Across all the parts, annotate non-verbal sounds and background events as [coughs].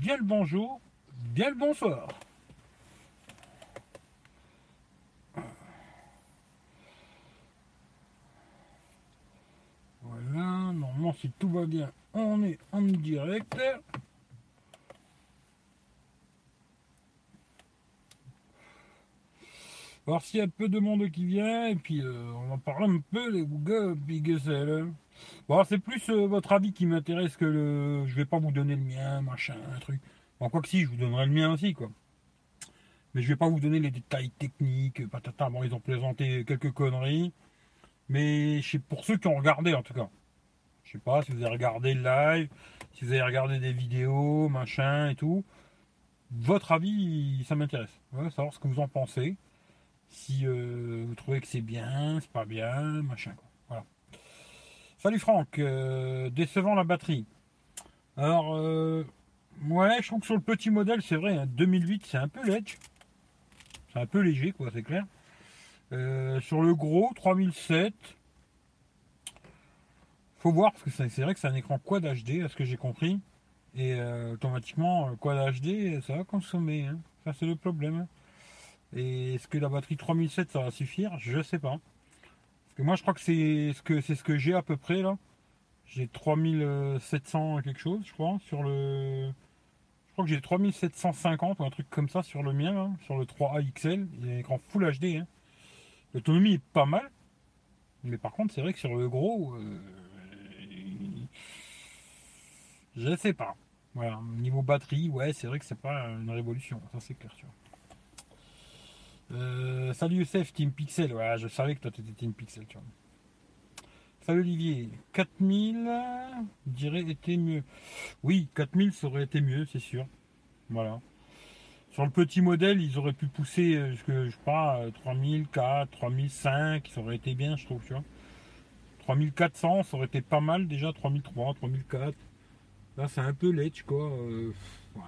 Bien le bonjour, bien le bonsoir. Voilà, normalement si tout va bien, on est en direct. voir s'il y a peu de monde qui vient, et puis euh, on va parler un peu les Google Pixel. Bon, c'est plus euh, votre avis qui m'intéresse que le. Je vais pas vous donner le mien, machin, un truc. Bon, quoi que si, je vous donnerai le mien aussi, quoi. Mais je vais pas vous donner les détails techniques, patata. Bon, ils ont présenté quelques conneries. Mais c'est pour ceux qui ont regardé, en tout cas. Je sais pas si vous avez regardé le live, si vous avez regardé des vidéos, machin et tout. Votre avis, ça m'intéresse. Savoir ce que vous en pensez si euh, vous trouvez que c'est bien, c'est pas bien, machin quoi. Salut Franck, euh, décevant la batterie. Alors, euh, ouais, je trouve que sur le petit modèle, c'est vrai, 2008, hein, c'est un peu ledge. C'est un peu léger, quoi, c'est clair. sur le gros, 3007. Faut voir, parce que c'est vrai que c'est un écran Quad HD, à ce que j'ai compris. Et automatiquement, Quad HD, ça va consommer. Hein. Ça, c'est le problème. Et est-ce que la batterie 3007 ça va suffire? Je sais pas. Parce que moi je crois que c'est ce que ce que j'ai à peu près là. J'ai 3700 quelque chose, je crois, sur le. Je crois que j'ai 3750 ou un truc comme ça sur le mien, sur le 3A XL. Il y a un écran Full HD. Hein. L'autonomie est pas mal. Mais par contre, c'est vrai que sur le gros, euh, je sais pas. Voilà, niveau batterie, ouais, c'est vrai que c'est pas une révolution, ça c'est clair. Tu vois. Euh, salut Youssef, Team Pixel. Ouais, je savais que toi tu étais Team Pixel, tu. Salut Olivier. 4000, je dirais, était mieux. Oui, 4000, ça aurait été mieux, c'est sûr. Voilà. Sur le petit modèle, ils auraient pu pousser, euh, je sais pas, 3000, 4, 3005, ça aurait été bien, je trouve, tu vois. 3400, ça aurait été pas mal déjà, 3003, 3004. Là, c'est un peu ledge, quoi. Euh,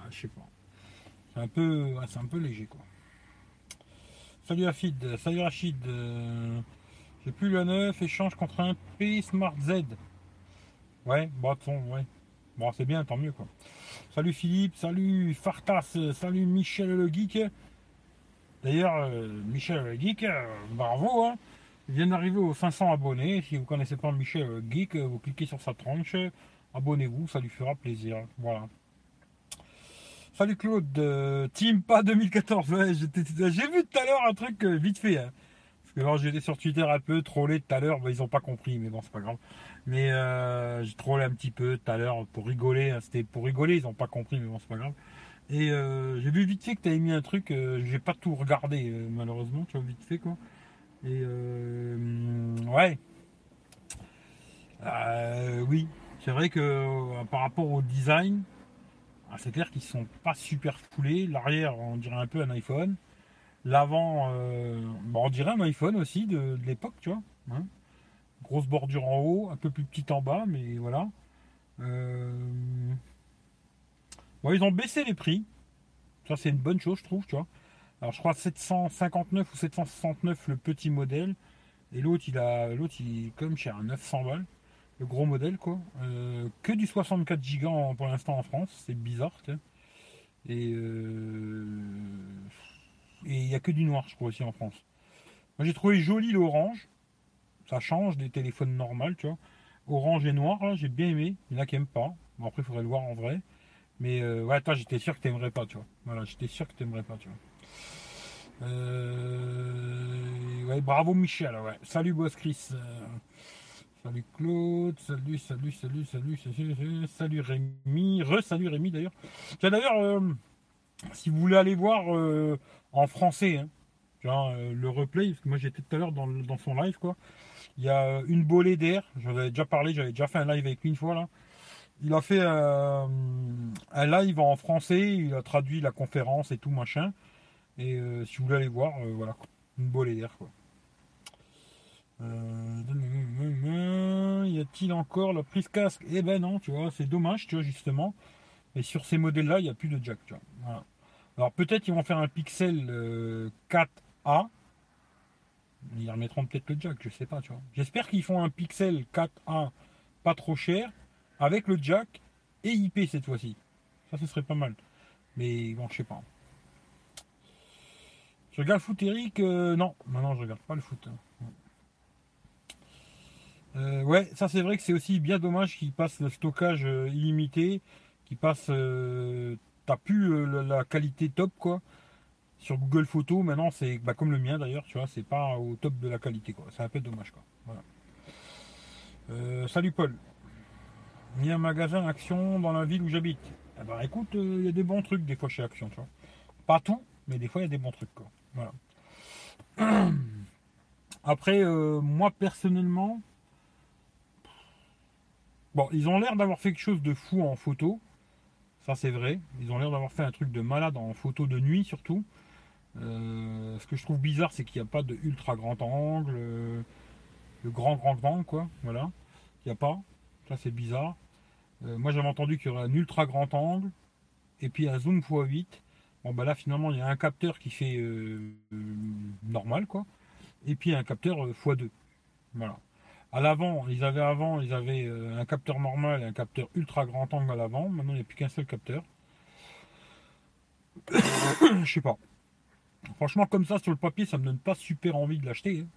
je sais pas. Un c'est un peu léger, quoi. Salut Afid, salut Rachid. Euh, j'ai plus le 9, échange contre un P Smart Z. Ouais, bon, ouais. Bon, c'est bien, tant mieux quoi. Salut Philippe, salut Fartas, salut Michel le Geek. D'ailleurs, euh, Michel le Geek, euh, bravo, hein. Il vient d'arriver aux 500 abonnés. Si vous connaissez pas Michel le Geek, vous cliquez sur sa tranche, abonnez-vous, ça lui fera plaisir. Voilà. Salut Claude, euh, Team pas 2014. Ouais, j'ai vu tout à l'heure un truc euh, vite fait. Hein. Parce que j'étais sur Twitter un peu trollé tout à l'heure, bah, ils ont pas compris, mais bon, c'est pas grave. Mais euh, j'ai trollé un petit peu tout à l'heure pour rigoler. Hein. C'était pour rigoler, ils ont pas compris, mais bon, c'est pas grave. Et j'ai vu vite fait que tu avais mis un truc, j'ai pas tout regardé malheureusement, tu vois, vite fait quoi. Et ouais. oui, c'est vrai que par rapport au design, c'est clair qu'ils sont pas super foulés. L'arrière, on dirait un peu un iPhone. L'avant, euh, on dirait un iPhone aussi de, l'époque, tu vois. Hein. Grosse bordure en haut, un peu plus petite en bas, mais voilà. Euh, ils ont baissé les prix. Ça, c'est une bonne chose, je trouve, tu vois. Alors, je crois 759 ou 769 le petit modèle. Et l'autre, il a, l'autre, il est comme cher, 900 balles le gros modèle quoi. Euh, que du 64 Go pour l'instant en France, c'est bizarre. Et euh, et il n'y a que du noir, je crois aussi en France. Moi j'ai trouvé joli l'orange. Ça change des téléphones normaux, tu vois. Orange et noir, j'ai bien aimé. Il y en a qui n'aiment pas. Bon après il faudrait le voir en vrai. Mais euh, ouais, toi j'étais sûr que tu n'aimerais pas, tu vois. Voilà, j'étais sûr que tu n'aimerais pas, tu vois. ouais, bravo Michel, ouais. Salut Boss Chris. Salut Claude, salut, salut, salut, salut, salut, salut, Rémi, re-salut Rémi d'ailleurs. D'ailleurs, euh, si vous voulez aller voir euh, en français, hein, euh, le replay, parce que moi j'étais tout à l'heure dans, son live, quoi. Il y a une bolée d'air, j'en avais déjà parlé, j'avais déjà fait un live avec lui une fois là. Il a fait un live en français, il a traduit la conférence et tout machin. Et si vous voulez aller voir, voilà, une bolée d'air quoi. Euh, y a-t-il encore la prise casque? Eh ben non, tu vois, c'est dommage, tu vois, justement. Et sur ces modèles-là, il n'y a plus de jack, tu vois. Alors peut-être qu'ils vont faire un Pixel 4A. Euh, ils remettront peut-être le jack, je sais pas, tu vois. J'espère qu'ils font un Pixel 4A pas trop cher, avec le jack et IP cette fois-ci. Ça, ce serait pas mal. Mais bon, je sais pas. Je regarde le foot, Eric euh, Non, maintenant je regarde pas le foot. Hein. Euh, ouais, ça c'est vrai que c'est aussi bien dommage qu'il passe le stockage euh, illimité, qu'il passe. T'as plus la qualité top quoi. Sur Google Photos, maintenant c'est bah, comme le mien d'ailleurs, tu vois, c'est pas au top de la qualité quoi. C'est un peu dommage quoi. salut Paul. Il y a un magasin Action dans la ville où j'habite. Eh ben, écoute, il y a des bons trucs des fois chez Action, tu vois. Pas tout, mais des fois il y a des bons trucs quoi. Voilà. [clears throat] Après, euh, moi personnellement, bon, ils ont l'air d'avoir fait quelque chose de fou en photo. Ça, c'est vrai. Ils ont l'air d'avoir fait un truc de malade en photo de nuit, surtout. Euh, ce que je trouve bizarre, c'est qu'il n'y a pas de ultra grand angle, euh, le grand grand angle, quoi. Voilà. Il n'y a pas. Ça, c'est bizarre. moi, j'avais entendu qu'il y aurait un ultra grand angle et puis un zoom x8 Bon bah là finalement il y a un capteur qui fait euh, normal quoi. Et puis un capteur x2. Euh, voilà. À l'avant, ils avaient avant, ils avaient euh, un capteur normal et un capteur ultra grand angle à l'avant. Maintenant il n'y a plus qu'un seul capteur. [coughs] Je sais pas. Franchement comme ça sur le papier ça me donne pas super envie de l'acheter. Hein.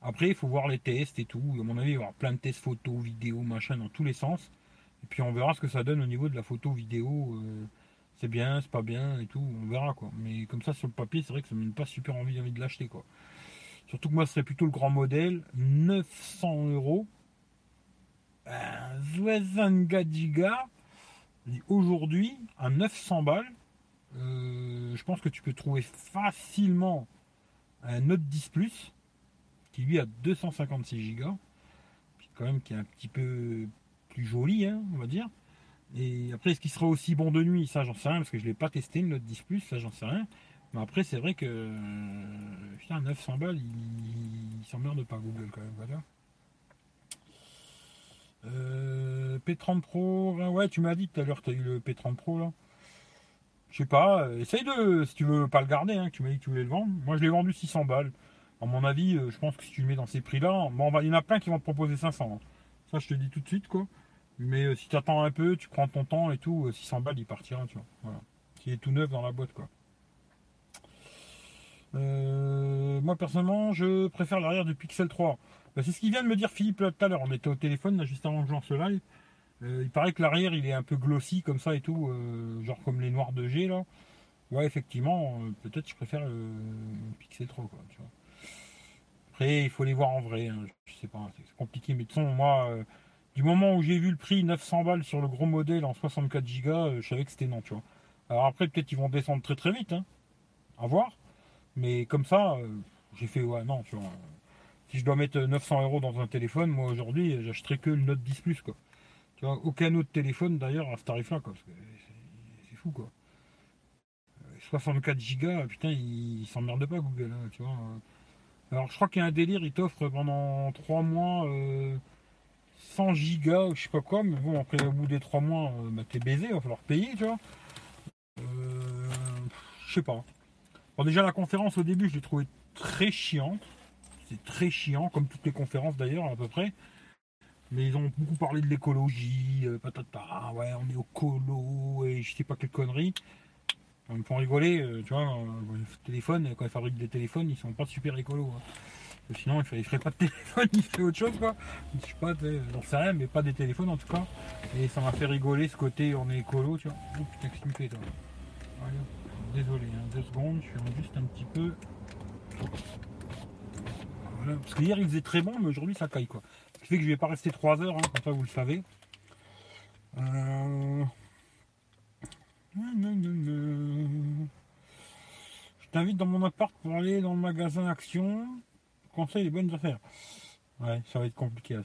Après il faut voir les tests et tout. À mon avis il y aura plein de tests photo, vidéo, machin dans tous les sens. Et puis on verra ce que ça donne au niveau de la photo vidéo c'est bien, c'est pas bien et tout, on verra quoi. Mais comme ça sur le papier, c'est vrai que ça me donne pas super envie, de l'acheter quoi. Surtout que moi ce serait plutôt le grand modèle, 900 euros, 64 gigas. Aujourd'hui, à 900 balles, euh, je pense que tu peux trouver facilement un Note 10 Plus qui lui a 256 gigas, quand même qui est un petit peu plus joli, hein, on va dire. Et après, est-ce qu'il sera aussi bon de nuit? Ça, j'en sais rien, parce que je ne l'ai pas testé, le Note 10 Plus, ça, j'en sais rien. Mais après, c'est vrai que. Euh, putain, 900 balles, il, s'emmerde pas Google quand même, voilà. Euh, P30 Pro, ouais, tu m'as dit tout à l'heure que tu as eu le P30 Pro là. Je sais pas, euh, essaye de, si tu veux pas le garder, hein, tu m'as dit que tu voulais le vendre. Moi, je l'ai vendu 600 balles. À mon avis, je pense que si tu le mets dans ces prix-là, bon, il y en a plein qui vont te proposer 500. Hein. Ça, je te dis tout de suite, quoi. Mais euh, si tu attends un peu, tu prends ton temps et tout, 600 euh, balles, il partira, tu vois. Voilà. Qui est tout neuf dans la boîte, quoi. Euh, moi, personnellement, je préfère l'arrière du Pixel 3. Bah, c'est ce qu'il vient de me dire Philippe tout à l'heure. On était au téléphone, là, juste avant que lance le live. il paraît que l'arrière, il est un peu glossy, comme ça et tout, genre comme les noirs de G, là. Ouais, effectivement, peut-être je préfère le Pixel 3, quoi. Après, il faut les voir en vrai, hein. je sais pas, c'est compliqué, mais de toute façon, moi du moment où j'ai vu le prix 900 balles sur le gros modèle en 64 Go, euh, je savais que c'était non, tu vois. Alors après, peut-être ils vont descendre très très vite, hein. À voir. Mais comme ça, euh, j'ai fait, ouais, non, tu vois. Si je dois mettre 900 euros dans un téléphone, moi aujourd'hui, j'achèterai que le Note 10 Plus, quoi. Tu vois, aucun autre téléphone d'ailleurs à ce tarif-là, quoi. c'est fou, quoi. 64 Go, putain, ils s'emmerdent pas, Google, hein, tu vois. Alors je crois qu'il y a un délire, ils t'offrent pendant 3 mois. Euh, 100 gigas je sais pas quoi, mais bon, après, au bout des 3 mois, euh, bah, t'es baisé, il va falloir payer, tu vois. Euh, je sais pas. Bon, déjà, la conférence au début, je l'ai trouvé très chiante. C'est très chiant, comme toutes les conférences d'ailleurs, à peu près. Mais ils ont beaucoup parlé de l'écologie, euh, patata, ouais, on est au colo, et je sais pas quelle connerie. Ils font rigoler, tu vois, les téléphones, quand ils fabriquent des téléphones, ils sont pas super écolos. Hein sinon, il ferait, ferait pas de téléphone, [laughs] il ferait autre chose, quoi. Je sais pas, j'en sais rien, mais pas des téléphones en tout cas. Et ça m'a fait rigoler ce côté, on est écolo, tu vois. Oh putain, qu'est-ce qu'il me fait, toi? Désolé, hein, deux secondes, je suis juste un petit peu. Voilà, parce qu'hier il faisait très bon, mais aujourd'hui ça caille, quoi. Ce qui fait que je vais pas rester 3 heures, hein, comme ça vous le savez. Euh... Je t'invite dans mon appart pour aller dans le magasin Action conseil les bonnes affaires. Ouais, ça va être compliqué à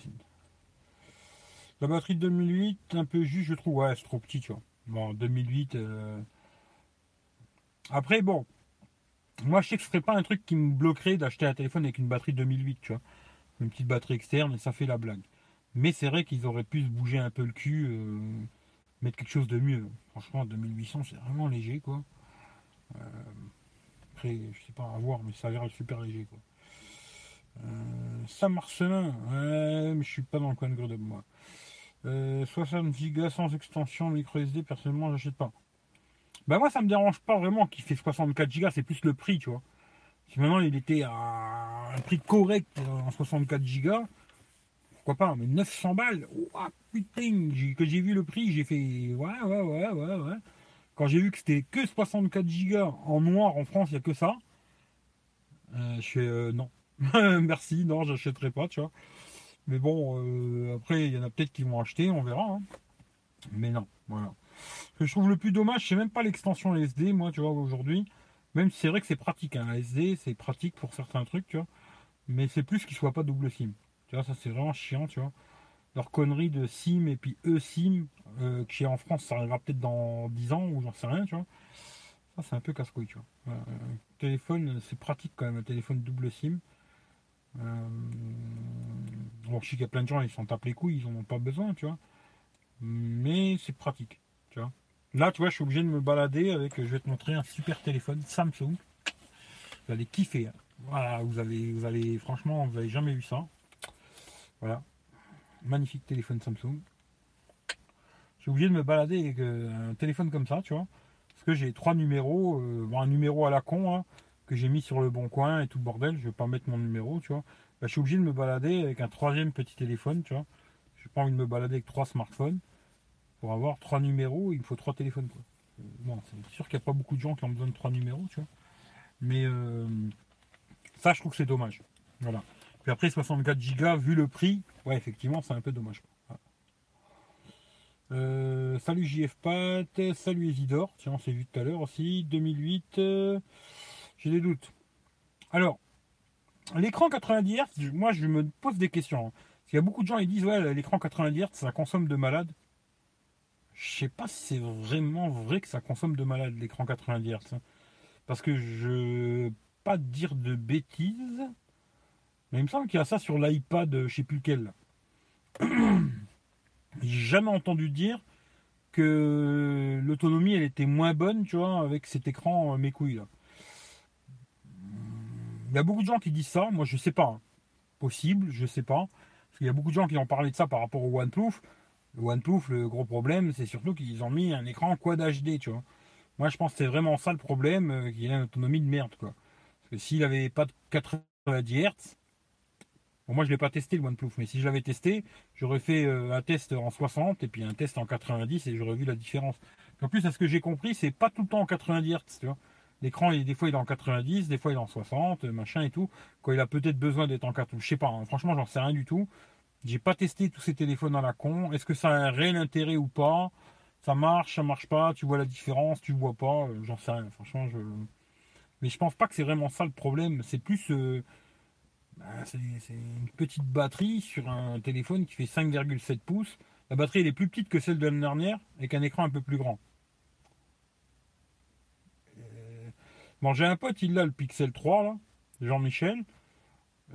La batterie de 2008, un peu juste, je trouve. Ouais, c'est trop petit, tu vois. Bon, 2008. Euh, après, bon. Moi, je sais que ce serait pas un truc qui me bloquerait d'acheter un téléphone avec une batterie 2008, tu vois. Une petite batterie externe et ça fait la blague. Mais c'est vrai qu'ils auraient pu se bouger un peu le cul, euh, mettre quelque chose de mieux. Franchement, 2800, c'est vraiment léger, quoi. Euh, après, je sais pas à voir, mais ça a l'air super léger, quoi. Euh, Saint-Marcelin, ouais, mais je suis pas dans le coin de Grenoble, moi. 60 Go sans extension micro SD, personnellement, j'achète pas. Bah moi ça me dérange pas vraiment qu'il fait 64 Go, c'est plus le prix, tu vois. Si maintenant il était à un prix correct en 64 Go, pourquoi pas, mais 900 balles, oh, putain, que j'ai vu le prix, j'ai fait ouais, ouais, ouais, ouais, ouais. Quand j'ai vu que c'était que 64 Go en noir en France, il n'y a que ça, euh, je fais euh, non. [laughs] Merci, non, j'achèterai pas, tu vois. Mais bon, euh, après, il y en a peut-être qui vont acheter, on verra. Hein. Mais non, voilà. Ce que je trouve le plus dommage, c'est même pas l'extension SD, moi, tu vois, aujourd'hui. Même si c'est vrai que c'est pratique, hein. SD, c'est pratique pour certains trucs, tu vois. Mais c'est plus qu'il soit pas double SIM. Tu vois, ça c'est vraiment chiant, tu vois. Leur connerie de SIM et puis e-SIM, euh, qui en France, ça arrivera peut-être dans 10 ans ou j'en sais rien, tu vois. Ça c'est un peu casse-couille, tu vois. Euh, téléphone, c'est pratique quand même, un téléphone double SIM. Euh, bon, je sais qu'il y a plein de gens, ils sont tapent les couilles, ils n'en ont pas besoin, tu vois. Mais c'est pratique, Là, tu vois, je suis obligé de me balader avec, je vais te montrer un super téléphone Samsung. Vous allez kiffer. Hein. Voilà, vous avez, vous allez, franchement, vous n'avez jamais vu ça. Voilà. Magnifique téléphone Samsung. Je suis obligé de me balader avec euh, un téléphone comme ça, tu vois. Parce que j'ai trois numéros, euh, un numéro à la con, hein, que j'ai mis sur le bon coin et tout le bordel. Je vais pas mettre mon numéro, tu vois. Bah, je suis obligé de me balader avec un troisième petit téléphone, tu vois. Je n'ai pas envie de me balader avec trois smartphones. Pour avoir trois numéros, il me faut trois téléphones, quoi. Euh, bon, c'est sûr qu'il n'y a pas beaucoup de gens qui ont besoin de trois numéros, tu vois. Mais ça, je trouve que c'est dommage. Voilà après 64 Go, vu le prix, ouais, effectivement, c'est un peu dommage. Euh, salut JFPAT, salut Isidore, tiens, on s'est vu tout à l'heure aussi. 2008, euh, j'ai des doutes. Alors, l'écran 90 Hz, moi je me pose des questions. Hein. Parce qu'il y a beaucoup de gens qui disent, ouais, l'écran 90 Hz, ça consomme de malade. Je sais pas si c'est vraiment vrai que ça consomme de malade l'écran 90 Hz. Parce que je pas dire de bêtises. Mais il me semble qu'il y a ça sur l'iPad, je sais plus lequel. [clears throat] J'ai jamais entendu dire que l'autonomie elle était moins bonne, tu vois, avec cet écran euh, mes couilles là. Il y a beaucoup de gens qui disent ça, moi je sais pas. Hein. Possible, je sais pas. Parce qu'il y a beaucoup de gens qui ont parlé de ça par rapport au OnePlus. Le OnePlus, le gros problème, c'est surtout qu'ils ont mis un écran Quad HD, tu vois. Moi je pense que c'est vraiment ça le problème, euh, qu'il a une autonomie de merde, quoi. Parce que s'il avait pas de 90 Hz, moi, je ne l'ai pas testé le OnePlus, mais si je l'avais testé, j'aurais fait euh, un test en 60 et puis un test en 90 et j'aurais vu la différence. En plus, à ce que j'ai compris, c'est pas tout le temps en 90 Hz, L'écran, des fois, il est en 90, des fois, il est en 60, machin et tout. Quand il a peut-être besoin d'être en 80, je sais pas, hein. franchement, j'en sais rien du tout. J'ai pas testé tous ces téléphones dans la con. Est-ce que ça a un réel intérêt ou pas? Ça marche, ça marche pas, tu vois la différence, tu vois pas, euh, j'en sais rien. Franchement, je. Mais je pense pas que c'est vraiment ça le problème. C'est plus. Euh, bah, c'est une petite batterie sur un téléphone qui fait 5,7 pouces. La batterie elle est plus petite que celle de l'année dernière avec un écran un peu plus grand. Euh, bon, j'ai un pote, il a le Pixel 3, là, Jean-Michel.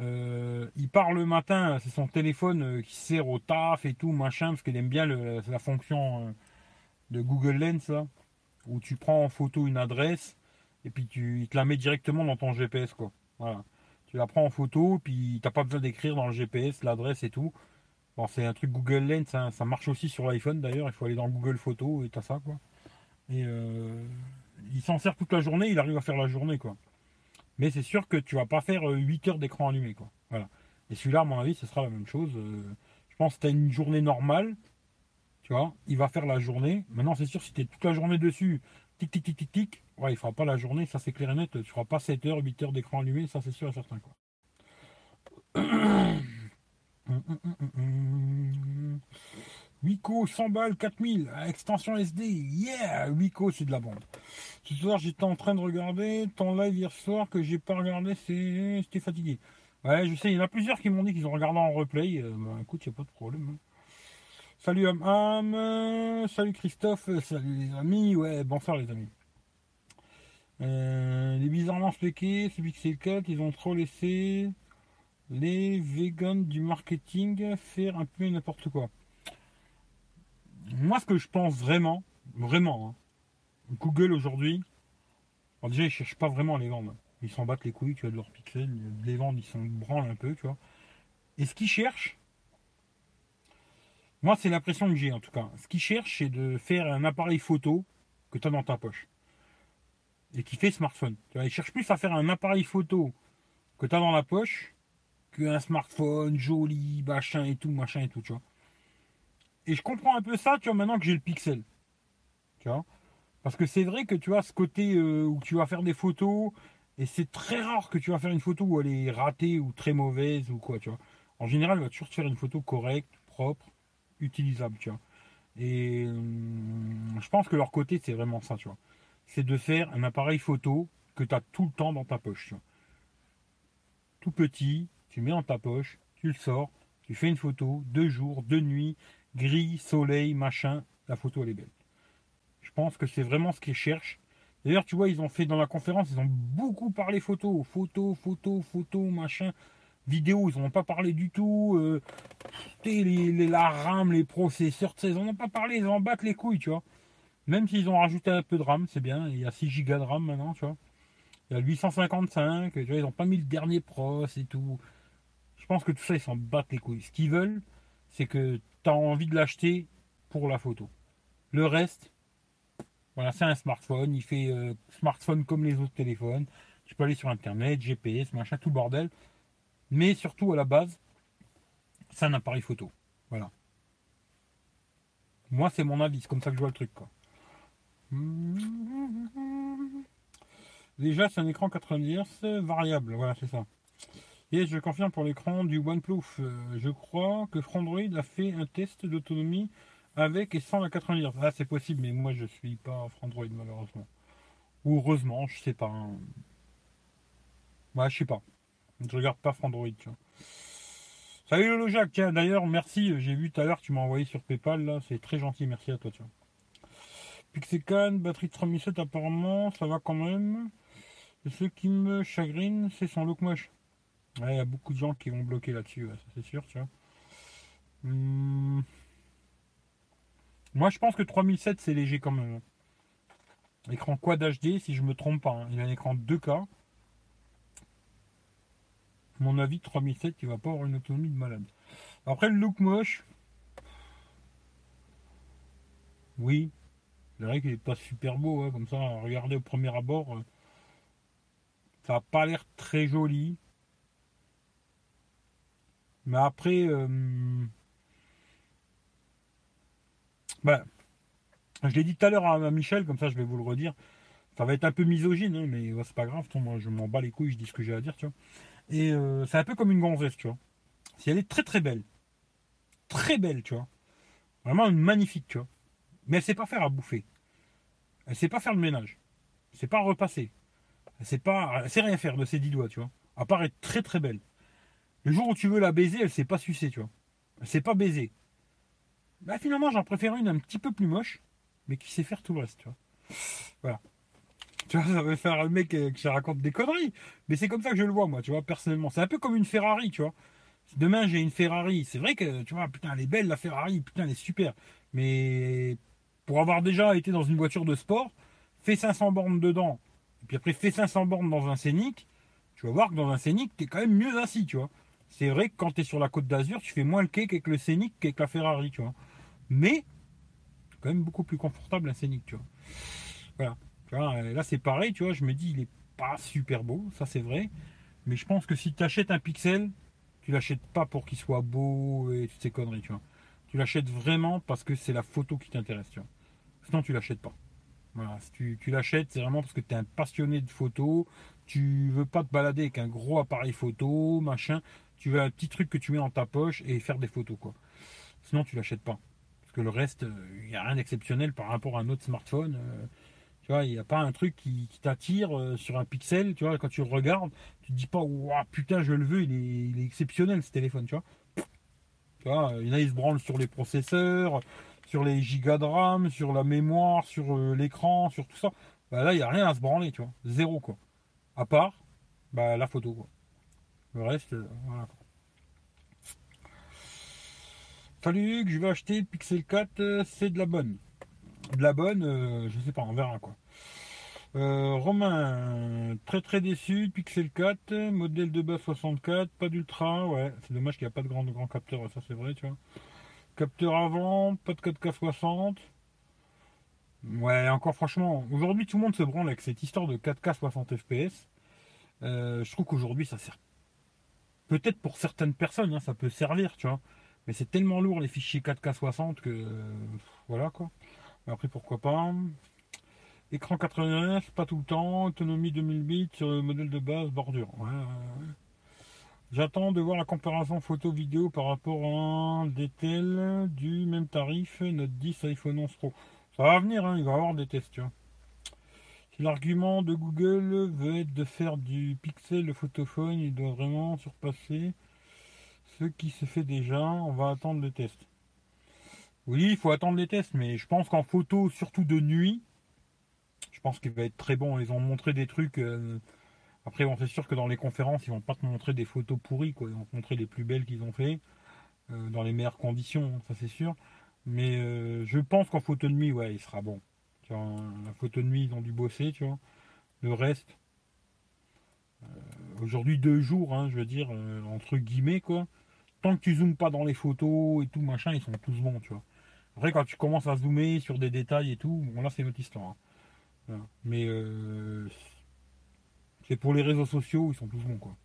Euh, il part le matin, c'est son téléphone euh, qui sert au taf et tout, machin, parce qu'il aime bien la fonction de Google Lens, là, où tu prends en photo une adresse et puis tu, il te la met directement dans ton GPS, quoi. Tu la prends en photo, puis t'as pas besoin d'écrire dans le GPS l'adresse et tout. C'est un truc Google Lens, hein. ça marche aussi sur l'iPhone d'ailleurs. Il faut aller dans Google Photos et t'as ça, quoi. Et euh, il s'en sert toute la journée, il arrive à faire la journée, quoi. Mais c'est sûr que tu vas pas faire 8 euh, heures d'écran allumé, quoi. Voilà. Et celui-là, à mon avis, ce sera la même chose. Euh, je pense que tu as une journée normale, tu vois, il va faire la journée. Maintenant, c'est sûr, si tu es toute la journée dessus, tic, tic, tic, tic, tic, ouais, il fera pas la journée, ça c'est clair et net. Tu feras pas 7 heures, 8 heures d'écran allumé, ça c'est sûr et certain, quoi. [clears throat] Wiko 100 balles 4000 extension SD yeah Wiko c'est de la bande ce soir j'étais en train de regarder. Ton live hier soir que j'ai pas regardé c'était fatigué. Ouais je sais il y en a plusieurs qui m'ont dit qu'ils ont regardé en replay. Euh, bah, écoute y a pas de problème hein. Salut Am salut Christophe, salut les amis, ouais, bonsoir les amis. Euh, les bizarrement spéqués, c'est Pixel 4, ils ont trop laissé les vegans du marketing faire un peu n'importe quoi. Moi, ce que je pense vraiment, vraiment, hein, Google aujourd'hui, déjà, ils cherchent pas vraiment à les vendre. Ils s'en battent les couilles, tu vois, de leurs pixels, les vendre, ils s'en branlent un peu, tu vois. Et ce qu'ils cherchent, Moi, c'est l'impression que j'ai en tout cas. Ce qu'ils cherchent, c'est de faire un appareil photo que tu as dans ta poche. Et qui fait smartphone. Ils cherchent plus à faire un appareil photo que tu as dans la poche qu'un smartphone joli, machin et tout, machin et tout, tu vois. Et je comprends un peu ça, tu vois, maintenant que j'ai le pixel. Tu vois? Parce que c'est vrai que tu as ce côté euh, où tu vas faire des photos, et c'est très rare que tu vas faire une photo où elle est ratée ou très mauvaise ou quoi, tu vois. En général, elle va toujours te faire une photo correcte, propre, utilisable, tu vois. Et hum, je pense que leur côté, c'est vraiment ça, tu vois. C'est de faire un appareil photo que tu as tout le temps dans ta poche, tu vois. Tout petit, tu mets dans ta poche, tu le sors, tu fais une photo, deux jours, deux nuits, gris, soleil, machin, la photo elle est belle. Je pense que c'est vraiment ce qu'ils cherchent. D'ailleurs, tu vois, ils ont fait dans la conférence, ils ont beaucoup parlé photo, photo, photo, photo, machin. Vidéo, ils n'en ont pas parlé du tout. Euh, les, la RAM, les processeurs, ils n'en ont pas parlé, ils en battent les couilles, tu vois. Même s'ils ont rajouté un peu de RAM, c'est bien. Il y a 6 Go de RAM maintenant, tu vois. Il y a 855, tu vois, ils n'ont pas mis le dernier pros et tout. Je pense que tout ça, ils s'en battent les couilles. Ce qu'ils veulent, c'est que tu envie de l'acheter pour la photo. Le reste, voilà, c'est un smartphone. Il fait euh, smartphone comme les autres téléphones. Tu peux aller sur Internet, GPS, machin, tout bordel. Mais surtout, à la base, c'est un appareil photo. Voilà. Moi, c'est mon avis. C'est comme ça que je vois le truc. Quoi. Déjà, c'est un écran 90 Hz variable. Voilà, c'est ça. Et je confirme pour l'écran du OnePlus. Euh, je crois que Frandroid a fait un test d'autonomie avec et sans la 90 Hz. Ah, c'est possible, mais moi je suis pas Frandroid malheureusement. Ou heureusement, je sais pas. Hein. Ouais, je sais pas. Je regarde pas Frandroid, tu vois. Salut Lolo Jacques, tiens d'ailleurs merci, j'ai vu tout à l'heure tu m'as envoyé sur Paypal là, c'est très gentil, merci à toi tu vois. Batterie de 3007 apparemment, ça va quand même. ce qui me chagrine, c'est son look moche. Il y a beaucoup de gens qui vont bloquer là-dessus, ça c'est sûr. Hum. Moi, je pense que 3007, c'est léger quand même. Écran Quad HD, si je me trompe pas. Hein. Il a un écran 2K. mon avis, 3007, il va pas avoir une autonomie de malade. Après, le look moche. Oui. C'est vrai qu'il n'est pas super beau, hein, comme ça. Regardez au premier abord. Euh, ça n'a pas l'air très joli. Mais après, euh, bah, je l'ai dit tout à l'heure à, Michel, comme ça je vais vous le redire. Ça va être un peu misogyne, hein, mais c'est pas grave. Moi, je m'en bats les couilles, je dis ce que j'ai à dire, tu vois. Et euh, c'est un peu comme une gonzesse, tu vois. Si elle est très très belle, très belle, tu vois. Vraiment une magnifique, tu vois. Mais elle sait pas faire à bouffer. Elle sait pas faire le ménage. Elle sait pas repasser. Elle sait pas, elle sait rien faire de ses dix doigts, tu vois. À part être très très belle. Le jour où tu veux la baiser, elle sait pas sucer, tu vois. Elle sait pas baiser. Bah finalement j'en préfère une un petit peu plus moche, mais qui sait faire tout le reste, tu vois. Voilà. Tu vois, [laughs] ça va faire le mec que je raconte des conneries. Mais c'est comme ça que je le vois, moi, tu vois, personnellement. C'est un peu comme une Ferrari, tu vois. Demain, j'ai une Ferrari. C'est vrai que, tu vois, putain, elle est belle, la Ferrari. Putain, elle est super. Mais pour avoir déjà été dans une voiture de sport, fais 500 bornes dedans. Et puis après, fais 500 bornes dans un Scénic. Tu vas voir que dans un Scénic, t'es quand même mieux assis, tu vois. C'est vrai que quand tu es sur la côte d'Azur, tu fais moins le cake avec le Scénic qu'avec la Ferrari, tu vois mais quand même beaucoup plus confortable un scénic, tu vois. Voilà. Vois, là c'est pareil, tu vois, je me dis il est pas super beau, ça c'est vrai, mais je pense que si tu achètes un pixel, tu l'achètes pas pour qu'il soit beau et toutes ces conneries, tu vois. Tu l'achètes vraiment parce que c'est la photo qui t'intéresse, tu vois. Sinon tu l'achètes pas. Voilà, si tu, l'achètes, c'est vraiment parce que tu es un passionné de photos, tu veux pas te balader avec un gros appareil photo, machin, tu veux un petit truc que tu mets dans ta poche et faire des photos, quoi. Sinon tu l'achètes pas que le reste, il n'y a rien d'exceptionnel par rapport à un autre smartphone. Euh, tu vois, il n'y a pas un truc qui, t'attire euh, sur un pixel, tu vois, quand tu le regardes, tu te dis pas, waouh, putain, je le veux, il est, exceptionnel ce téléphone, tu vois. Tu vois, il y en a, ils se branlent sur les processeurs, sur les gigas de RAM, sur la mémoire, sur euh, l'écran, sur tout ça. Bah, là, il n'y a rien à se branler, tu vois. Zéro, quoi. À part, bah, la photo, quoi. Le reste, voilà, Salut je vais acheter Pixel 4, euh, c'est de la bonne. De la bonne, euh, je sais pas, on verra quoi. Euh, Romain, très très déçu, Pixel 4, modèle de base 64, pas d'ultra, ouais, c'est dommage qu'il n'y a pas de grand, grand capteur, ça c'est vrai, tu vois. Capteur avant, pas de 4K60. Ouais, encore franchement, aujourd'hui tout le monde se branle avec cette histoire de 4K 60 FPS. je trouve qu'aujourd'hui ça sert. Peut-être pour certaines personnes, hein, ça peut servir, tu vois. Mais c'est tellement lourd les fichiers 4K 60 que. voilà quoi. Après pourquoi pas. Écran 89, pas tout le temps. Autonomie 2000 bits sur le modèle de base, bordure. J'attends de voir la comparaison photo-vidéo par rapport à un DTL du même tarif, Note 10 iPhone 11 Pro. Ça va venir, hein, il va y avoir des tests. Si l'argument de Google veut être de faire du pixel le photophone, il doit vraiment surpasser ce qui se fait déjà. On va attendre le test. Oui, il faut attendre les tests, mais je pense qu'en photo, surtout de nuit, je pense qu'il va être très bon. Ils ont montré des trucs. Euh, après, bon, c'est sûr que dans les conférences, ils vont pas te montrer des photos pourries. Ils vont montrer les plus belles qu'ils ont fait, euh, dans les meilleures conditions, ça c'est sûr. Mais euh, je pense qu'en photo de nuit, ouais, il sera bon. La photo de nuit, ils ont dû bosser, tu vois. Le reste, aujourd'hui deux jours, hein, je veux dire, entre guillemets, quoi. Tant que tu zoomes pas dans les photos et tout, machin, ils sont tous bons, tu vois. Après, quand tu commences à zoomer sur des détails et tout, bon là c'est notre histoire. Hein. Mais euh, c'est pour les réseaux sociaux, ils sont tous bons quoi.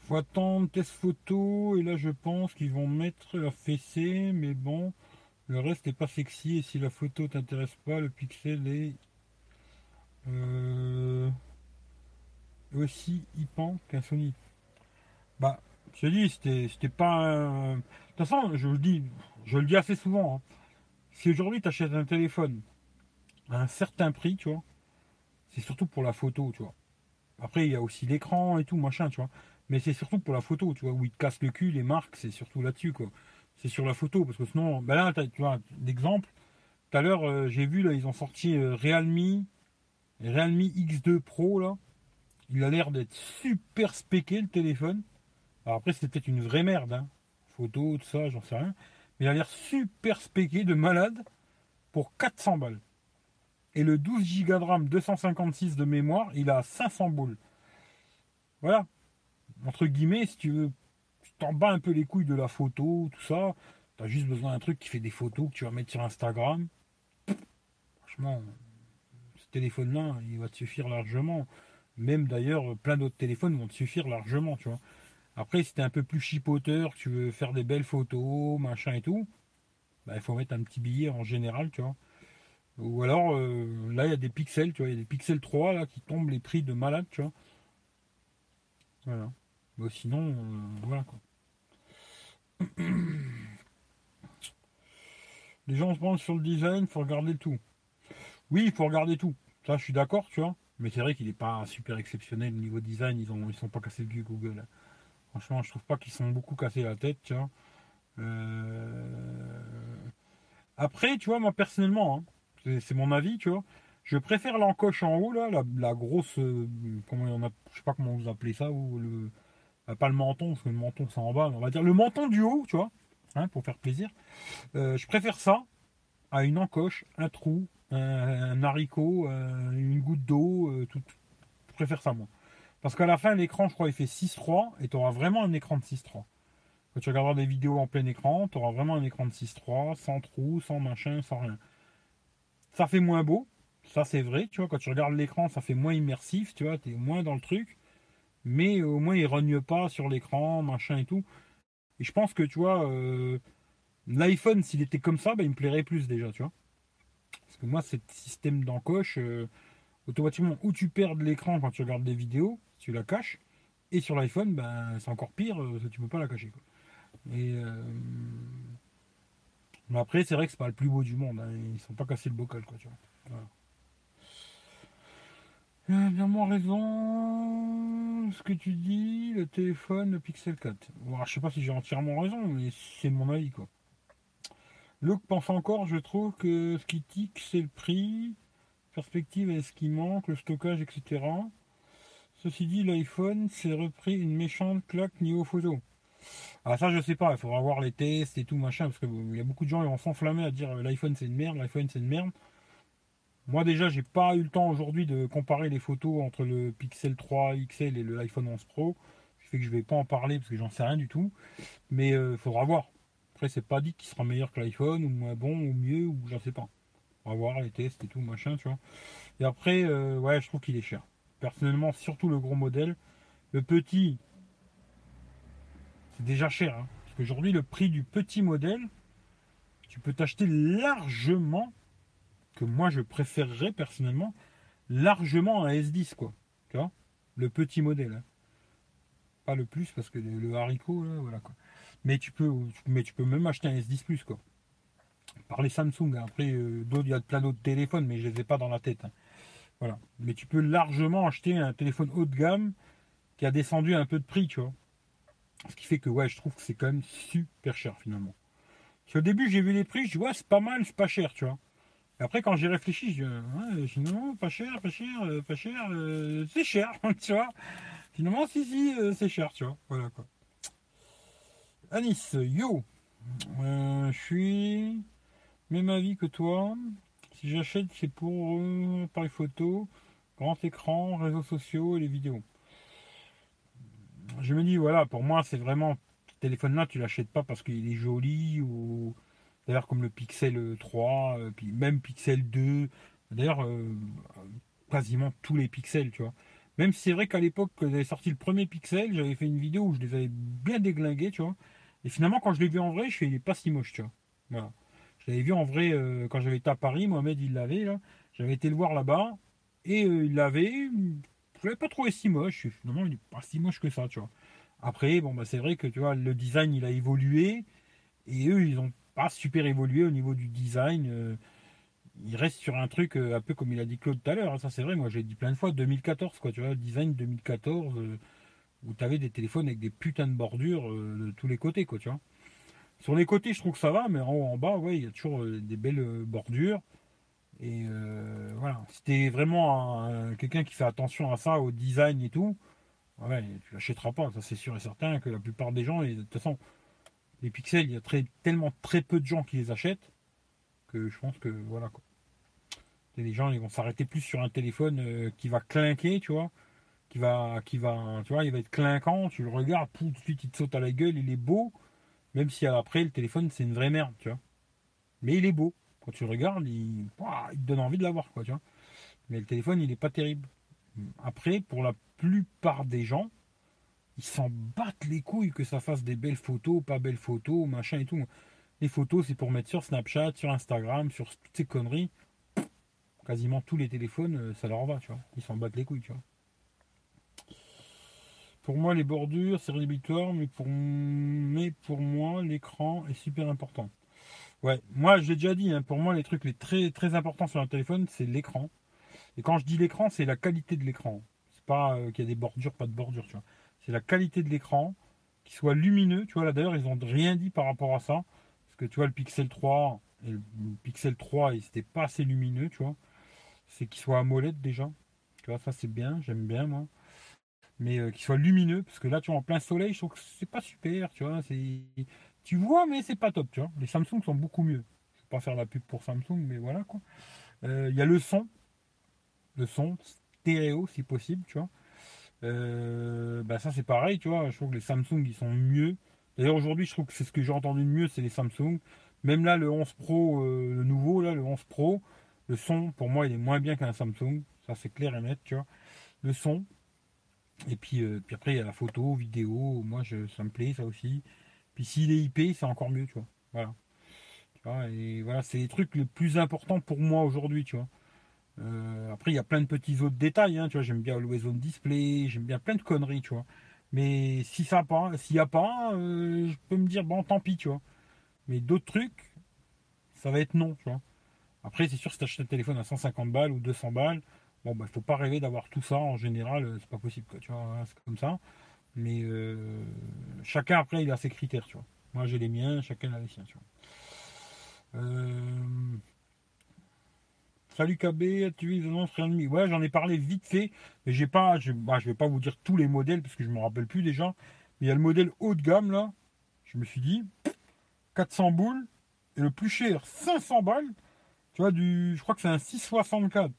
Faut attendre test photo et là je pense qu'ils vont mettre la fessée, mais bon, le reste n'est pas sexy et si la photo t'intéresse pas, le pixel est euh, aussi hypant qu'un Sony. Bah, je te dis, c'était pas. De toute façon, je le dis, je le dis assez souvent. Hein. Si aujourd'hui tu achètes un téléphone à un certain prix, tu vois, c'est surtout pour la photo, tu vois. Après, il y a aussi l'écran et tout, machin, tu vois. Mais c'est surtout pour la photo, tu vois, où ils te cassent le cul, les marques, c'est surtout là-dessus. C'est sur la photo, parce que sinon, ben là, tu vois, l'exemple, tout à l'heure, euh, j'ai vu, là, ils ont sorti euh, Realme, Realme X2 Pro, là. Il a l'air d'être super spéqué, le téléphone. Alors après, c'était peut-être une vraie merde, hein. Photo, tout ça, j'en sais rien. Mais il a l'air super spéqué de malade pour 400 balles. Et le 12 Go de RAM, 256 de mémoire, il a 500 boules. Voilà. Entre guillemets, si tu veux, t'en bats un peu les couilles de la photo, tout ça. Tu as juste besoin d'un truc qui fait des photos que tu vas mettre sur Instagram. Franchement, ce téléphone-là, il va te suffire largement. Même d'ailleurs, plein d'autres téléphones vont te suffire largement, tu vois. Après, si t'es un peu plus chipoteur, tu veux faire des belles photos, machin et tout, bah, il faut mettre un petit billet en général, tu vois. Ou alors, euh, là, il y a des pixels, tu vois, il y a des pixels 3 là qui tombent les prix de malade, tu vois. Voilà. Sinon, euh, voilà quoi. [clears throat] Les gens se pensent sur le design, il faut regarder tout. Oui, il faut regarder tout. Ça, je suis d'accord, tu vois. Mais c'est vrai qu'il n'est pas super exceptionnel au niveau design. Ils ont, ils sont pas cassés le Google. Franchement, je trouve pas qu'ils sont beaucoup cassés la tête, tu vois. Euh, après, tu vois, moi personnellement, hein, c'est mon avis, tu vois. Je préfère l'encoche en haut, là, la, grosse. Euh, comment on sais pas comment vous appelez ça. Bah, pas le menton, parce que le menton c'est en bas, on va dire le menton du haut, tu vois, hein, pour faire plaisir. Euh, je préfère ça à une encoche, un trou, un, haricot, une goutte d'eau, tout. Je préfère ça, moi. Parce qu'à la fin, l'écran, je crois, il fait 6.3 et tu auras vraiment un écran de 6.3. Quand tu regarderas des vidéos en plein écran, tu auras vraiment un écran de 6.3, sans trou, sans machin, sans rien. Ça fait moins beau, ça c'est vrai, tu vois, quand tu regardes l'écran, ça fait moins immersif, tu vois, tu es moins dans le truc, mais au moins il rogne pas sur l'écran, machin et tout. Et je pense que, tu vois, euh, l'iPhone, s'il était comme ça, bah, il me plairait plus déjà, tu vois. Parce que moi, ce système d'encoche, euh, automatiquement, où tu perds l'écran quand tu regardes des vidéos, tu la caches. Et sur l'iPhone, ben, c'est encore pire, euh, tu peux pas la cacher. Et euh, Mais après, c'est vrai que c'est pas le plus beau du monde. Hein. Ils sont pas cassés le bocal, quoi, tu vois. Voilà. Bien raison. Ce que tu dis, le téléphone, le Pixel 4. Bon, je sais pas si j'ai entièrement raison, mais c'est mon avis, quoi. Luc pense encore, je trouve que ce qui tique, c'est le prix, perspective est ce qui manque, le stockage, etc. Ceci dit, l'iPhone s'est repris une méchante claque niveau photo. Ah ça je sais pas, il faudra voir les tests et tout machin, parce qu'il y a beaucoup de gens qui vont s'enflammer à dire euh, l'iPhone c'est une merde, l'iPhone c'est une merde. Moi déjà j'ai pas eu le temps aujourd'hui de comparer les photos entre le Pixel 3 XL et le iPhone 11 Pro. Ce fait que je vais pas en parler parce que j'en sais rien du tout. Mais il euh, faudra voir. Après, c'est pas dit qu'il sera meilleur que l'iPhone, ou moins bon, ou mieux, ou j'en sais pas. On va voir les tests et tout, machin, tu vois. Et après, euh, ouais, je trouve qu'il est cher. Personnellement, surtout le gros modèle. Le petit, c'est déjà cher. Hein. Parce qu'aujourd'hui, le prix du petit modèle, tu peux t'acheter largement, que moi je préférerais personnellement, largement un S10, quoi. Tu vois Le petit modèle. Hein. Pas le plus, parce que le, haricot, là, voilà, quoi. Mais tu peux, mais tu peux même acheter un S10 Plus, quoi. Par les Samsung. Hein. Après, euh, il y a plein d'autres téléphones, mais je les ai pas dans la tête. Hein. Voilà. Mais tu peux largement acheter un téléphone haut de gamme qui a descendu un peu de prix, tu vois. Ce qui fait que, ouais, je trouve que c'est quand même super cher, finalement. Au début, j'ai vu les prix, je dis, ouais, c'est pas mal, c'est pas cher, tu vois. Après, quand j'ai réfléchi, je dis, ouais, finalement, pas cher, pas cher, euh, pas cher, euh, c'est cher, [laughs] tu vois. Finalement, si, si, c'est cher, tu vois. Voilà, quoi. Anis, yo, je suis même avis que toi. Si j'achète, c'est pour euh, appareil photo, grand écran, réseaux sociaux et les vidéos. Je me dis, voilà, pour moi, c'est vraiment. Ce téléphone-là, tu l'achètes pas parce qu'il est joli ou. D'ailleurs, comme le Pixel 3, euh, puis même Pixel 2. D'ailleurs, euh, quasiment tous les pixels, tu vois. Même si c'est vrai qu'à l'époque, quand j'avais sorti le premier Pixel, j'avais fait une vidéo où je les avais bien déglingués, tu vois. Et finalement, quand je l'ai vu en vrai, je est pas si moche, tu vois. Voilà. Je l'avais vu en vrai euh, quand j'avais été à Paris, Mohamed il l'avait. J'avais été le voir là-bas et euh, il l'avait. Je l'avais pas trouvé si moche. Finalement, il n'est pas si moche que ça, tu vois. Après, bon bah c'est vrai que tu vois, le design il a évolué et eux ils ont pas super évolué au niveau du design. Euh, ils restent sur un truc un peu comme il a dit Claude tout à l'heure. Hein. ça c'est vrai, moi j'ai dit plein de fois 2014 quoi, tu vois, design 2014 où tu avais des téléphones avec des putains de bordures de tous les côtés quoi, tu vois. Sur les côtés, je trouve que ça va, mais en haut, en bas, ouais, il y a toujours euh, des belles euh, bordures. Et euh, voilà, t'es vraiment quelqu'un qui fait attention à ça, au design et tout, ouais, tu l'achèteras pas, ça c'est sûr et certain que la plupart des gens, et de toute façon, les pixels, il y a très, tellement très peu de gens qui les achètent que je pense que voilà quoi. Les gens ils vont s'arrêter plus sur un téléphone qui va clinquer, tu vois, qui va, qui va, tu vois, il va être clinquant, tu le regardes, tout de suite il te saute à la gueule, il est beau, même si après, le téléphone, c'est une vraie merde, tu vois. Mais il est beau. Quand tu le regardes, il, te donne envie de l'avoir, quoi, tu vois. Mais le téléphone, il n'est pas terrible. Après, pour la plupart des gens, ils s'en battent les couilles que ça fasse des belles photos, pas belles photos, machin et tout. Les photos, c'est pour mettre sur Snapchat, sur Instagram, sur toutes ces conneries. Quasiment tous les téléphones, euh, ça leur va, tu vois. Ils s'en battent les couilles, tu vois. Pour moi, les bordures, c'est rédhibitoire, mais pour, mais pour moi, l'écran est super important. Ouais, moi, j'ai déjà dit, hein, pour moi, les trucs les très, très importants sur un téléphone, c'est l'écran. Et quand je dis l'écran, c'est la qualité de l'écran. C'est pas euh, qu'il y a des bordures, pas de bordures, tu vois. C'est la qualité de l'écran, qui soit lumineux. Tu vois, là, d'ailleurs, ils n'ont rien dit par rapport à ça. Parce que tu vois, le Pixel 3, et le Pixel 3, il n'était pas assez lumineux, tu vois. C'est qu'il soit AMOLED déjà. Tu vois, ça, c'est bien, j'aime bien, moi mais euh, qui soit lumineux, parce que là, tu vois, en plein soleil, je trouve que c'est pas super, tu vois. Tu vois, mais c'est pas top, tu vois. Les Samsung sont beaucoup mieux. Je vais pas faire la pub pour Samsung, mais voilà, quoi. Euh, il y a le son, le son stéréo, si possible, tu vois. Euh, bah ça, c'est pareil, tu vois. Je trouve que les Samsung, ils sont mieux. D'ailleurs, aujourd'hui, je trouve que c'est ce que j'ai entendu de mieux, c'est les Samsung. Même là, le 11 Pro, le nouveau, là, le 11 Pro, le son, pour moi, il est moins bien qu'un Samsung. Ça, c'est clair et net, tu vois. Le son, et puis, euh, après, il y a la photo, vidéo. Moi, je, ça me plaît, ça aussi. Puis s'il est IP, c'est encore mieux, tu vois. Voilà. Et voilà, c'est les trucs les plus importants pour moi aujourd'hui, tu vois. Euh, après, il y a plein de petits autres détails, hein, tu vois. J'aime bien Always On Display, j'aime bien plein de conneries, tu vois. Mais si ça pas, s'il n'y a pas, euh, je peux me dire, bon, tant pis, tu vois. Mais d'autres trucs, ça va être non, tu vois. Après, c'est sûr, si tu achètes un téléphone à 150 balles ou 200 balles, Bon, bah, faut pas rêver d'avoir tout ça en général, euh, c'est pas possible, quoi, tu vois, hein, c'est comme ça. Mais chacun après, il a ses critères, tu vois. Moi, j'ai les miens, chacun a les siens, salut KB, tu une annonce Realme Ouais, j'en ai parlé vite fait, mais j'ai pas, je, bah, vais pas vous dire tous les modèles parce que je me rappelle plus déjà. Mais il y a le modèle haut de gamme là. Je me suis dit 400 boules et le plus cher 500 balles. Tu vois du, je crois que c'est un 664.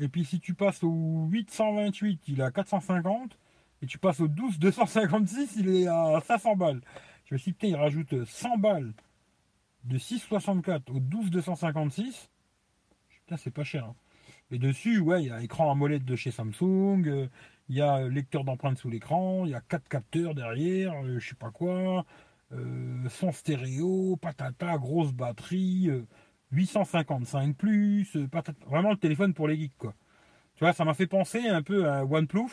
Et puis si tu passes au 828, il est à 450. Et tu passes au 12 256, il est à 500 balles. Je me suis dit, putain, il rajoute 100 balles de 6,64 au 12,256. Putain, c'est pas cher. Hein. Et dessus, ouais, il y a écran à molette de chez Samsung, euh, il y a lecteur d'empreintes sous l'écran, il y a quatre capteurs derrière, euh, je sais pas quoi, euh, son stéréo, patata, grosse batterie, 855 plus, patata, vraiment le téléphone pour les geeks quoi. Tu vois, ça m'a fait penser un peu à OnePlus,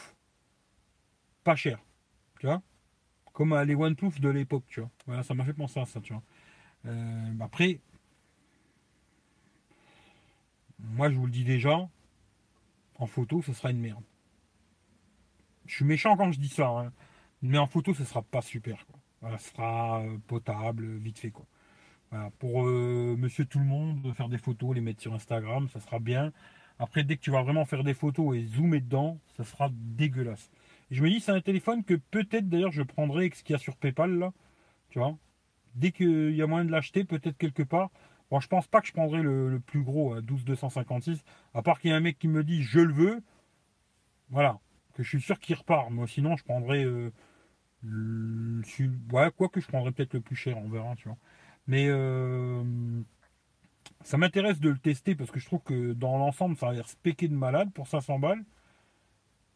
pas cher, tu vois, comme à les OnePlus de l'époque, tu vois. Voilà, ça m'a fait penser à ça, tu vois. après, moi je vous le dis déjà, en photo, ce sera une merde. Je suis méchant quand je dis ça, hein. mais en photo, ce sera pas super. Ce sera euh, potable, vite fait. Pour euh, monsieur tout le monde, faire des photos, les mettre sur Instagram, ça sera bien. Après, dès que tu vas vraiment faire des photos et zoomer dedans, ça sera dégueulasse. Et je me dis, c'est un téléphone que peut-être d'ailleurs je prendrai avec ce qu'il y a sur PayPal là. Tu vois? Dès qu'il y a moyen de l'acheter, peut-être quelque part. Bon, je pense pas que je prendrai le, plus gros, 12256. À part qu'il y a un mec qui me dit je le veux. Voilà que je suis sûr qu'il repart. Moi, sinon, je prendrais. Euh, ouais, quoi que je prendrais peut-être le plus cher, on verra, tu vois. Mais euh, ça m'intéresse de le tester parce que je trouve que dans l'ensemble, ça a l'air spéqué de malade pour 500 balles.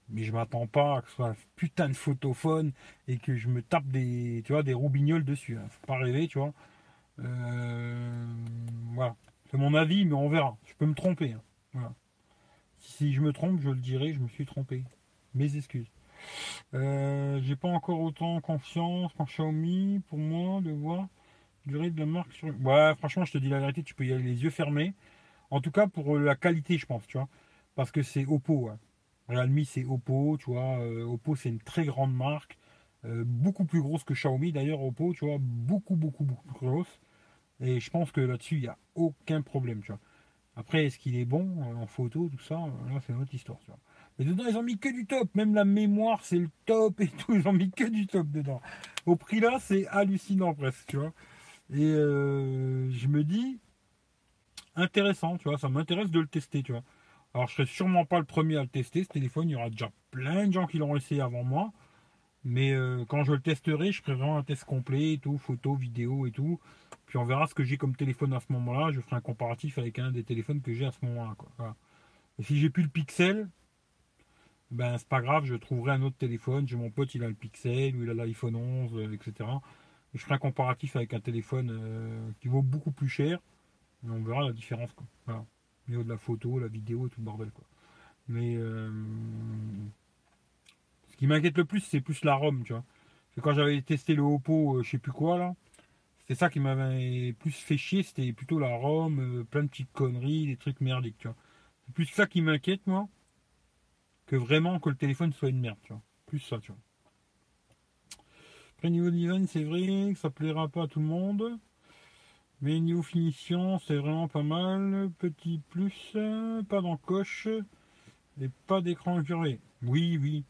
Mais je m'attends pas à que ce soit un putain de photophone et que je me tape des, tu vois, des roubignoles dessus. Hein. Faut pas rêver, tu vois. Euh, voilà. C'est mon avis, mais on verra. Je peux me tromper. Hein. Si je me trompe, je le dirai, je me suis trompé. Mes excuses. Euh, j'ai pas encore autant confiance en Xiaomi pour moi de voir durée de la marque sur. Ouais, franchement, je te dis la vérité, tu peux y aller les yeux fermés. En tout cas, pour la qualité, je pense, tu vois. Parce que c'est Oppo. Ouais. Realme, c'est Oppo, tu vois. Euh, Oppo, c'est une très grande marque. Beaucoup plus grosse que Xiaomi, d'ailleurs, Oppo, tu vois. Beaucoup, beaucoup, beaucoup plus grosse. Et je pense que là-dessus, il n'y a aucun problème, tu vois. Après, est-ce qu'il est bon en photo, tout ça Là, c'est une autre histoire, tu vois. Mais dedans, ils ont mis que du top. Même la mémoire, c'est le top et [laughs] tout. Ils ont mis que du top dedans. Au prix là, c'est hallucinant presque, tu vois. Et euh, je me dis, intéressant, tu vois. Ça m'intéresse de le tester, tu vois. Alors, je serai sûrement pas le premier à le tester, ce téléphone. Il y aura déjà plein de gens qui l'ont essayé avant moi. Mais euh, quand je le testerai, je ferai vraiment un test complet et tout, photo, vidéo et tout. Puis on verra ce que j'ai comme téléphone à ce moment-là. Je ferai un comparatif avec un des téléphones que j'ai à ce moment-là. Et si j'ai plus le Pixel, ben c'est pas grave, je trouverai un autre téléphone. J'ai mon pote, il a le Pixel ou il a l'iPhone 11, euh, etc. Et je ferai un comparatif avec un téléphone euh, qui vaut beaucoup plus cher. Et on verra la différence. Voilà. Au niveau de la photo, la vidéo, tout le bordel. Mais euh, ce qui m'inquiète le plus, c'est plus la ROM, tu quand j'avais testé le Oppo, je sais plus quoi là, c'était ça qui m'avait plus fait chier, c'était plutôt la ROM, plein de petites conneries, des trucs merdiques, tu vois. C'est plus ça qui m'inquiète, moi que vraiment que le téléphone soit une merde, tu vois. Plus ça, tu vois. Après, niveau design, c'est vrai que ça plaira pas à tout le monde. Mais niveau finition, c'est vraiment pas mal. Petit plus, pas d'encoche et pas d'écran curé. Oui, oui.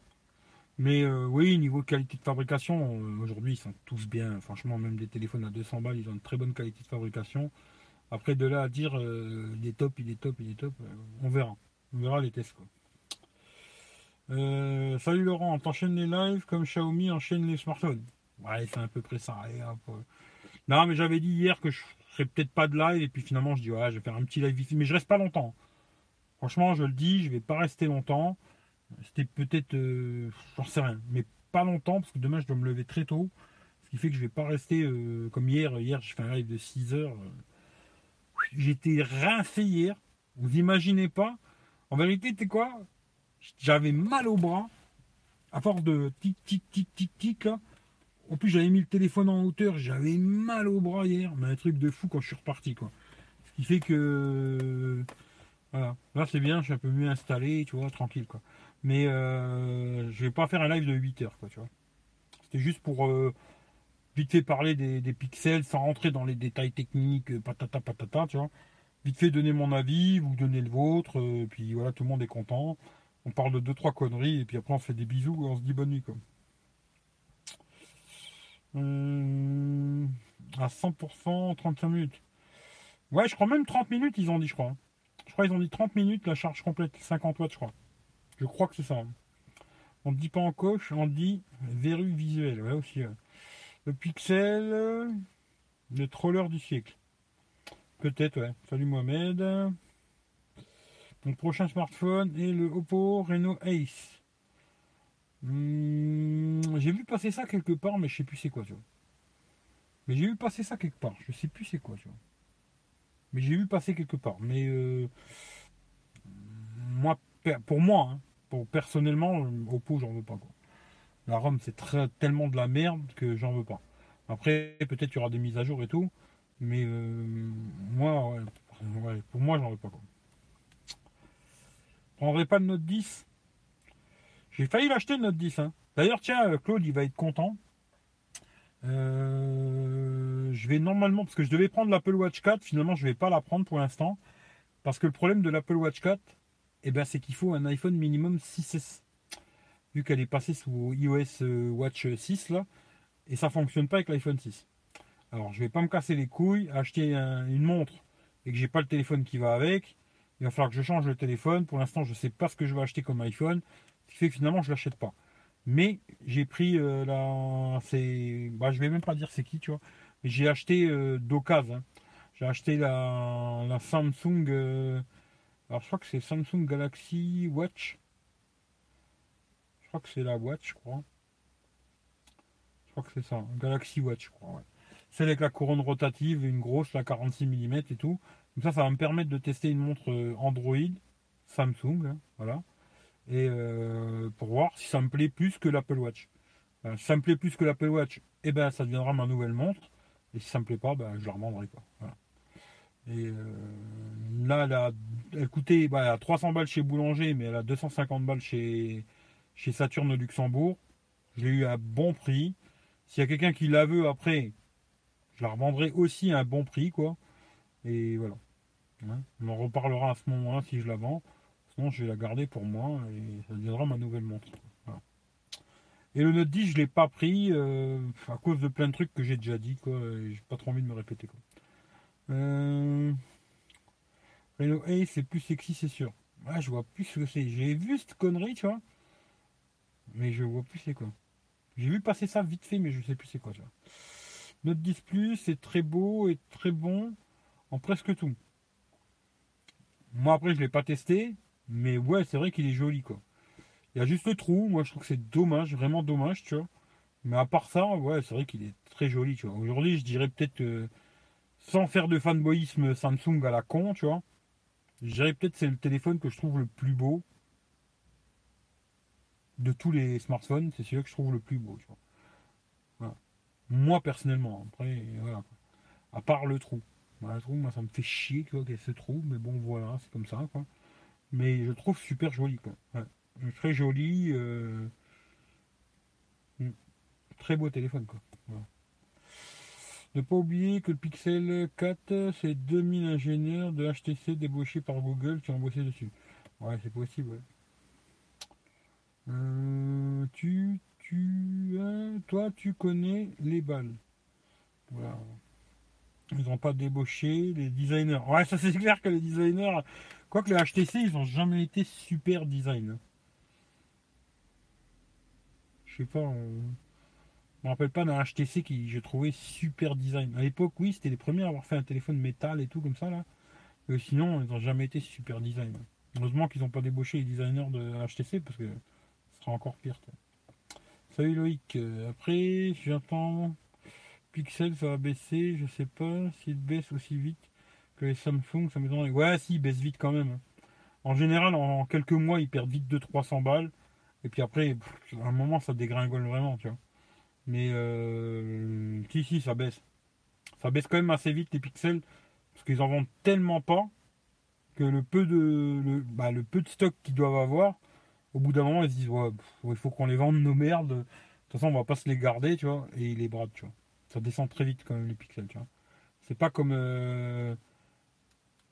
Mais euh, oui, niveau qualité de fabrication, euh, aujourd'hui ils sont tous bien. Franchement, même des téléphones à 200 balles, ils ont une très bonne qualité de fabrication. Après, de là à dire euh, il est top, il est top, il est top, on verra. On verra les tests. Salut Laurent, t'enchaînes les lives comme Xiaomi enchaîne les smartphones. Ouais, c'est à peu près ça. Non, mais j'avais dit hier que je ferais peut-être pas de live et puis finalement je dis ouais, je vais faire un petit live ici, mais je reste pas longtemps. Franchement, je le dis, je vais pas rester longtemps. C'était peut-être, euh, j'en sais rien, mais pas longtemps parce que demain je dois me lever très tôt, ce qui fait que je vais pas rester euh, comme hier. Hier, je fais un live de 6 heures. J'étais rincé hier. Vous imaginez pas En vérité, c'est quoi? J'avais mal au bras, à force de tic, tic, tic, tic, tic, En plus, j'avais mis le téléphone en hauteur, j'avais mal au bras hier, mais un truc de fou quand je suis reparti, quoi. Ce qui fait que. Voilà. Là, c'est bien, je suis un peu mieux installé, tu vois, tranquille, quoi. Mais euh, je vais pas faire un live de 8 heures, quoi, tu vois. C'était juste pour euh, vite fait parler des, pixels sans rentrer dans les détails techniques, euh, patata patata, tu vois. Vite fait donner mon avis, vous donner le vôtre, euh, puis voilà, tout le monde est content on parle de deux trois conneries et puis après on fait des bisous et on se dit bonne nuit quoi. Euh, à 100% 35 minutes. Ouais, je crois même 30 minutes ils ont dit je crois. Je crois qu'ils ont dit 30 minutes la charge complète 50 watts je crois. Je crois que c'est ça. On ne dit pas en coche, on dit verrue visuelle. Ouais aussi. Le Pixel, le troller du siècle. Peut-être, ouais. Salut Mohamed. Mon prochain smartphone est le Oppo Reno Ace. Hmm, j'ai vu passer ça quelque part, mais je sais plus c'est quoi. Mais j'ai vu passer ça quelque part. Je sais plus c'est quoi, tu. Mais j'ai vu passer quelque part. Mais euh, moi, pour moi, hein, personnellement, Oppo, j'en veux pas. La ROM, c'est tellement de la merde que j'en veux pas. Après, peut-être qu'il y aura des mises à jour et tout. Mais euh, moi, pour moi, j'en veux pas quoi. Je prendrai pas le Note 10. J'ai failli l'acheter le Note 10. Hein. D'ailleurs, tiens, euh, Claude, il va être content. Euh, je vais normalement, parce que je devais prendre l'Apple Watch 4, finalement, je ne vais pas la prendre pour l'instant. Parce que le problème de l'Apple Watch 4, eh ben, c'est qu'il faut un iPhone minimum 6S. Vu qu'elle est passée sous iOS euh, Watch 6, là, et ça ne fonctionne pas avec l'iPhone 6. Alors, je vais pas me casser les couilles, acheter une montre et que j'ai pas le téléphone qui va avec. Il va falloir que je change le téléphone. Pour l'instant, je ne sais pas ce que je vais acheter comme iPhone. Ce qui fait que finalement, je l'achète pas. Mais j'ai pris euh, la. C'est, bah, je vais même pas dire c'est qui, tu vois. Mais j'ai acheté euh, d'occasion. J'ai acheté la, la Samsung. Euh, alors je crois que c'est Samsung Galaxy Watch. Je crois que c'est la Watch, je crois. Je crois que c'est ça. Galaxy Watch, je. Celle avec la couronne rotative, une grosse, la 46 mm et tout. Donc ça, ça va me permettre de tester une montre Android Samsung. Hein, voilà et euh, pour voir si ça me plaît plus que l'Apple Watch. Euh, si ça me plaît plus que l'Apple Watch, eh ben ça deviendra ma nouvelle montre. Et si ça me plaît pas, ben, je la revendrai pas. Et euh, là, elle, coûtait bah, 300 balles chez Boulanger, mais elle a 250 balles chez, chez Saturne Luxembourg. Je l'ai eu à bon prix. S'il y a quelqu'un qui la veut après, je la revendrai aussi à un bon prix, quoi. Et voilà. Hein, on en reparlera à ce moment-là si je la vends je vais la garder pour moi et ça deviendra ma nouvelle montre. Et le Note 10, je ne l'ai pas pris euh, à cause de plein de trucs que j'ai déjà dit. Quoi, j'ai pas trop envie de me répéter. Quoi. Euh, Reno Ace, c'est plus sexy, c'est sûr. Ouais, je vois plus ce que c'est. J'ai vu cette connerie, tu vois. Mais je vois plus c'est quoi. J'ai vu passer ça vite fait, mais je sais plus c'est quoi, tu vois. Note 10 Plus, c'est très beau et très bon en presque tout. Moi, après, je ne l'ai pas testé. Mais ouais, c'est vrai qu'il est joli, quoi. Il y a juste le trou, moi je trouve que c'est dommage, vraiment dommage, tu vois. Mais à part ça, ouais, c'est vrai qu'il est très joli, tu vois. Aujourd'hui, je dirais peut-être, euh, sans faire de fanboyisme Samsung à la con, tu vois, je dirais peut-être c'est le téléphone que je trouve le plus beau de tous les smartphones, c'est celui que je trouve le plus beau, tu vois. Moi, personnellement, après, voilà. À part le trou. le trou, moi, ça me fait chier, tu vois, qu'il ce trou, mais bon, voilà, c'est comme ça, quoi mais je trouve super joli. Quoi. Très joli. Euh, hmm. Très beau téléphone. Quoi. Ne pas oublier que le Pixel 4, c'est 2000 ingénieurs de HTC débauchés par Google qui ont bossé dessus. Ouais, c'est possible. Euh, tu, tu, toi, tu connais les balles. Voilà. Ils n'ont pas débauché les designers. Ouais, ça c'est clair que les designers, Quoique les HTC, ils n'ont jamais été super design. Hein. Je sais pas. Me rappelle pas d'un HTC qui je trouvais super design. À l'époque, oui, c'était les premiers à avoir fait un téléphone métal et tout comme ça là. Mais sinon, ils n'ont jamais été super design. Heureusement qu'ils n'ont pas débauché les designers de HTC parce que ce sera encore pire. Salut Loïc. Euh, après, j'entends Pixel ça va baisser. Je sais pas s'il baisse aussi vite que les Samsung, ça m'étonnerait. Ouais, si, ils baissent vite quand même. En général, en quelques mois, ils perdent vite 200-300 balles. Et puis après, à un moment, ça dégringole vraiment, tu vois. Mais euh, si, si, ça baisse. Ça baisse quand même assez vite les pixels. Parce qu'ils en vendent tellement pas que le peu de, le, bah, le peu de stock qu'ils doivent avoir, au bout d'un moment, ils se disent ouais, il faut qu'on les vende nos merdes. De toute façon, on va pas se les garder, tu vois. Et ils les bradent, tu vois. Ça descend très vite quand même les pixels, tu vois. C'est pas comme. Euh,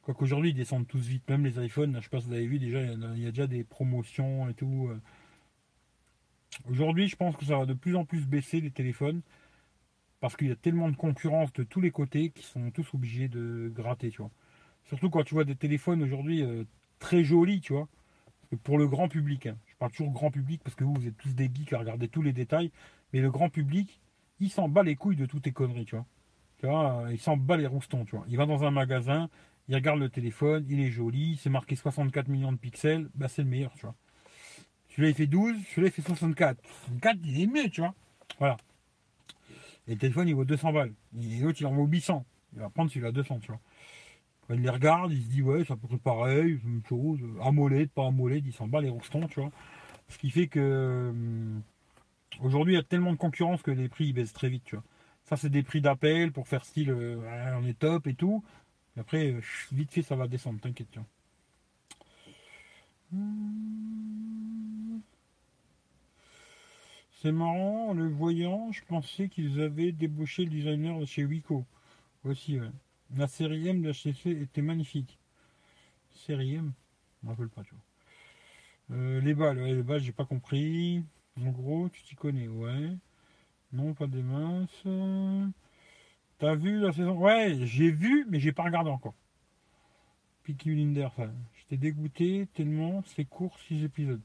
Quoi qu'aujourd'hui, ils descendent tous vite, même les iPhones, je sais pas si vous avez vu, déjà, il y, a, déjà des promotions et tout. Euh. Aujourd'hui, je pense que ça va de plus en plus baisser les téléphones, parce qu'il y a tellement de concurrence de tous les côtés qu'ils sont tous obligés de gratter, tu vois. Surtout quand tu vois des téléphones aujourd'hui euh, très jolis, tu vois. Pour le grand public, hein. je parle toujours grand public parce que vous, êtes tous des geeks à regarder tous les détails, mais le grand public, il s'en bat les couilles de toutes tes conneries, tu vois. Tu vois, il s'en bat les roustons, tu vois. Il va dans un magasin, il regarde le téléphone, il est joli, c'est marqué 64 millions de pixels, bah c'est le meilleur, tu vois. Celui-là il fait 12, celui-là il fait 64. 64 il est mieux, tu vois. Voilà. Et le téléphone il vaut 200 balles. Et l'autre il en vaut 800. Il va prendre celui-là 200, tu vois. il les regarde, il se dit ouais, c'est à peu pareil, une chose. AMOLED, pas AMOLED, il s'en bat les roustons, tu vois. Ce qui fait que hum, aujourd'hui il y a tellement de concurrence que les prix ils baissent très vite, tu vois. Ça c'est des prix d'appel pour faire style euh, on est top et tout. Et après, euh, vite fait ça va descendre, t'inquiète, tu vois. C'est marrant, le voyant, je pensais qu'ils avaient débauché le designer de chez Wiko. Aussi, La série M de HTC était magnifique. Série M Je me rappelle pas, tu. Euh, les balles, les balles, j'ai pas compris. En gros, tu t'y connais, ouais. Non, pas des minces. T'as vu la saison? Ouais, j'ai vu, mais j'ai pas regardé encore. Peaky Blinder, j'étais dégoûté tellement c'est court, 6 épisodes.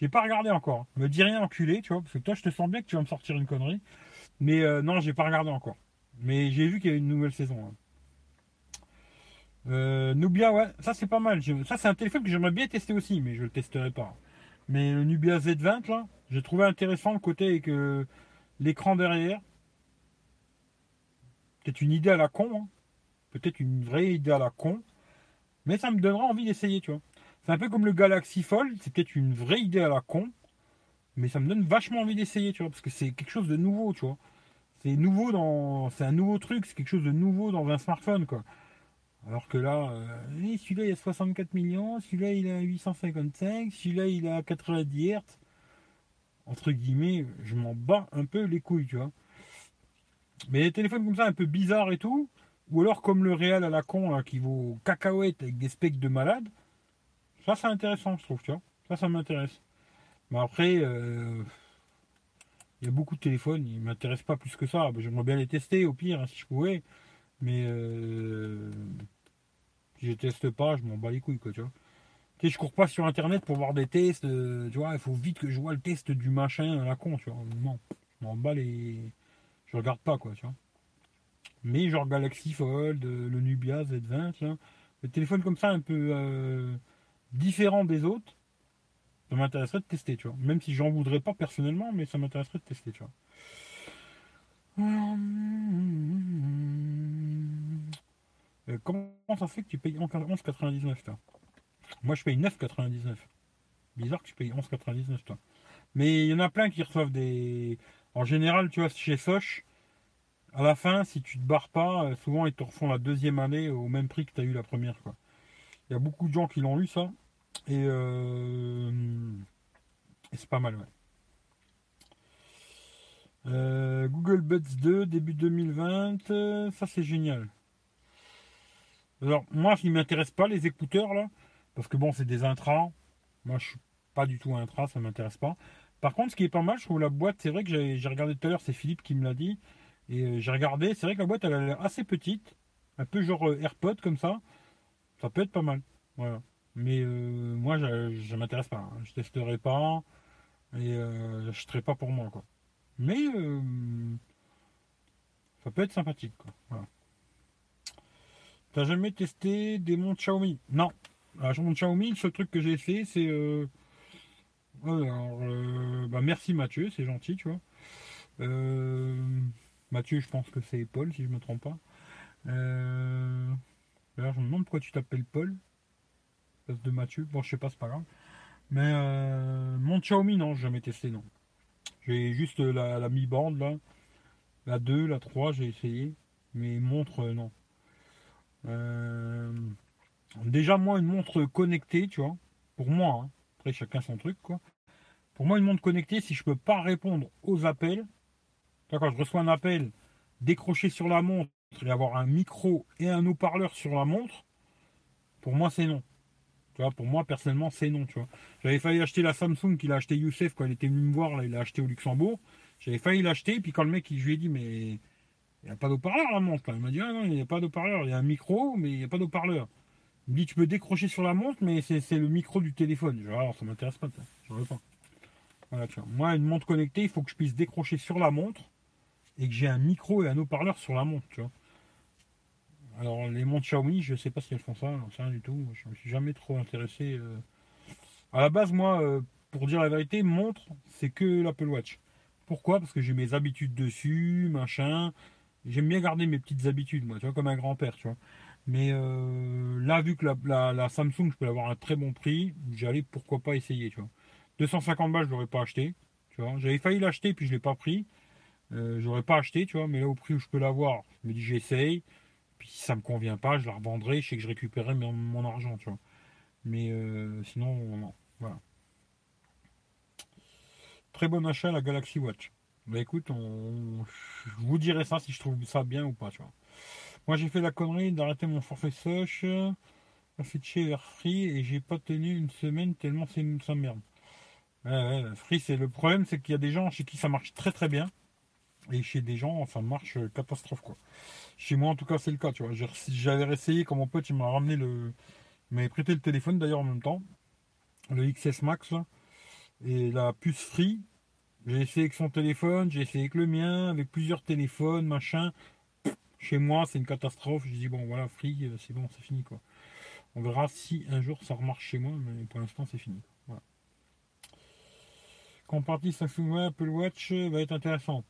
J'ai pas regardé encore. Me dis rien enculé, tu vois, parce que toi je te sens bien que tu vas me sortir une connerie. Mais euh, non, j'ai pas regardé encore. Mais j'ai vu qu'il y a une nouvelle saison. Hein. Euh, Nubia, ouais, ça c'est pas mal. Ça c'est un téléphone que j'aimerais bien tester aussi, mais je le testerai pas. Mais le Nubia Z20 là, j'ai trouvé intéressant le côté avec euh, l'écran derrière. Peut-être une idée à la con, hein. peut-être une vraie idée à la con, mais ça me donnera envie d'essayer, tu vois. C'est un peu comme le Galaxy Fold, c'est peut-être une vraie idée à la con, mais ça me donne vachement envie d'essayer, tu vois, parce que c'est quelque chose de nouveau, tu vois. C'est nouveau dans. C'est un nouveau truc, c'est quelque chose de nouveau dans un smartphone, quoi. Alors que là, euh, celui-là il a 64 millions, celui-là il a 855, celui-là il a 90 Hz. Entre guillemets, je m'en bats un peu les couilles, tu vois. Mais les téléphones comme ça, un peu bizarres et tout, ou alors comme le réel à la con, qui vaut cacahuète avec des specs de malade, ça c'est intéressant, je trouve, tu vois. Ça, ça m'intéresse. Mais après, euh, il y a beaucoup de téléphones, ils ne m'intéressent pas plus que ça. J'aimerais bien les tester au pire, hein, si je pouvais. Mais euh, si je teste pas, je m'en bats les couilles, quoi, tu vois. Tu sais, je cours pas sur internet pour voir des tests, euh, tu vois, il faut vite que je vois le test du machin à la con, tu vois. Non, je m'en bats les je regarde pas quoi, tu vois. Mais genre Galaxy Fold, euh, le Nubia Z20, tu le téléphone comme ça un peu différent des autres, ça m'intéresserait de tester, tu vois. Même si j'en voudrais pas personnellement, mais ça m'intéresserait de tester, tu vois. Euh, comment ça fait que tu payes 11,99 toi? Moi je paye 9,99. Bizarre que tu payes 11,99 toi. Mais il y en a plein qui reçoivent des. En général, tu vois, chez Soch, à la fin, si tu te barres pas, euh, souvent ils te refont la deuxième année au même prix que tu as eu la première. Quoi. Il y a beaucoup de gens qui l'ont eu ça. Et, euh, c'est pas mal, ouais. Euh, Google Buds 2, début 2020, ça c'est génial. Alors, moi, il ne m'intéresse pas les écouteurs là, parce que bon, c'est des intras. Moi, je suis pas du tout intra, ça m'intéresse pas. Par contre, ce qui est pas mal, je trouve la boîte, c'est vrai que j'ai regardé tout à l'heure, c'est Philippe qui me l'a dit. Et euh, j'ai regardé, c'est vrai que la boîte, elle a l'air assez petite. Un peu genre euh, AirPod comme ça. Ça peut être pas mal. Voilà. Mais euh, moi, je m'intéresse pas. Hein. Je testerai pas. Et je n'achèterai pas pour moi. Quoi. Mais ça peut être sympathique. Quoi. Voilà. T'as jamais testé des montres Xiaomi? Non. La montre Xiaomi, le seul truc que j'ai fait, c'est alors, euh, bah merci Mathieu, c'est gentil, tu vois. Euh, Mathieu, je pense que c'est Paul, si je me trompe pas. Euh, je me demande pourquoi tu t'appelles Paul. Place de Mathieu. Bon, je sais pas, c'est pas grave. Mais mon Xiaomi, non, j'ai jamais testé, non. J'ai juste la, mi-bande, là. La 2, la 3, j'ai essayé. Mais montre, non. déjà, moi, une montre connectée, tu vois. Pour moi, hein, après, chacun son truc, quoi. Pour moi, une montre connectée, si je peux pas répondre aux appels, quand je reçois un appel, décrocher sur la montre et avoir un micro et un haut-parleur sur la montre, pour moi, c'est non. Tu vois, pour moi, personnellement, c'est non, tu vois. J'avais failli acheter la Samsung qu'il a acheté Youssef quand il était venu me voir, là, il l'a acheté au Luxembourg. J'avais failli l'acheter, puis quand le mec, je lui ai dit, mais il n'y a pas d'haut-parleur la montre, Il m'a dit, ah non, il n'y a pas d'haut-parleur, il y a un micro, mais il n'y a pas d'haut-parleur. Il me dit tu peux décrocher sur la montre, mais c'est le micro du téléphone. Alors ça m'intéresse pas, veux pas. Voilà, Moi, une montre connectée, il faut que je puisse décrocher sur la montre et que j'ai un micro et un haut-parleur sur la montre, tu vois. Alors les montres Xiaomi, je sais pas si elles font ça, j'en sais rien du tout. Je me suis jamais trop intéressé. euh. À la base, moi, euh, pour dire la vérité, montre, c'est que l'Apple Watch. Pourquoi? Parce que j'ai mes habitudes dessus, machin. J'aime bien garder mes petites habitudes, moi, tu vois, comme un grand-père, tu vois. Mais euh, là, vu que la, Samsung, je peux l'avoir à un très bon prix, j'allais pourquoi pas essayer, tu vois. 250 balles, je l'aurais pas acheté. J'avais failli l'acheter, puis je l'ai pas pris. Euh, j'aurais pas acheté, tu vois, mais là, au prix où je peux l'avoir, je me dis, j'essaye. Puis si ça me convient pas, je la revendrai, je sais que je récupérerai mon, argent, tu vois. Mais euh, sinon, non. Voilà. Très bon achat, la Galaxy Watch. Bah écoute, on... je vous dirai ça si je trouve ça bien ou pas, tu vois. Moi, j'ai fait la connerie d'arrêter mon forfait Soch, affiché vers Free, et j'ai pas tenu une semaine tellement c'est ça merde. Ouais, Free, c'est le problème, c'est qu'il y a des gens chez qui ça marche très très bien, et chez des gens, ça marche euh, catastrophe, quoi. Chez moi, en tout cas, c'est le cas, tu vois. J'ai- J'avais essayé, quand mon pote, il m'a ramené le... M'avait prêté le téléphone, d'ailleurs, en même temps. Le XS Max. Et la puce Free, j'ai essayé avec son téléphone, j'ai essayé avec le mien, avec plusieurs téléphones, machin. Chez moi, c'est une catastrophe. Je dis, bon, voilà, Free, euh, c'est bon, c'est fini, quoi. On verra si un jour ça remarche chez moi, mais pour l'instant, c'est fini. Voilà. Comparatif Samsung Watch, Apple Watch euh, va être intéressant.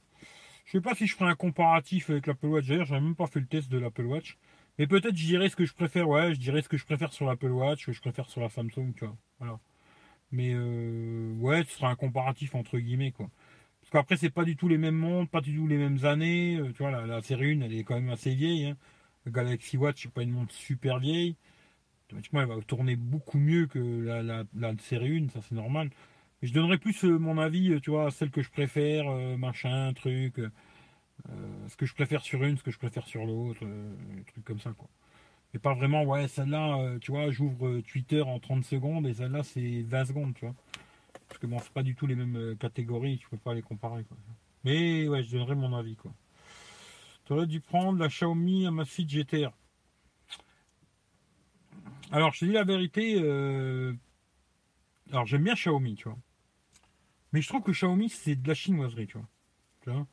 Je sais pas si je ferai un comparatif avec l'Apple Watch. D'ailleurs, j'avais même pas fait le test de l'Apple Watch. Mais peut-être je dirais ce que je préfère. Ouais, je dirais ce que je préfère sur l'Apple Watch, que je préfère sur la Samsung, tu vois. Voilà. Mais euh, ouais, ce sera un comparatif entre guillemets, quoi. Parce qu'après, c'est pas du tout les mêmes montres, pas du tout les mêmes années. Euh, tu vois, la, série 1, elle est quand même assez vieille. Hein. La Galaxy Watch, c'est pas une montre super vieille. Automatiquement, elle va tourner beaucoup mieux que la, la série 1, ça c'est normal. Je donnerais plus euh, mon avis, euh, tu vois, celle que je préfère, euh, machin, truc. ce que je préfère sur une, ce que je préfère sur l'autre, trucs comme ça, quoi. Et pas vraiment, ouais, celle-là, tu vois, j'ouvre Twitter en 30 secondes et celle-là, c'est 20 secondes, tu vois. Parce que bon, c'est pas du tout les mêmes catégories, tu peux pas les comparer, quoi. Mais ouais, je donnerais mon avis, quoi. Tu aurais dû prendre la Xiaomi Amazfit GTR. Alors, je te dis la vérité, alors j'aime bien Xiaomi, tu vois. Mais je trouve que Xiaomi, c'est de la chinoiserie, tu vois.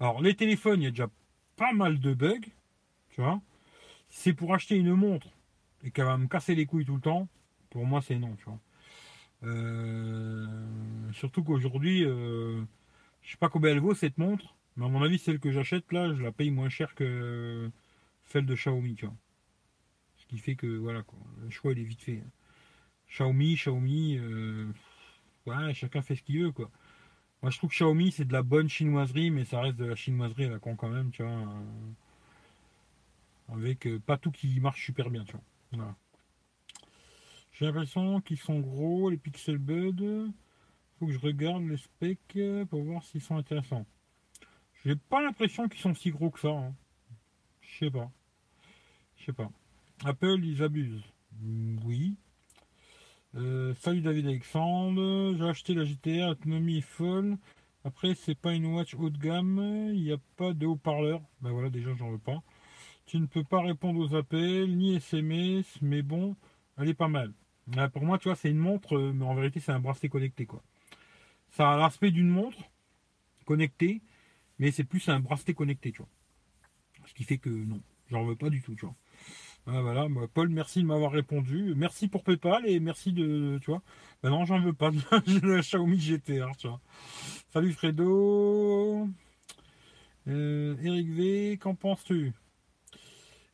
Alors, les téléphones, il y a déjà pas mal de bugs, tu vois. C'est pour acheter une montre et qu'elle va me casser les couilles tout le temps, pour moi, c'est non, tu vois. Euh, surtout qu'aujourd'hui, euh, je sais pas combien elle vaut cette montre, mais à mon avis, celle que j'achète là, je la paye moins cher que celle de Xiaomi. Ce qui fait que, voilà, quoi, le choix, il est vite fait. Xiaomi, Xiaomi, euh, ouais, chacun fait ce qu'il veut, quoi. Moi, je trouve que Xiaomi, c'est de la bonne chinoiserie, mais ça reste de la chinoiserie à la con quand même, tu vois. euh, avec euh, pas tout qui marche super bien, tu vois. Voilà. J'ai l'impression qu'ils sont gros, les Pixel Bud. Faut que je regarde les specs euh, pour voir s'ils sont intéressants. J'ai pas l'impression qu'ils sont si gros que ça. hein. Je sais pas. Je sais pas. Apple, ils abusent. Mm, Oui. Euh, salut David Alexandre, j'ai acheté la GTR, l'autonomie est folle. Après, c'est pas une watch haut de gamme, il n'y a pas de haut-parleur. Ben voilà, déjà, j'en veux pas. Tu ne peux pas répondre aux appels, ni SMS, mais bon, elle est pas mal. Euh, pour moi, tu vois, c'est une montre, euh, mais en vérité, c'est un bracelet connecté, quoi. Ça a l'aspect d'une montre connectée, mais c'est plus un bracelet connecté, tu vois. Ce qui fait que non, j'en veux pas du tout, tu vois. Ah, voilà, bah, Paul, merci de m'avoir répondu. Merci pour PayPal et merci de, tu vois. Ben non, j'en veux pas. [laughs] J'ai la Xiaomi GTR, tu vois. Salut Fredo. Euh, Eric V, qu'en penses-tu?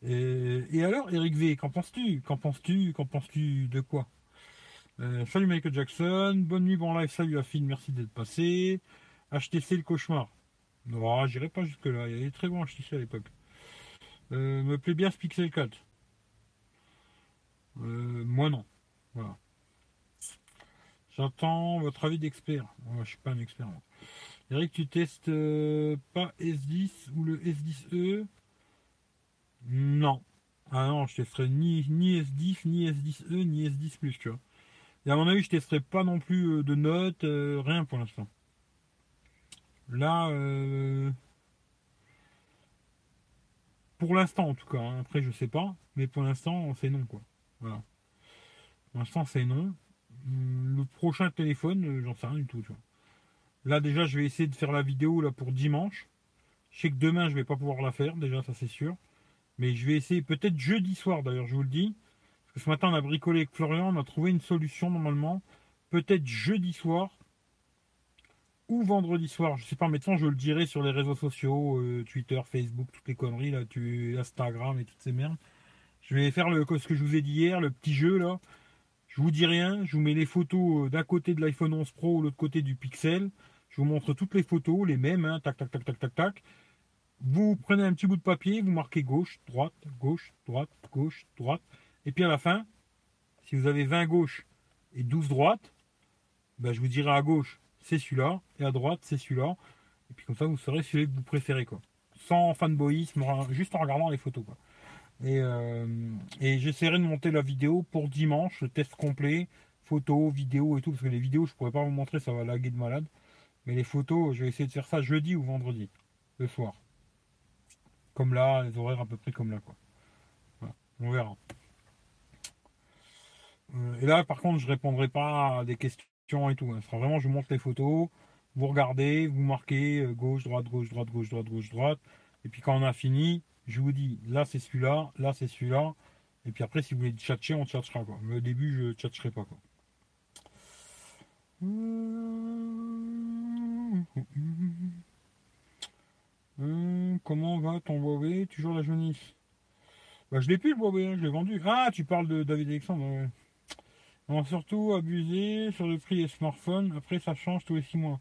Euh, Et alors, Eric V, qu'en penses-tu? Qu'en penses-tu? Qu'en penses-tu de quoi? Euh, Salut Michael Jackson. Bonne nuit, bon live. Salut Affine, merci d'être passé. HTC le cauchemar. Non, j'irai pas jusque-là. Il y avait très bon HTC à l'époque. Me plaît bien ce Pixel 4. Euh, moi non. Voilà. J'attends votre avis d'expert. Moi, je suis pas un expert. Eric, tu testes euh, pas S10 ou le S10e Non. Ah non, je testerai ni, ni S10, ni S10e, ni S10 Plus, tu vois. Et à mon avis, je testerai pas non plus euh, de notes, rien pour l'instant. Là, pour l'instant en tout cas, hein. après je sais pas, mais pour l'instant c'est non quoi. Voilà. Pour l'instant c'est non. Hum, Le prochain téléphone, euh, j'en sais rien du tout. Là déjà je vais essayer de faire la vidéo là pour dimanche. Je sais que demain, je vais pas pouvoir la faire, déjà, ça c'est sûr. Mais je vais essayer, peut-être jeudi soir d'ailleurs, je vous le dis. Parce que ce matin, on a bricolé avec Florian, on a trouvé une solution normalement. Peut-être jeudi soir ou vendredi soir, je sais pas, mais de je le dirai sur les réseaux sociaux, euh, Twitter, Facebook, toutes les conneries, là, tu, Instagram et toutes ces merdes. Je vais faire le, ce que je vous ai dit hier, le petit jeu là. Je vous dis rien, je vous mets les photos euh, d'un côté de l'iPhone 11 Pro ou l'autre côté du Pixel. Je vous montre toutes les photos, les mêmes, hein, tac, tac, tac, tac, tac, tac. Vous prenez un petit bout de papier, vous marquez gauche, droite, gauche, droite, gauche, droite. Et puis à la fin, si vous avez 20 gauches et 12 droites, ben je vous dirai à gauche, c'est celui-là, et à droite, c'est celui-là. Et puis comme ça, vous saurez celui que vous préférez, quoi. Sans fanboyisme, juste en regardant les photos, quoi. Et, euh, et j'essaierai de monter la vidéo pour dimanche, test complet, photos, vidéos et tout, parce que les vidéos, je pourrais pas vous montrer, ça va laguer de malade. Mais les photos, je vais essayer de faire ça jeudi ou vendredi, le soir. Comme là, les horaires à peu près comme là, quoi. on verra. Euh, et là, par contre, je répondrai pas à des questions et tout. Hein. Ce sera vraiment, je vous montre les photos, vous regardez, vous marquez euh, gauche, droite, gauche, droite, gauche, droite, gauche, droite. Et puis quand on a fini, je vous dis, là c'est celui-là, là c'est celui-là. Et puis après, si vous voulez tchatcher, on tchatchera quoi. Mais au début, je tchatcherai pas quoi. Hum, comment va ton Huawei? Toujours la jaunisse bah, Je l'ai plus le Huawei, hein, je l'ai vendu. Ah, tu parles de David Alexandre. On va surtout abuser sur le prix des smartphones. Après, ça change tous les 6 mois.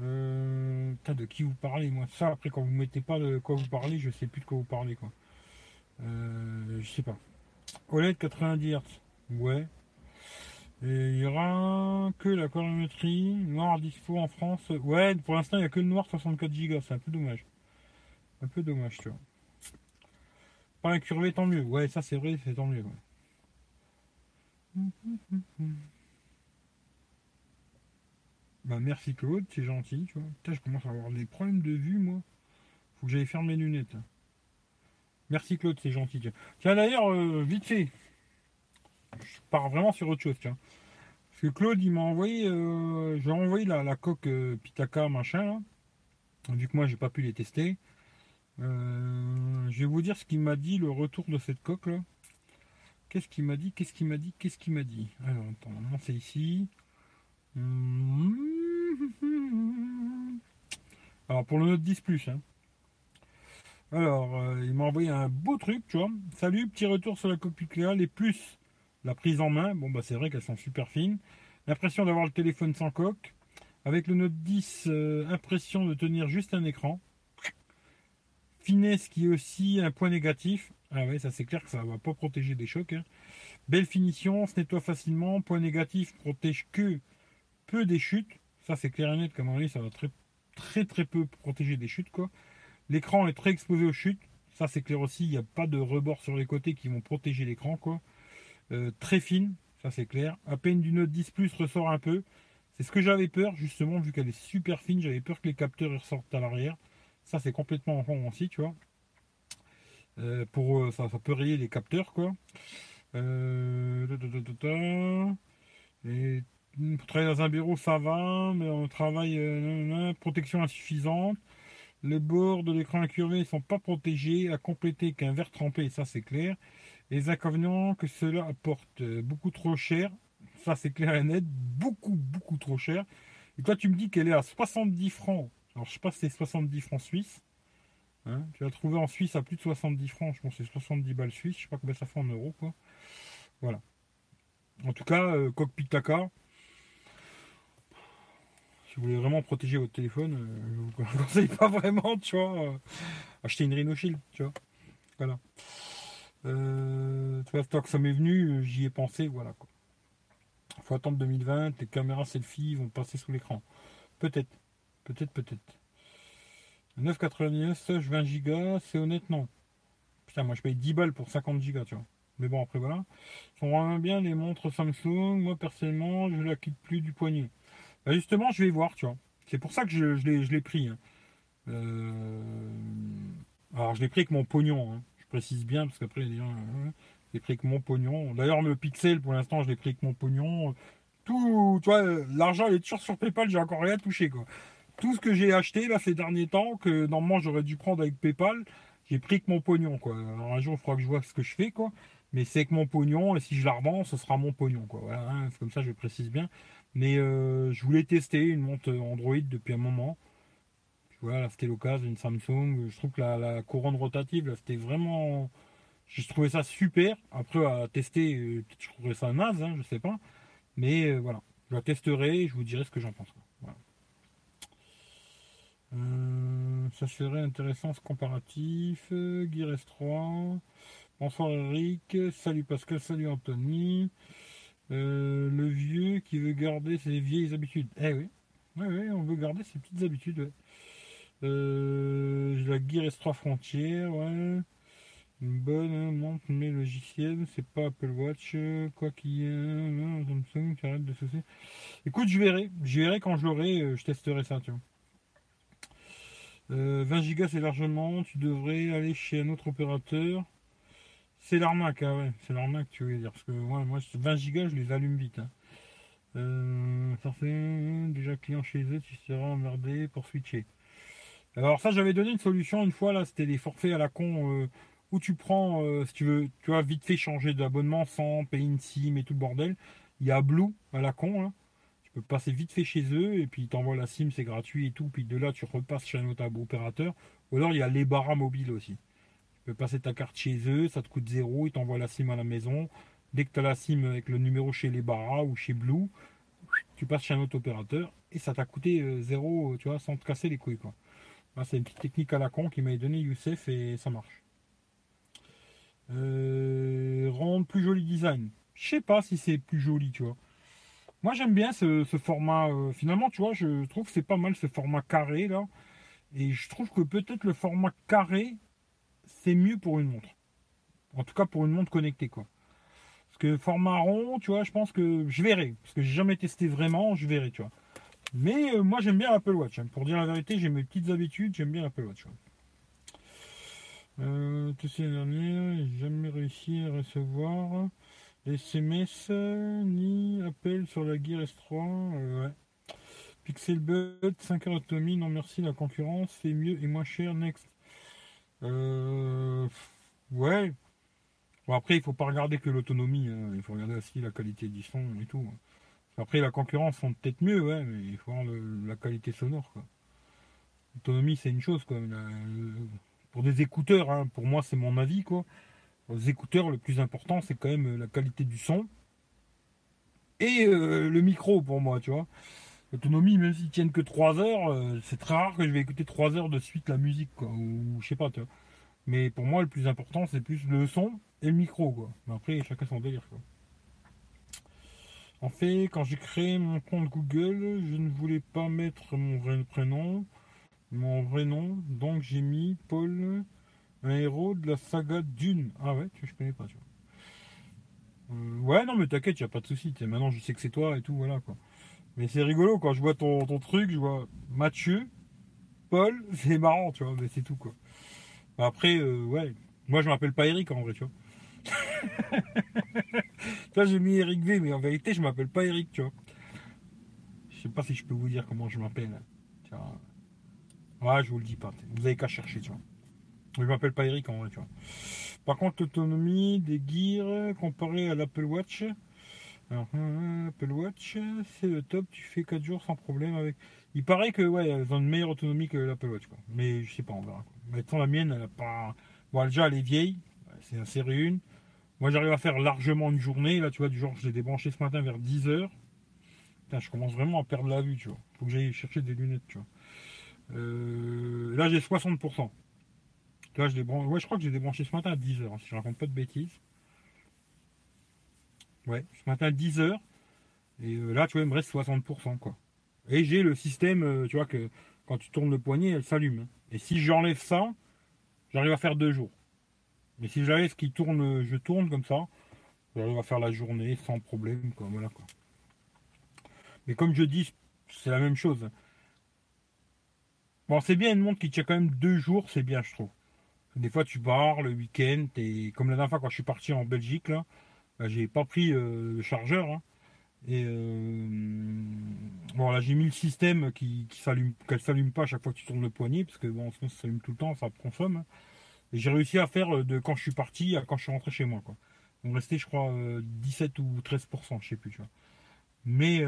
Euh, de qui vous parlez, moi? Ça, après, quand vous mettez pas de quoi vous parlez, je sais plus de quoi vous parlez, quoi. Euh, je sais pas. OLED 90 Hz. Ouais. Et il y aura que la colorimétrie. Noir dispo en France. Ouais, pour l'instant, il n'y a que le noir 64 Go. C'est un peu dommage. Un peu dommage, tu vois. Pas incurvé, tant mieux. Ouais, ça, c'est vrai, c'est tant mieux. Merci Claude, c'est gentil, tu je commence à avoir des problèmes de vue, moi. Faut que j'aille faire mes lunettes. Merci Claude, c'est gentil. Tiens, d'ailleurs, euh, vite fait. Je pars vraiment sur autre chose, tiens. Parce que Claude, il m'a envoyé, euh, j'ai envoyé la, coque euh, Pitaka machin. Vu que moi, j'ai pas pu les tester. je vais vous dire ce qu'il m'a dit, le retour de cette coque, là. Qu'est-ce qu'il m'a dit Qu'est-ce qu'il m'a dit Qu'est-ce qu'il m'a dit? Alors, attends, c'est ici. [laughs] Alors pour le Note 10 Plus. Hein. Alors, euh, il m'a envoyé un beau truc, tu vois. Salut, petit retour sur la copie Cléa. Les plus, la prise en main. Bon, bah c'est vrai qu'elles sont super fines. L'impression d'avoir le téléphone sans coque. Avec le Note 10, euh, impression de tenir juste un écran. Finesse qui est aussi un point négatif. Ah ouais, ça c'est clair que ça va pas protéger des chocs. Hein. Belle finition, se nettoie facilement. Point négatif, protège que peu des chutes. Ça, c'est clair et net, comme on dit, ça va très, très, très peu protéger des chutes, quoi. L'écran est très exposé aux chutes. Ça, c'est clair aussi. Il n'y a pas de rebord sur les côtés qui vont protéger l'écran, quoi. Euh, très fine, ça, c'est clair. À peine du Note 10 Plus ressort un peu. C'est ce que j'avais peur, justement, vu qu'elle est super fine. J'avais peur que les capteurs ressortent à l'arrière. Ça, c'est complètement en fond aussi, tu vois. Euh, pour euh, ça, ça peut rayer les capteurs, quoi. Travailler dans un bureau, ça va, mais on travaille, euh, protection insuffisante. Les bords de l'écran incurvé ne sont pas protégés, à compléter qu'un verre trempé, ça c'est clair. Les inconvénients que cela apporte, euh, beaucoup trop cher, ça c'est clair et net, beaucoup, beaucoup trop cher. Et toi tu me dis qu'elle est à 70 francs, alors je sais pas si c'est 70 francs suisses. Hein tu vas trouver en Suisse à plus de 70 francs, je pense que c'est 70 balles suisses, je sais pas combien ça fait en euros quoi. Voilà. En tout cas, euh, cockpit Taka, si vous voulez vraiment protéger votre téléphone, euh, je vous [laughs] conseille pas vraiment, tu vois, euh, acheter une Rhino Shield, tu vois. Voilà. Euh, tant que ça m'est venu, j'y ai pensé, voilà quoi. Faut attendre 2020, les caméras selfie vont passer sous l'écran. Peut-être, peut-être, peut-être. 9,99, 20 Go, c'est honnête, non. Putain, moi je paye 10 balles pour 50 Go, tu vois. Mais bon, après voilà. Ils vraiment bien les montres Samsung. Moi personnellement, je la quitte plus du poignet. Bah, justement, je vais voir, tu vois. C'est pour ça que je, je l'ai pris. Hein. Euh, alors, je l'ai pris avec mon pognon. Hein. Je précise bien, parce qu'après, les gens. Euh, je l'ai pris avec mon pognon. D'ailleurs, le Pixel, pour l'instant, je l'ai pris avec mon pognon. Tout, tu vois, l'argent, il est toujours sur PayPal, j'ai encore rien touché, tout ce que j'ai acheté là ces derniers temps, que normalement j'aurais dû prendre avec PayPal, j'ai pris que mon pognon quoi. Alors un jour il faudra que je vois ce que je fais quoi. Mais c'est que mon pognon et si je la revends, ce sera mon pognon quoi. Hein, comme ça je précise bien. Mais euh, je voulais tester une montre Android depuis un moment. Voilà, là c'était l'occasion d'une Samsung. Je trouve que la, couronne rotative, c'était vraiment. J'ai trouvé ça super. Après à tester, euh, je trouverais ça naze, hein, je sais pas. Mais euh, voilà, je la testerai et je vous dirai ce que j'en pense. ça serait intéressant ce comparatif. Gear S3. Bonsoir Eric. Salut Pascal. Salut Anthony. Euh, le vieux qui veut garder ses vieilles habitudes. Eh oui. On veut garder ses petites habitudes. Euh, la Gear S3 Frontière, ouais. Une bonne montre, mais logiciel, c'est pas Apple Watch, quoi qu'il y ait, Samsung, arrête de soucier. Écoute, je verrai, je verrai quand je l'aurai, euh, je testerai ça, tu vois. 20 Go c'est largement, tu devrais aller chez un autre opérateur. C'est l'arnaque, hein, ouais. C'est l'arnaque, tu veux dire. Parce que moi, 20 gigas, je les allume vite. Hein. Euh, fait déjà client chez eux, tu seras emmerdé pour switcher. Alors ça, j'avais donné une solution une fois là, c'était des forfaits à la con euh, où tu prends, euh, si tu veux, tu vois, vite fait changer d'abonnement sans payer une SIM et tout le bordel. Il y a Blue à la con, hein. tu peux passer vite fait chez eux et puis ils t'envoient la SIM, c'est gratuit et tout. Puis de là, tu repasses chez un autre opérateur. Ou alors il y a les barras mobiles aussi. Tu peux passer ta carte chez eux, ça te coûte zéro, ils t'envoient la SIM à la maison. Dès que tu as la SIM avec le numéro chez les Barra ou chez Blue, tu passes chez un autre opérateur et ça t'a coûté euh, zéro, tu vois, sans te casser les couilles. Quoi. c'est une petite technique à la con qui m'a donné Youssef et ça marche. Euh, rendre plus joli design. Je sais pas si c'est plus joli, tu vois. Moi j'aime bien ce, format. Euh, finalement, tu vois, je trouve que c'est pas mal ce format carré là. Et je trouve que peut-être le format carré c'est mieux pour une montre. En tout cas pour une montre connectée quoi. Parce que format rond, tu vois, je pense que je verrai. Parce que j'ai jamais testé vraiment, je verrai, tu vois. Mais euh, moi j'aime bien l'Apple Watch. Hein. Pour dire la vérité, j'ai mes petites habitudes, j'aime bien l'Apple Watch. Euh, l'année dernière, j'ai jamais réussi à recevoir SMS ni appel sur la Gear S3. Euh, ouais. Pixel Bud, 5 heures d'autonomie, non merci, la concurrence, c'est mieux et moins cher, next. Euh, ouais. Bon, après, il faut pas regarder que l'autonomie. Hein. Il faut regarder aussi la qualité du son et tout. Hein. Après, la concurrence sont peut-être mieux, ouais, mais il faut voir la qualité sonore. L'autonomie, c'est une chose. Quoi. pour des écouteurs, hein, pour moi, c'est mon avis. Quoi. Les écouteurs, le plus important, c'est quand même la qualité du son et euh, le micro pour moi, tu vois. L'autonomie, même s'ils tiennent que 3 heures, euh, c'est très rare que je vais écouter 3 heures de suite la musique, quoi, ou je sais pas, tu vois. Mais pour moi, le plus important, c'est plus le son et le micro, quoi. Mais après, chacun son délire, quoi. En fait, quand j'ai créé mon compte Google, je ne voulais pas mettre mon vrai prénom, mon vrai nom, donc j'ai mis Paul, un héros de la saga Dune. Ah ouais, je connais pas, tu vois. Euh, ouais, non, mais t'inquiète, y a pas de souci. Maintenant, je sais que c'est toi et tout, voilà, quoi. Mais c'est rigolo quand je vois ton, truc, je vois Mathieu, Paul, [laughs] c'est marrant, tu vois, mais c'est tout quoi. Après, euh, ouais, moi je m'appelle pas Eric en vrai, tu vois. [laughs] Là j'ai mis Eric V, mais en vérité je m'appelle pas Eric, tu vois. Je sais pas si je peux vous dire comment je m'appelle. Ouais, je vous le dis pas. Vous avez qu'à chercher, tu vois. Je m'appelle pas Eric en vrai, tu vois. Par contre, l'autonomie des gears comparé à l'Apple Watch, alors, Apple Watch, c'est le top, tu fais 4 jours sans problème avec. Il paraît que ouais, elles une meilleure autonomie que l'Apple Watch, quoi. Mais je sais pas, on verra. Quoi. la mienne, elle pas. Bon, déjà, elle est vieille, c'est la série 1. Moi, j'arrive à faire largement une journée. Là, tu vois, du genre, je l'ai débranché ce matin vers 10h. Putain, je commence vraiment à perdre la vue, tu vois. Faut que j'aille chercher des lunettes, tu vois. Euh, là, j'ai 60%. Là, je débranche. Ouais, je crois que j'ai débranché ce matin à 10h, hein, si je raconte pas de bêtises. Ouais, ce matin 10h. Et euh, là, tu vois, il me reste 60%, quoi. Et j'ai le système, euh, tu vois, que quand tu tournes le poignet, elle s'allume. Hein. Et si j'enlève ça, j'arrive à faire deux jours. Mais si j'arrive ce qui tourne, je tourne comme ça, j'arrive à faire la journée sans problème, quoi. Voilà, quoi. Mais comme je dis, c'est la même chose. Bon, c'est bien une montre qui tient quand même deux jours, c'est bien, je trouve. Des fois, tu pars le week-end, et comme la dernière fois quand je suis parti en Belgique, là, bah, j'ai pas pris euh, le chargeur. Hein. Et euh, bon j'ai mis le système qui, qui s'allume, qu'elle s'allume pas à chaque fois que tu tournes le poignet, parce que bon sinon ça s'allume tout le temps, ça consomme. Et j'ai réussi à faire euh, de quand je suis parti à quand je suis rentré chez moi quoi. On restait je crois 17 ou 13%, je sais plus tu vois. Mais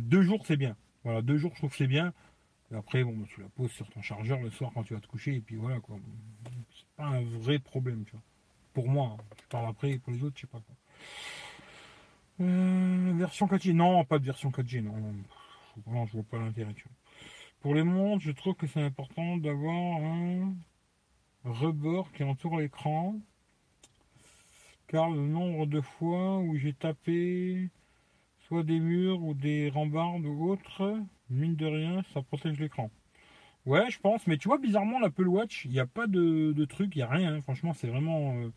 deux jours c'est bien. Voilà, deux jours je trouve que c'est bien. Et après bon bah, tu la poses sur ton chargeur le soir quand tu vas te coucher et puis voilà quoi. C'est pas un vrai problème tu vois. Pour moi, hein. je parle après pour les autres, je sais pas quoi. Euh, version 4G, non, pas de version 4G, non. je vois pas l'intérêt. Pour les montres, je trouve que c'est important d'avoir un rebord qui entoure l'écran. Car le nombre de fois où j'ai tapé soit des murs ou des rambardes ou autres, mine de rien, ça protège l'écran. Ouais, je pense, mais tu vois, bizarrement, l'Apple Watch, il n'y a pas de, truc, il n'y a rien. Hein. Franchement, c'est vraiment euh,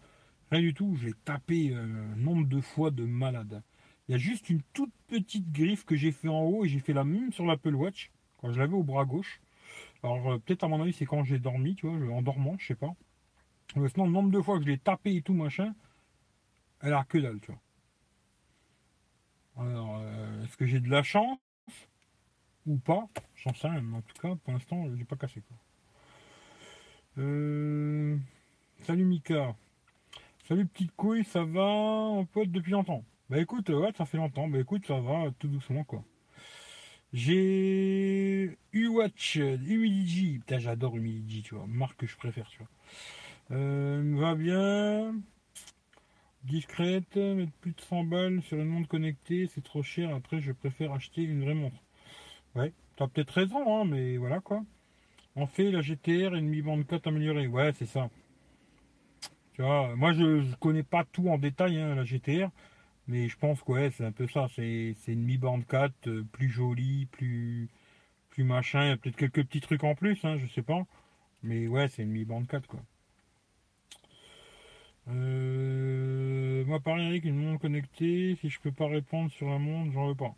du tout. Je l'ai tapé un euh, nombre de fois de malade. Il y a juste une toute petite griffe que j'ai fait en haut et j'ai fait la même sur l'Apple Watch quand je l'avais au bras gauche. Alors euh, peut-être à mon avis c'est quand j'ai dormi, tu vois, en dormant, je sais pas. Mais sinon le nombre de fois que je l'ai tapé et tout machin, elle a que dalle, tu vois. Alors euh, est-ce que j'ai de la chance ou pas? J'en sais rien, mais en tout cas pour l'instant je pas cassé quoi. Euh, salut Mika. Salut petite couille, ça va en pote depuis longtemps? Bah écoute, ouais, ça fait longtemps. Bah écoute, ça va tout doucement quoi. J'ai U-Watch. Putain, j'adore Humidigi, tu vois. Marque que je préfère, tu vois. Euh, va bien. Discrète, mettre plus de 100 balles sur une montre connectée, c'est trop cher. Après, je préfère acheter une vraie montre. Ouais, t'as peut-être raison, hein, mais voilà quoi. On fait la GTR et une Mi Band 4 améliorée. Ouais, c'est ça. Moi je, connais pas tout en détail, hein, la GTR. Mais je pense que ouais, c'est un peu ça. C'est une Mi Band 4 euh, plus jolie, plus, plus machin. Il y a peut-être quelques petits trucs en plus, hein, je sais pas. Mais ouais, c'est une Mi Band 4 quoi. Euh, moi pareil avec une montre connectée, si je peux pas répondre sur la montre, j'en veux pas.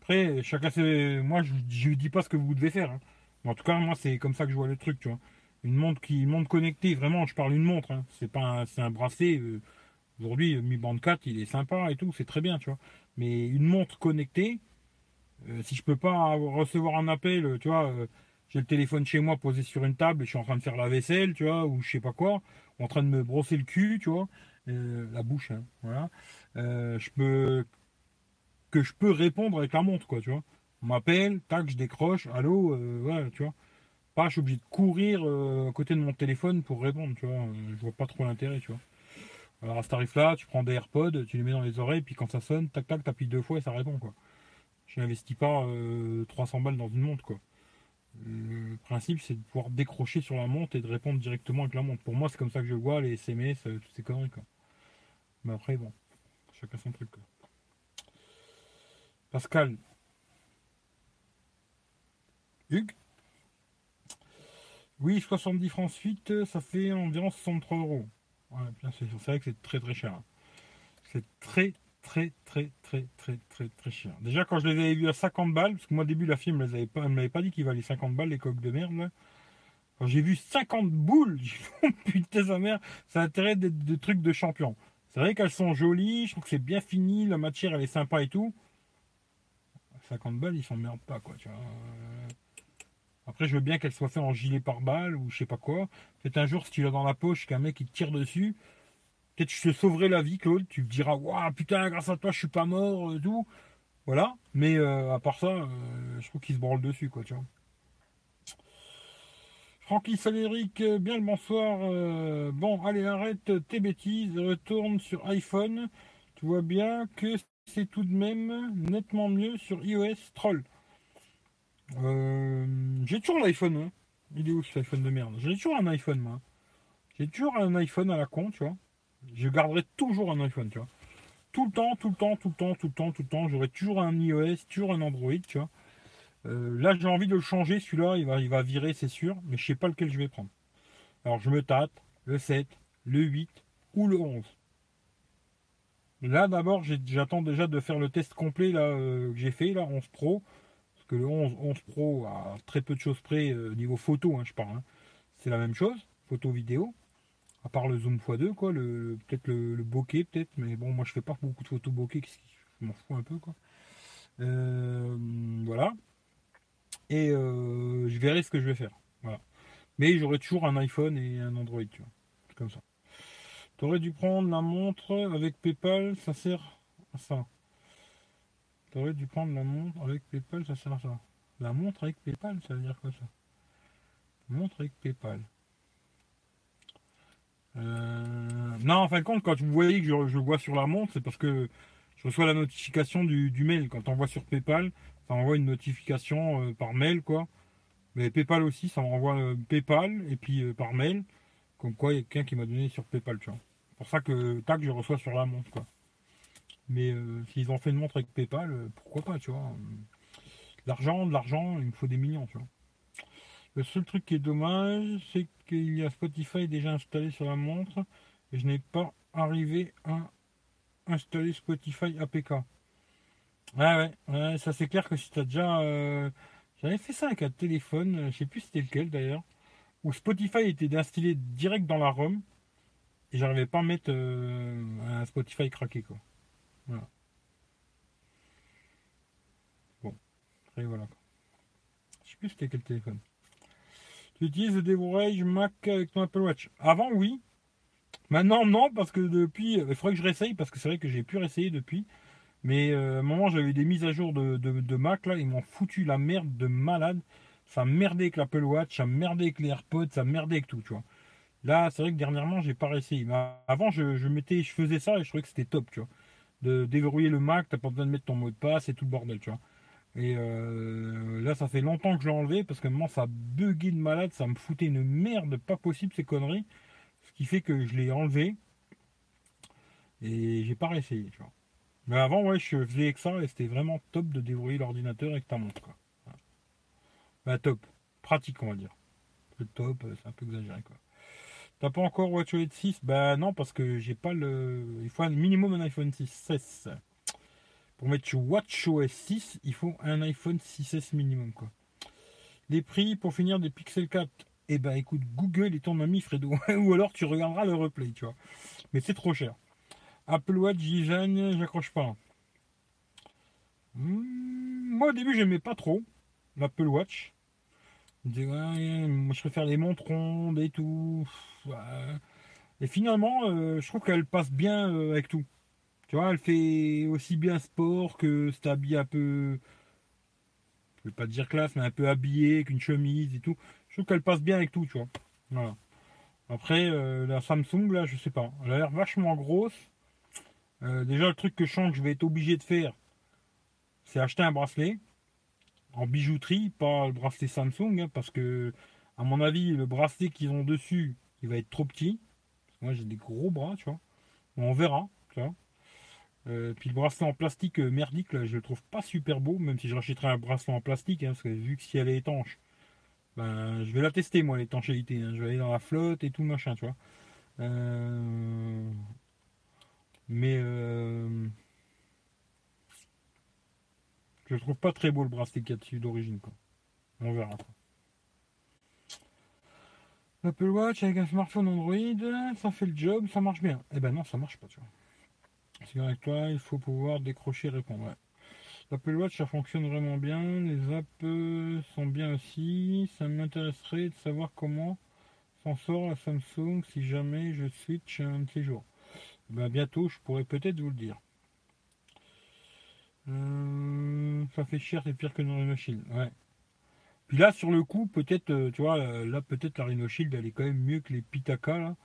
Après, chacun sait. Moi je, je dis pas ce que vous devez faire. Hein. en tout cas, moi c'est comme ça que je vois le truc, tu vois. Une montre qui connectée, vraiment, je parle d'une montre, hein. c'est pas c'est un bracelet. Euh, Aujourd'hui, Mi Band 4, il est sympa et tout, c'est très bien, tu vois. Mais une montre connectée, euh, si je peux pas recevoir un appel, tu vois, euh, j'ai le téléphone chez moi posé sur une table et je suis en train de faire la vaisselle, tu vois, ou je sais pas quoi, en train de me brosser le cul, tu vois, euh, la bouche, hein, voilà. je peux que je peux répondre avec la montre, quoi, tu vois. On m'appelle, tac, je décroche, allô, voilà, tu vois. Pas, je suis obligé de courir à côté de mon téléphone pour répondre, tu vois. je vois pas trop l'intérêt, tu vois. Alors à ce tarif-là, tu prends des AirPods, tu les mets dans les oreilles, puis quand ça sonne, tac tac, t'appuies deux fois et ça répond. Je n'investis pas 300 euh, balles dans une montre. Le principe c'est de pouvoir décrocher sur la montre et de répondre directement avec la montre. Pour moi c'est comme ça que je vois les SMS, euh, toutes ces conneries quoi. Mais après bon, chacun son truc. Pascal. Hugues Oui, 70 francs suite, ça fait environ 63 euros c'est vrai que c'est très très cher. C'est très très très très très très très cher. Déjà quand je les avais vus à 50 balles, parce que moi au début la fille ne m'avait pas, dit qu'il valait 50 balles les coques de merde. Quand j'ai vu 50 boules, [laughs] j'ai oh, putain sa mère, ça a intérêt des trucs de champion. C'est vrai qu'elles sont jolies, je trouve que c'est bien fini, la matière elle est sympa et tout. 50 balles, ils s'emmerdent pas quoi, tu vois. Après, je veux bien qu'elle soit faite en gilet pare-balles ou je sais pas quoi. Peut-être un jour, si tu l'as dans la poche, qu'un mec il tire dessus, peut-être je te sauverai la vie, Claude. Tu me diras, waouh, putain, grâce à toi, je suis pas mort, euh, tout. Voilà. Mais euh, à part ça, euh, je trouve qu'il se branle dessus, quoi, tu vois. Francky Saléric, bien le bonsoir. bon, allez, arrête tes bêtises, retourne sur iPhone. Tu vois bien que c'est tout de même nettement mieux sur iOS Troll. Euh, j'ai toujours l'iPhone. Hein. Il est où cet iPhone de merde? J'ai toujours un iPhone, moi. J'ai toujours un iPhone à la con, tu vois. Je garderai toujours un iPhone, tu vois. Tout le temps, tout le temps, tout le temps, tout le temps, tout le temps. J'aurai toujours un iOS, toujours un Android, tu vois. Euh, là, j'ai envie de le changer, celui-là, il va, il va virer, c'est sûr, mais je sais pas lequel je vais prendre. Alors, je me tâte, le 7, le 8 ou le 11. Là, d'abord, j'attends déjà de faire le test complet là, euh, que j'ai fait, là, 11 Pro le 11, 11 Pro a très peu de choses près euh, niveau photo, hein, je parle. Hein. C'est la même chose, photo vidéo. À part le zoom x2, quoi, le, peut-être le, bokeh, peut-être, mais bon, moi je fais pas beaucoup de photos bokeh, je m'en fous un peu quoi. Euh, voilà. Et euh, je verrai ce que je vais faire. Voilà. Mais j'aurai toujours un iPhone et un Android, tu vois. Comme ça. Tu aurais dû prendre la montre avec PayPal, ça sert à ça. Tu aurais dû prendre la montre avec PayPal, ça sert à ça. La montre avec PayPal, ça veut dire quoi ça? Montre avec PayPal. Euh, non, en fin de compte, quand vous voyez que je, je vois sur la montre, c'est parce que je reçois la notification du, mail. Quand on voit sur PayPal, ça envoie une notification euh, par mail, quoi. Mais PayPal aussi, ça m'envoie euh, PayPal et puis par mail, comme quoi il y a quelqu'un qui m'a donné sur PayPal, tu vois. C'est pour ça que tac, je reçois sur la montre, quoi. Mais s'ils ont fait une montre avec PayPal, pourquoi pas, tu vois. L'argent, de l'argent, il me faut des millions, tu vois. Le seul truc qui est dommage, c'est qu'il y a Spotify déjà installé sur la montre et je n'ai pas arrivé à installer Spotify APK. Ouais, ouais, ça c'est clair que si tu as déjà. Euh, j'avais fait ça avec un téléphone, je sais plus c'était lequel d'ailleurs, où Spotify était installé direct dans la ROM et j'arrivais pas à mettre euh, un Spotify craqué quoi. Voilà. Bon, et voilà. Je sais plus c'était quel téléphone. Tu utilises le déverrouillage Mac avec ton Apple Watch Avant, oui. Maintenant, non, parce que depuis. Il faudrait que je réessaye, parce que c'est vrai que j'ai pu réessayer depuis. Mais euh, à un moment, j'avais des mises à jour de, Mac, là, ils m'ont foutu la merde de malade. Ça merdait avec l'Apple Watch, ça merdait avec les AirPods, ça merdait avec tout, tu vois. Là, c'est vrai que dernièrement, j'ai pas réessayé. Mais avant, je, je, mettais, je faisais ça et je trouvais que c'était top, tu vois. De déverrouiller le Mac, t'as pas besoin de mettre ton mot de passe et tout le bordel, tu vois. Et euh, là, ça fait longtemps que je l'ai enlevé parce que moment ça buguait de malade, ça me foutait une merde pas possible ces conneries. Ce qui fait que je l'ai enlevé et j'ai pas réessayé, tu vois. Mais avant, ouais, je faisais avec ça et c'était vraiment top de déverrouiller l'ordinateur avec ta montre, quoi. Bah, top. Pratique, on va dire. Le top, c'est un peu exagéré, quoi. T'as pas encore WatchOS 6 Bah non, parce que j'ai pas le. Il faut un minimum un iPhone 6. 16. Pour mettre sur WatchOS 6, il faut un iPhone 6S minimum. Quoi. Les prix pour finir des Pixel 4. Eh ben écoute, Google est ton ami Fredo. [laughs] Ou alors tu regarderas le replay, tu vois. Mais c'est trop cher. Apple Watch, Jijan, j'accroche pas. Hmm, moi au début j'aimais pas trop l'Apple Watch. Je préfère les montres rondes et tout. Et finalement, euh, je trouve qu'elle passe bien euh, avec tout. Tu vois, elle fait aussi bien sport que c'est habillé un peu. Je vais pas dire classe, mais un peu habillé, qu'une chemise et tout. Je trouve qu'elle passe bien avec tout, tu vois. Voilà. Après, euh, la Samsung, là, je sais pas. Elle a l'air vachement grosse. Déjà, le truc que je sens que je vais être obligé de faire, c'est acheter un bracelet en bijouterie, pas le bracelet Samsung, hein, parce que, à mon avis, le bracelet qu'ils ont dessus, il va être trop petit. moi, j'ai des gros bras, tu vois. On verra. Euh, puis le bracelet en plastique euh, merdique, là, je le trouve pas super beau, même si je rachèterais un bracelet en plastique, hein, parce que vu que si elle est étanche, ben, je vais la tester moi l'étanchéité. Hein. je vais aller dans la flotte et tout machin, tu vois. Euh, mais je trouve pas très beau le bracelet dessus d'origine, quoi. On verra. Quoi. Apple Watch avec un smartphone Android, ça fait le job, ça marche bien. Eh ben non, ça marche pas, tu vois. C'est avec toi, il faut pouvoir décrocher et répondre. L'Apple Watch, ça fonctionne vraiment bien. Les apps sont bien aussi. Ça m'intéresserait de savoir comment s'en sort la Samsung si jamais je switch un de ces jours. Ben, bientôt, je pourrais peut-être vous le dire. Euh, ça fait cher, c'est pire que dans Rhino. Ouais. Puis là, sur le coup, peut-être, euh, tu vois, là, peut-être la Rhino Shield, elle est quand même mieux que les Pitaka, là.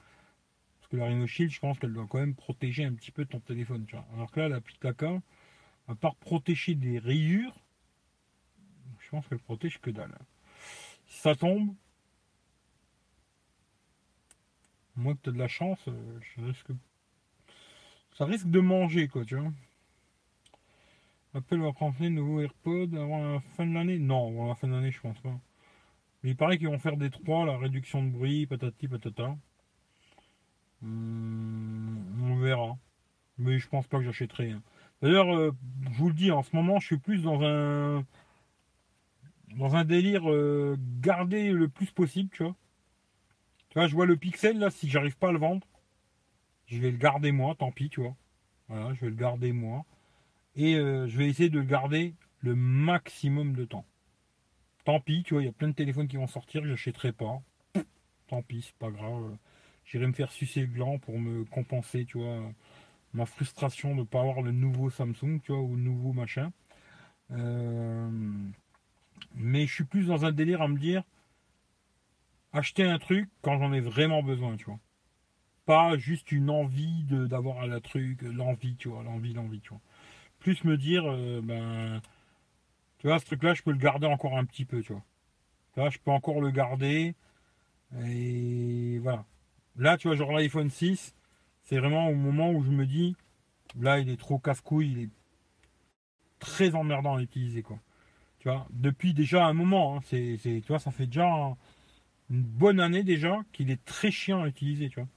Parce que la Rhino je pense qu'elle doit quand même protéger un petit peu ton téléphone. Tu vois. Alors que là, la Pitaka, à part protéger des rayures, je pense qu'elle protège que dalle. Si ça tombe, moi que tu as de la chance, euh. Ça risque de manger, quoi, tu vois. Apple va prendre les nouveaux AirPods avant la fin de l'année? Non, avant la fin de l'année, je pense pas. Mais il paraît qu'ils vont faire des trois, la réduction de bruit, patati patata. Hmm, on verra. Mais je pense pas que j'achèterai. Hein. D'ailleurs, euh, je vous le dis, en ce moment, je suis plus dans un dans un délire euh, garder le plus possible, tu vois. Tu vois, je vois le pixel là, si j'arrive pas à le vendre, je vais le garder moi, tant pis, tu vois. Voilà, je vais le garder moi. Et euh, je vais essayer de garder le maximum de temps. Tant pis, tu vois, il y a plein de téléphones qui vont sortir, je n'achèterai pas. Tant pis, c'est pas grave. J'irai me faire sucer le gland pour me compenser, tu vois, ma frustration de ne pas avoir le nouveau Samsung, tu vois, ou le nouveau machin. Euh, mais je suis plus dans un délire à me dire acheter un truc quand j'en ai vraiment besoin, tu vois. Pas juste une envie d'avoir un truc, l'envie, tu vois, l'envie, l'envie, tu vois. Plus me dire, euh, ben, tu vois, ce truc-là, je peux le garder encore un petit peu, tu vois. Je peux encore le garder. Et voilà. Là, tu vois, genre l'iPhone 6, c'est vraiment au moment où je me dis, là, il est trop casse-couille, il est très emmerdant à utiliser, quoi. Tu vois, depuis déjà un moment, hein, c'est, tu vois, ça fait déjà une bonne année déjà qu'il est très chiant à utiliser, tu vois.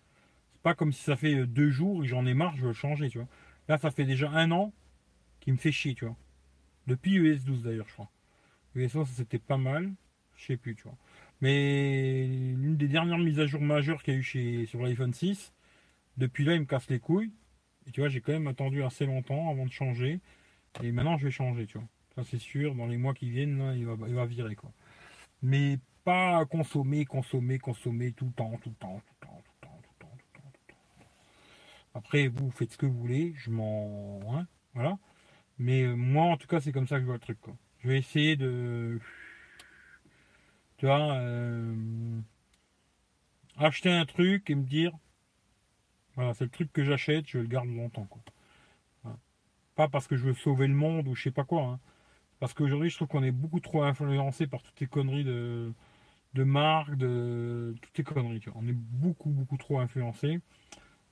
C'est pas comme si ça fait deux jours et j'en ai marre, je veux le changer, tu vois. Là, ça fait déjà un an qu'il me fait chier, tu vois. Depuis US 12 d'ailleurs, je crois. US 11, c'était pas mal, je sais plus, tu vois. Mais l'une des dernières mises à jour majeures qu'il y a eu chez, sur l'iPhone 6, depuis là, il me casse les couilles. Et tu vois, j'ai quand même attendu assez longtemps avant de changer. Et maintenant, je vais changer, tu vois. Ça, c'est sûr, dans les mois qui viennent, il, va, il va virer, quoi. Mais pas consommer, consommer, consommer tout le temps, tout le temps, tout le temps, tout le temps, tout le temps, tout le temps, tout le temps. Après, vous faites ce que vous voulez, je m'en. Hein, voilà. Mais euh, moi, en tout cas, c'est comme ça que je vois le truc, quoi. Je vais essayer de. Tu vois, euh, acheter un truc et me dire, voilà, c'est le truc que j'achète, je le garde longtemps. Pas parce que je veux sauver le monde ou je sais pas quoi. Hein. Parce qu'aujourd'hui, je trouve qu'on est beaucoup trop influencé par toutes les conneries de, de marques, de toutes les conneries. On est beaucoup, beaucoup trop influencé.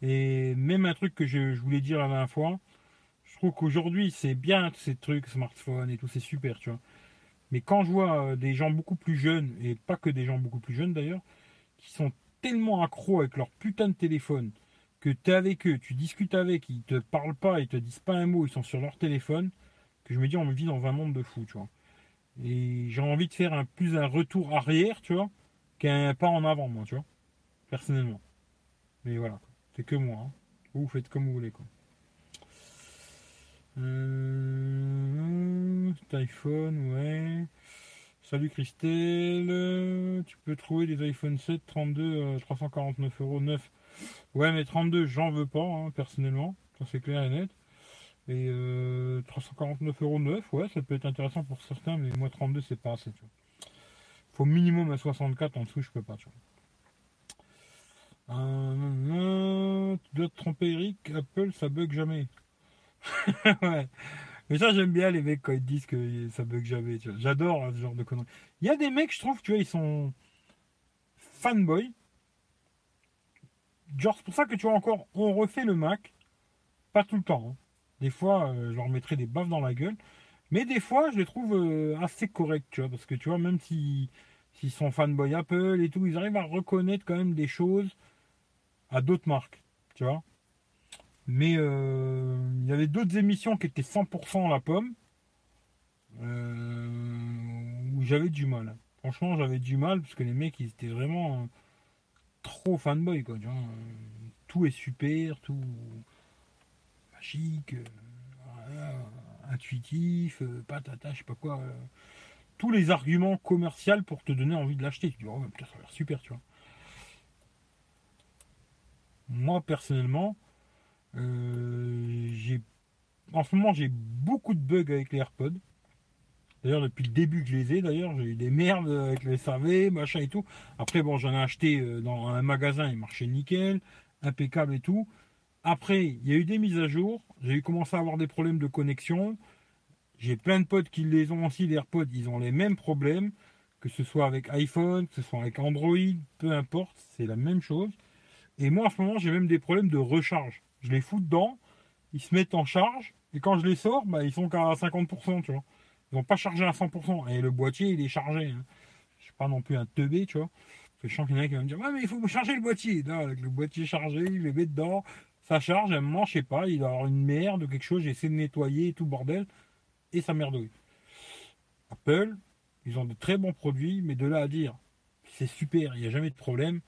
Et même un truc que je, voulais dire la dernière fois, trouve qu'aujourd'hui, c'est bien ces trucs, smartphones et tout, c'est super, tu vois. Mais quand je vois euh, des gens beaucoup plus jeunes, et pas que des gens beaucoup plus jeunes d'ailleurs, qui sont tellement accros avec leur putain de téléphone, que tu es avec eux, tu discutes avec, ils te parlent pas, ils te disent pas un mot, ils sont sur leur téléphone, que je me dis on vit dans un monde de fou, tu vois. Et j'ai envie de faire un plus un retour arrière, tu vois, qu'un pas en avant, moi, tu vois, personnellement. Mais voilà, c'est que moi. Hein. Vous faites comme vous voulez, quoi. Euh, iPhone, ouais. Salut Christelle. Tu peux trouver des iPhone 7 32 349 euros 9 Ouais, mais 32, j'en veux pas, hein, personnellement. Ça, c'est clair et net. Et 349 euh, euros neuf, ouais, ça peut être intéressant pour certains, mais moi, 32, c'est pas assez, tu vois. Faut minimum à 64, en dessous, je peux pas, tu vois. Euh, tu dois te tromper, Eric. Apple, ça bug jamais. [laughs] ouais. Mais ça, j'aime bien les mecs quand ils disent que ça bug jamais. J'adore hein, ce genre de conneries. Il y a des mecs, je trouve, tu vois, ils sont fanboy genre, c'est pour ça que tu vois encore, on refait le Mac. Pas tout le temps. Hein. Des fois, euh, je leur mettrai des baffes dans la gueule. Mais des fois, je les trouve euh, assez corrects, tu vois. Parce que tu vois, même s'ils sont fanboy Apple et tout, ils arrivent à reconnaître quand même des choses à d'autres marques, tu vois. Mais euh, il y avait d'autres émissions qui étaient 100% la pomme. où j'avais du mal. Franchement, j'avais du mal parce que les mecs, ils étaient vraiment trop fanboy, quoi. tout est super, tout magique, euh, intuitif, euh, patata, je sais pas quoi. Euh. tous les arguments commerciaux pour te donner envie de l'acheter. Tu dis, oh, ça a l'air super, tu vois. Moi, personnellement, j'ai en ce moment, j'ai beaucoup de bugs avec les AirPods. D'ailleurs, depuis le début que je les ai, d'ailleurs, j'ai eu des merdes avec les SAV, machin et tout. Après, bon, j'en ai acheté euh, dans un magasin, il marchait nickel, impeccable et tout. Après, il y a eu des mises à jour. J'ai commencé à avoir des problèmes de connexion. J'ai plein de potes qui les ont aussi, les AirPods, ils ont les mêmes problèmes, que ce soit avec iPhone, que ce soit avec Android, peu importe, c'est la même chose. Et moi, en ce moment, j'ai même des problèmes de recharge. Je les fous dedans, ils se mettent en charge, et quand je les sors, bah, ils sont qu'à 50%, tu vois. Ils vont pas charger à 100%. Et le boîtier, il est chargé. Hein. Je suis pas non plus un teubé, tu vois. Je sens qu'il y en a qui vont me dire, mais il faut charger le boîtier. Avec le boîtier chargé, il le met dedans. Ça charge, à un moment, je sais pas, il va avoir une merde ou quelque chose, j'essaie de nettoyer tout bordel, et ça merdouille. Apple, ils ont de très bons produits, mais de là à dire, c'est super, il n'y a jamais de problème,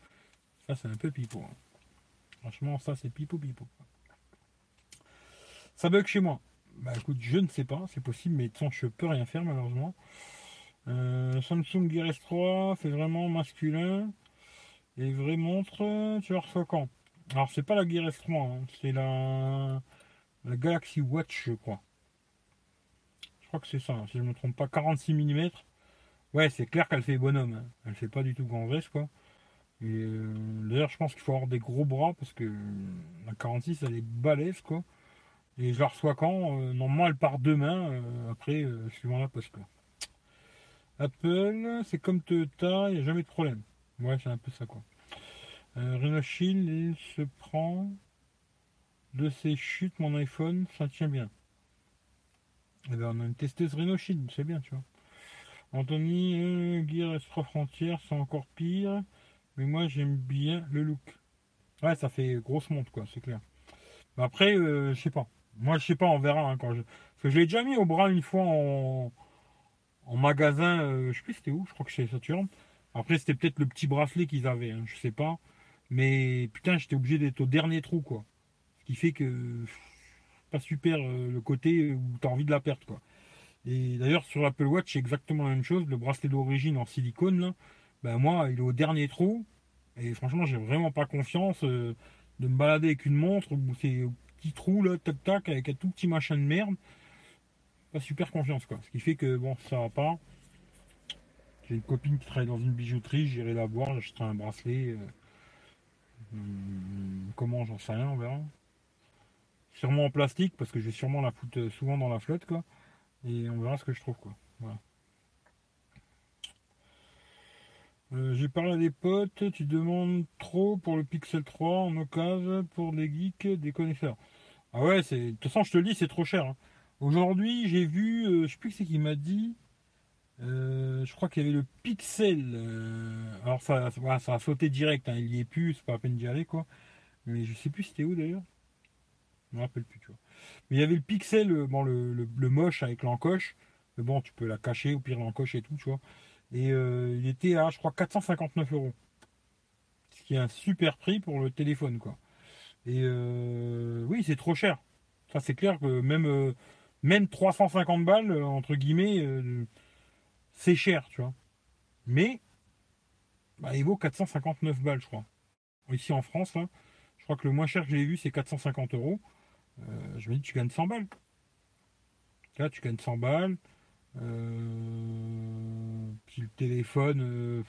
ça c'est un peu pipeau. Hein. Franchement, ça c'est pipeau pipeau. Ça bug chez moi. Bah écoute, je ne sais pas, c'est possible, mais façon, je peux rien faire malheureusement. Euh, Samsung Gear S3, c'est vraiment masculin. Et vraie montre, tu la reçois quand? Alors c'est pas la Gear S3, hein, c'est la... la Galaxy Watch, je crois. Je crois que c'est ça, hein, si je ne me trompe pas, 46 mm. Ouais, c'est clair qu'elle fait bonhomme. Hein. Elle fait pas du tout grand veste, quoi. Euh, d'ailleurs, je pense qu'il faut avoir des gros bras parce que la 46, elle est balèze, quoi. Et je la reçois quand? Euh, Normalement, elle part demain, euh, après, suivant la poste, quoi. Apple, c'est comme Toyota, il n'y a jamais de problème. Ouais, c'est un peu ça, quoi. Shield, il se prend de ses chutes, mon iPhone, ça tient bien. Et eh ben, on a une testeuse Renault c'est bien, tu vois. Anthony, euh, Gear S3 Frontier, c'est encore pire. Mais moi, j'aime bien le look. Ouais, ça fait grosse montre, quoi, c'est clair. Mais après, euh, je sais pas. Moi, je sais pas, on verra. Hein, quand je... Parce que je l'ai déjà mis au bras une fois en, magasin. Euh, je sais plus c'était où, je crois que chez Saturn. Après, c'était peut-être le petit bracelet qu'ils avaient, hein, je sais pas. Mais putain, j'étais obligé d'être au dernier trou, quoi. Ce qui fait que pas super euh, le côté où tu as envie de la perdre, quoi. Et d'ailleurs, sur l'Apple Watch, c'est exactement la même chose. Le bracelet d'origine en silicone, là, ben moi, il est au dernier trou. Et franchement, j'ai vraiment pas confiance euh, de me balader avec une montre où c'est petit trou, là, tac tac, avec un tout petit machin de merde. Pas super confiance, quoi. Ce qui fait que, bon, ça va pas. J'ai une copine qui travaille dans une bijouterie, j'irai la voir, j'achèterai un bracelet. Euh, hum, comment, j'en sais rien, on verra. Sûrement en plastique, parce que je vais sûrement la foutre souvent dans la flotte, quoi. Et on verra ce que je trouve quoi. Euh, j'ai parlé à des potes, tu demandes trop pour le Pixel 3 en occasion pour des geeks, des connaisseurs. Ah ouais, c'est. De toute façon, je te le dis, c'est trop cher. Hein. Aujourd'hui, j'ai vu, euh, je sais plus ce qu'il m'a dit. Euh, je crois qu'il y avait le Pixel. alors ça, ça a sauté direct, hein, il y est plus, c'est pas à peine d'y aller quoi. Mais je sais plus c'était où d'ailleurs. Je me rappelle plus. Mais il y avait le pixel, euh, bon, le, moche avec l'encoche. Mais bon, tu peux la cacher, au pire l'encoche et tout, tu vois. Et euh, il était à, je crois, 459 euros. Ce qui est un super prix pour le téléphone, quoi. Et euh, oui, c'est trop cher. Ça, c'est clair que même, même 350 balles, entre guillemets, c'est cher, tu vois. Mais, bah, il vaut 459 balles, je crois. Ici en France, je crois que le moins cher que j'ai vu, c'est 450 euros. Euh, je me dis, tu gagnes 100 balles. Là, tu gagnes 100 balles. Euh, puis le téléphone, euh,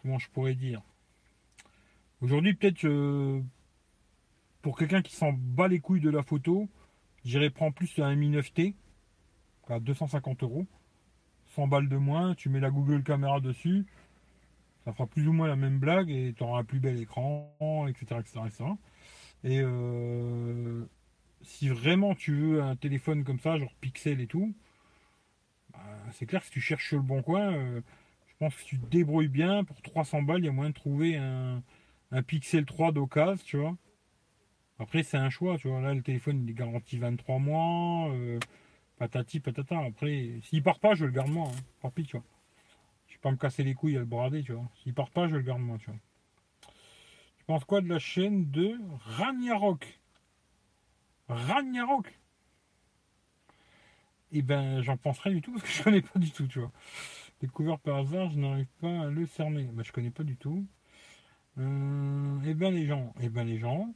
comment je pourrais dire? Aujourd'hui, peut-être pour quelqu'un qui s'en bat les couilles de la photo, j'irais prendre plus un Mi 9T à 250 euros. 100 balles de moins, tu mets la Google Caméra dessus, ça fera plus ou moins la même blague et tu auras un plus bel écran, etc. etc., etc. Et euh, si vraiment tu veux un téléphone comme ça, genre Pixel et tout, bah, c'est clair que si tu cherches le bon coin, euh, je pense que si tu te débrouilles bien, pour 300 balles, il y a moyen de trouver un, Pixel 3 d'occasion, tu vois. Après, c'est un choix, tu vois. Là, le téléphone, il est garanti 23 mois, euh, patati, patata. Après, s'il part pas, je le garde moi, hein. pis, tu vois. Je vais pas me casser les couilles à le brader, tu vois. S'il part pas, je le garde moi, tu vois. Tu penses quoi de la chaîne de Ragnarok? Ragnarok? Eh ben, j'en pense rien du tout parce que je connais pas du tout, tu vois. Découvert par hasard, je n'arrive pas à le cerner. Ben, je connais pas du tout. Euh, eh ben, les gens, eh ben, les gens.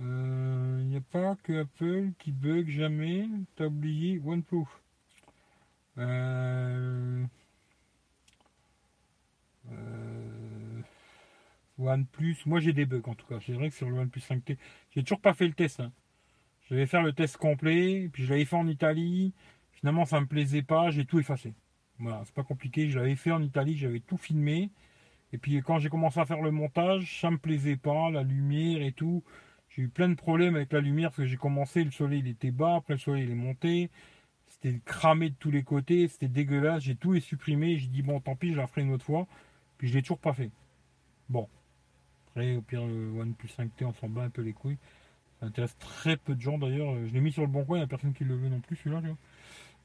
Il euh, n'y a pas que Apple qui bug jamais. T'as oublié OnePlus. Euh, OnePlus, moi j'ai des bugs en tout cas. C'est vrai que sur le OnePlus 5T, j'ai toujours pas fait le test. Hein. Je vais faire le test complet, puis je l'avais fait en Italie. Finalement, ça me plaisait pas, j'ai tout effacé. Voilà, c'est pas compliqué. Je l'avais fait en Italie, j'avais tout filmé. Et puis quand j'ai commencé à faire le montage, ça me plaisait pas, la lumière et tout. J'ai eu plein de problèmes avec la lumière parce que j'ai commencé, le soleil il était bas, après le soleil il est monté. C'était cramé de tous les côtés, c'était dégueulasse. J'ai tout supprimé. J'ai dit bon, tant pis, je la ferai une autre fois. Puis je l'ai toujours pas fait. Bon, au pire, le OnePlus 5T, on s'en bat un peu les couilles. Ça intéresse très peu de gens d'ailleurs. Je l'ai mis sur le bon coin, il n'y a personne qui le veut non plus, celui-là.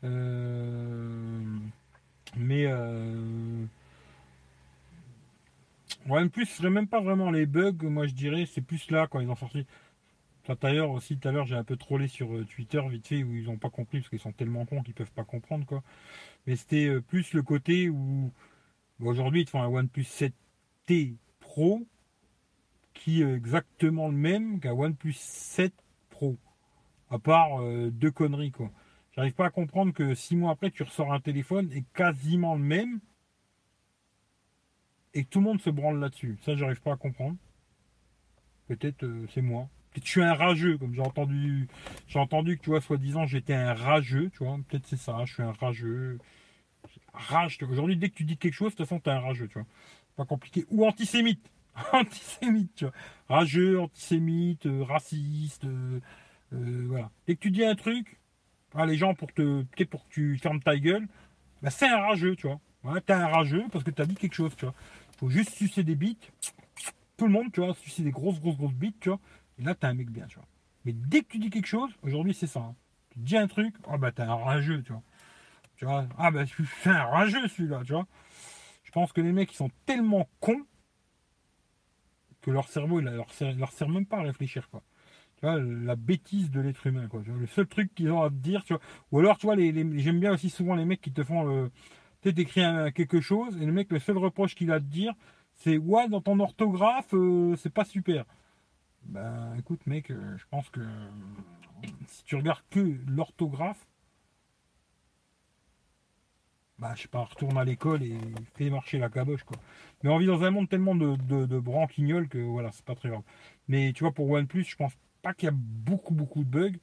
Euh... Mais euh... OnePlus, ce serait même pas vraiment les bugs, moi je dirais. C'est plus là quand ils ont sorti. D'ailleurs aussi tout à l'heure j'ai un peu trollé sur euh, Twitter vite fait où ils n'ont pas compris parce qu'ils sont tellement cons qu'ils peuvent pas comprendre quoi. Mais c'était euh, plus le côté où aujourd'hui ils font un OnePlus 7T Pro qui est exactement le même qu'un OnePlus 7 Pro. À part euh, deux conneries quoi. J'arrive pas à comprendre que six mois après tu ressors un téléphone et quasiment le même et tout le monde se branle là-dessus. Ça j'arrive pas à comprendre. Peut-être c'est moi. Peut-être je suis un rageux, comme j'ai entendu, j'ai entendu que tu vois, soi-disant, j'étais un rageux, tu vois. Peut-être c'est ça, je suis un rageux. Rage, aujourd'hui, dès que tu dis quelque chose, de toute façon, t'es un rageux, tu vois. Pas compliqué. Ou antisémite. [laughs] antisémite, tu vois. Rageux, antisémite, euh, raciste, euh, euh, voilà. Dès que tu dis un truc, ah, les gens, pour te, pour que tu fermes ta gueule, bah, c'est un rageux, tu vois. Voilà, t'es un rageux parce que t'as dit quelque chose, tu vois. Faut juste sucer des bites. Tout le monde, tu vois, sucer des grosses, grosses, grosses bites, tu vois. Et là, t'es un mec bien, tu vois. Mais dès que tu dis quelque chose, aujourd'hui, c'est ça. Hein. Tu dis un truc, oh bah t'es un rageux, tu vois. Tu vois, ah bah suis un rageux celui-là, tu vois. Je pense que les mecs, ils sont tellement cons que leur cerveau, il leur, sert, leur sert même pas à réfléchir, quoi. Tu vois, la bêtise de l'être humain, quoi. Le seul truc qu'ils ont à te dire, tu vois. Ou alors, tu vois, les, j'aime bien aussi souvent les mecs qui te font le. Tu sais, t'écris quelque chose, et le mec, le seul reproche qu'il a te dire, c'est ouais, dans ton orthographe, euh, c'est pas super. Ben écoute mec, euh, je pense que si tu regardes que l'orthographe, bah je sais pas, retourne à l'école et fais marcher la caboche quoi. Mais on vit dans un monde tellement de, de, de branquignoles que voilà, c'est pas très grave. Mais tu vois, pour OnePlus, je pense pas qu'il y a beaucoup beaucoup de bugs,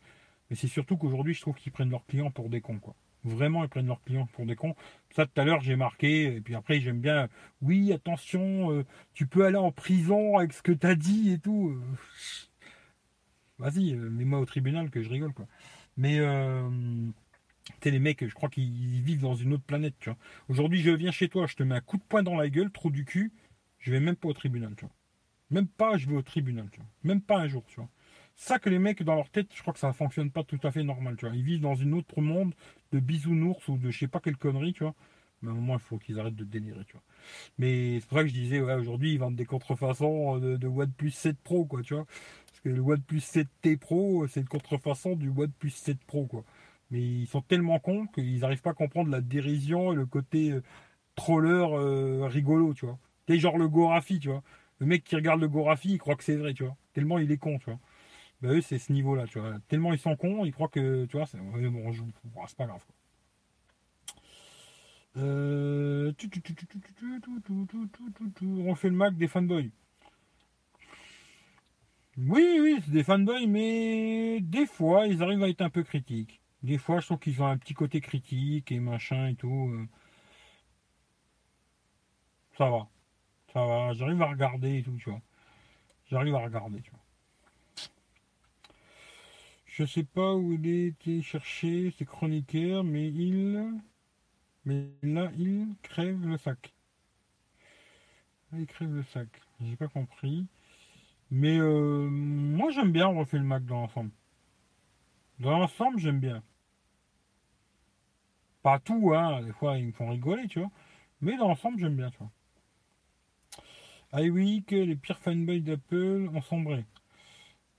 mais c'est surtout qu'aujourd'hui je trouve qu'ils prennent leurs clients pour des cons quoi. Vraiment, ils prennent leurs clients pour des cons. Ça, tout à l'heure, j'ai marqué. Et puis après, j'aime bien. Oui, attention, euh, tu peux aller en prison avec ce que tu as dit et tout. Euh. Vas-y, euh, mets-moi au tribunal que je rigole, quoi. Mais, tu les mecs, je crois qu'ils vivent dans une autre planète, tu vois. Aujourd'hui, je viens chez toi, je te mets un coup de poing dans la gueule, trop du cul. Je vais même pas au tribunal, tu vois. Même pas, je vais au tribunal, tu vois. Même pas un jour, tu vois ça que les mecs dans leur tête, je crois que ça fonctionne pas tout à fait normal. Ils vivent dans une autre monde de bisounours ou de je sais pas quelle connerie, tu vois. Mais un moment, il faut qu'ils arrêtent de délirer, tu. Mais c'est ça que je disais, aujourd'hui, ils vendent des contrefaçons de, de OnePlus 7 Pro, quoi, tu vois. Parce que le OnePlus 7T Pro, c'est une contrefaçon du OnePlus 7 Pro, quoi. Mais ils sont tellement cons qu'ils n'arrivent pas à comprendre la dérision et le côté euh, troller euh, rigolo, tu vois. C'est genre le Gorafi, tu vois. Le mec qui regarde le Gorafi, il croit que c'est vrai. Tellement il est con, tu vois. Bah eux, c'est ce niveau-là, tu vois. Tellement ils sont cons, ils croient que, tu vois, c'est bon, c'est pas grave. Euh... On fait le Mac des fanboys. Oui, oui, c'est des fanboys, mais des fois, ils arrivent à être un peu critiques. Des fois, je trouve qu'ils ont un petit côté critique et machin et tout. Ça va. Ça va. J'arrive à regarder et tout, tu vois. J'arrive à regarder, tu vois. Je sais pas où il était cherché, ces chroniqueurs, mais il. Mais là, il crève le sac. il crève le sac. J'ai pas compris. Mais euh, moi, j'aime bien refait le Mac dans l'ensemble. Dans l'ensemble, j'aime bien. Pas tout, hein. Des fois, ils me font rigoler, tu vois. Mais dans l'ensemble, j'aime bien, tu vois. que les pires fanboys d'Apple ont sombré.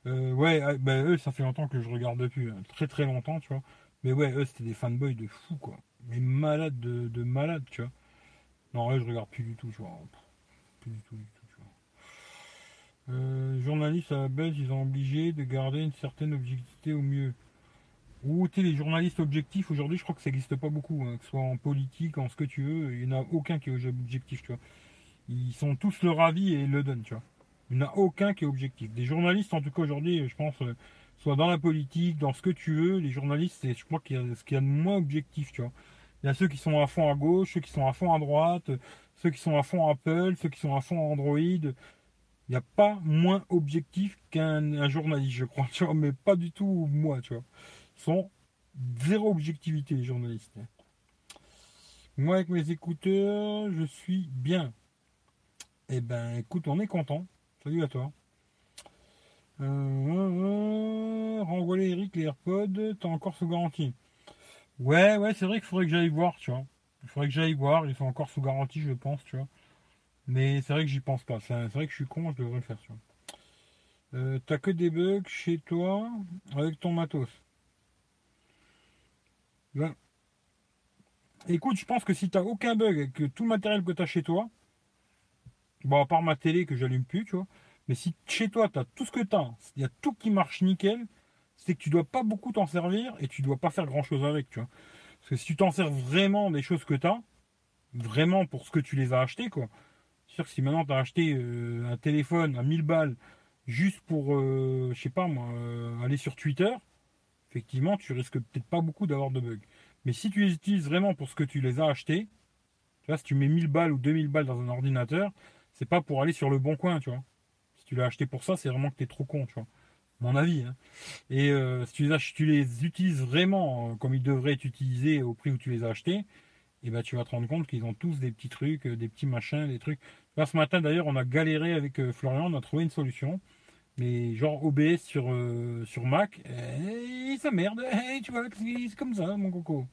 Euh, ouais, ah, bah, eux, ça fait longtemps que je regarde depuis, hein. très très longtemps, tu vois. Mais ouais, eux, c'était des fanboys de fou, quoi. Mais malades de, de malades, tu vois. Non, eux, je regarde plus du tout, tu vois. Plus du tout, du tout, tu vois. Euh, journalistes à la base, ils ont obligé de garder une certaine objectivité au mieux. Ou, tu les journalistes objectifs, aujourd'hui, je crois que ça n'existe pas beaucoup, hein, que ce soit en politique, en ce que tu veux, il n'y en a aucun qui est objectif, tu vois. Ils sont tous leur avis et le donnent, tu vois. Il n'y en a aucun qui est objectif. Des journalistes, en tout cas aujourd'hui, je pense, euh, soit dans la politique, dans ce que tu veux, les journalistes, c'est, je crois qu'il y a ce qu'il y a de moins objectif. Il y a ceux qui sont à fond à gauche, ceux qui sont à fond à droite, ceux qui sont à fond Apple, ceux qui sont à fond Android. Il n'y a pas moins objectif qu'un journaliste, je crois, [laughs] mais pas du tout moi, tu vois. Ils sont zéro objectivité, les journalistes. Moi, avec mes écouteurs, je suis bien. Eh ben, écoute, on est content. Salut à toi. Euh, euh, Eric les AirPods, t'as encore sous garantie. Ouais, ouais, c'est vrai qu'il faudrait que j'aille voir, tu vois. Il faudrait que j'aille voir, ils sont encore sous garantie, je pense, tu vois. Mais c'est vrai que j'y pense pas. C'est vrai que je suis con, je devrais le faire, tu vois. Euh, T'as que des bugs chez toi avec ton matos. Ben, écoute, je pense que si t'as aucun bug avec tout le matériel que tu as chez toi, bon, à part ma télé que j'allume plus, tu vois, mais si chez toi tu as tout ce que tu as, il y a tout qui marche nickel, c'est que tu dois pas beaucoup t'en servir et tu dois pas faire grand chose avec, tu vois. Parce que si tu t'en sers vraiment des choses que tu as, vraiment pour ce que tu les as achetés, quoi. C'est sûr que si maintenant tu as acheté euh, un téléphone à 1000 balles juste pour, euh, je sais pas moi, euh, aller sur Twitter, effectivement, tu risques peut-être pas beaucoup d'avoir de bugs. Mais si tu les utilises vraiment pour ce que tu les as achetés, tu vois, si tu mets 1000 balles ou 2000 balles dans un ordinateur, c'est pas pour aller sur le bon coin, tu vois. Si tu l'as acheté pour ça, c'est vraiment que tu es trop con, tu vois. Mon avis. Hein. Et euh, si tu les, tu les, utilises vraiment comme ils devraient être utilisés au prix où tu les as achetés, et eh ben tu vas te rendre compte qu'ils ont tous des petits trucs, des petits machins, des trucs. Là, ce matin d'ailleurs, on a galéré avec Florian, on a trouvé une solution. Mais genre OBS sur, euh, sur Mac, et ça merde, tu vois, c'est comme ça, mon coco.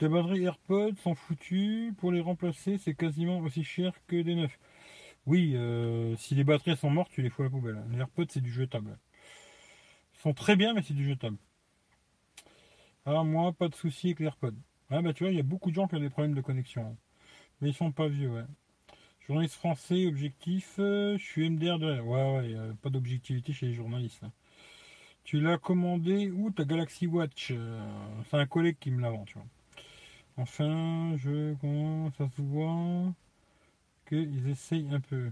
Tes batteries AirPods sont foutues, pour les remplacer, c'est quasiment aussi cher que des neufs. Oui, euh, si les batteries sont mortes, tu les fous à la poubelle. Les AirPods, c'est du jetable. Ils sont très bien, mais c'est du jetable. Alors moi, pas de souci avec les AirPods. Ah bah tu vois, il y a beaucoup de gens qui ont des problèmes de connexion. Mais ils sont pas vieux, ouais. Journaliste français, objectif, euh, je suis MDR de... Ouais, ouais, pas d'objectivité chez les journalistes. Hein. Tu l'as commandé où ta Galaxy Watch? Euh, C'est un collègue qui me l'a vendu. Enfin, je... Comment ça se voit qu'ils essayent un peu.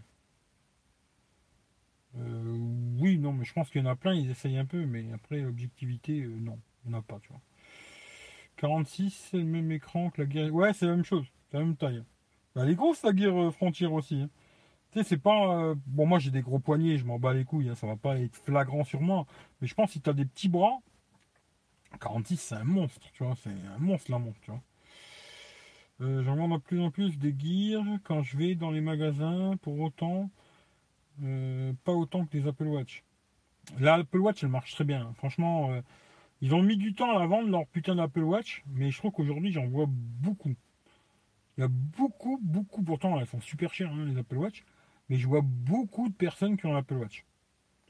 Euh, oui, non, mais je pense qu'il y en a plein, ils essayent un peu, mais après, l'objectivité, non, il n'y en a pas, tu vois. 46, c'est le même écran que la guerre. Ouais, c'est la même chose, c'est la même taille. Bah, elle est grosse la guerre euh, frontière aussi. Hein. Tu sais, c'est pas. Euh, bon, moi j'ai des gros poignets, je m'en bats les couilles, hein, ça va pas être flagrant sur moi. Mais je pense que si tu as des petits bras, 46 c'est un monstre, tu vois, c'est un monstre la montre, tu vois. Euh, J'en vends de plus en plus des gears quand je vais dans les magasins, pour autant, pas autant que les Apple Watch. La Apple Watch, elle marche très bien. Franchement, ils ont mis du temps à la vendre leur putain d'Apple Watch, mais je trouve qu'aujourd'hui, j'en vois beaucoup. Il y a beaucoup, beaucoup, pourtant elles sont super chères hein, les Apple Watch, mais je vois beaucoup de personnes qui ont l'Apple Watch.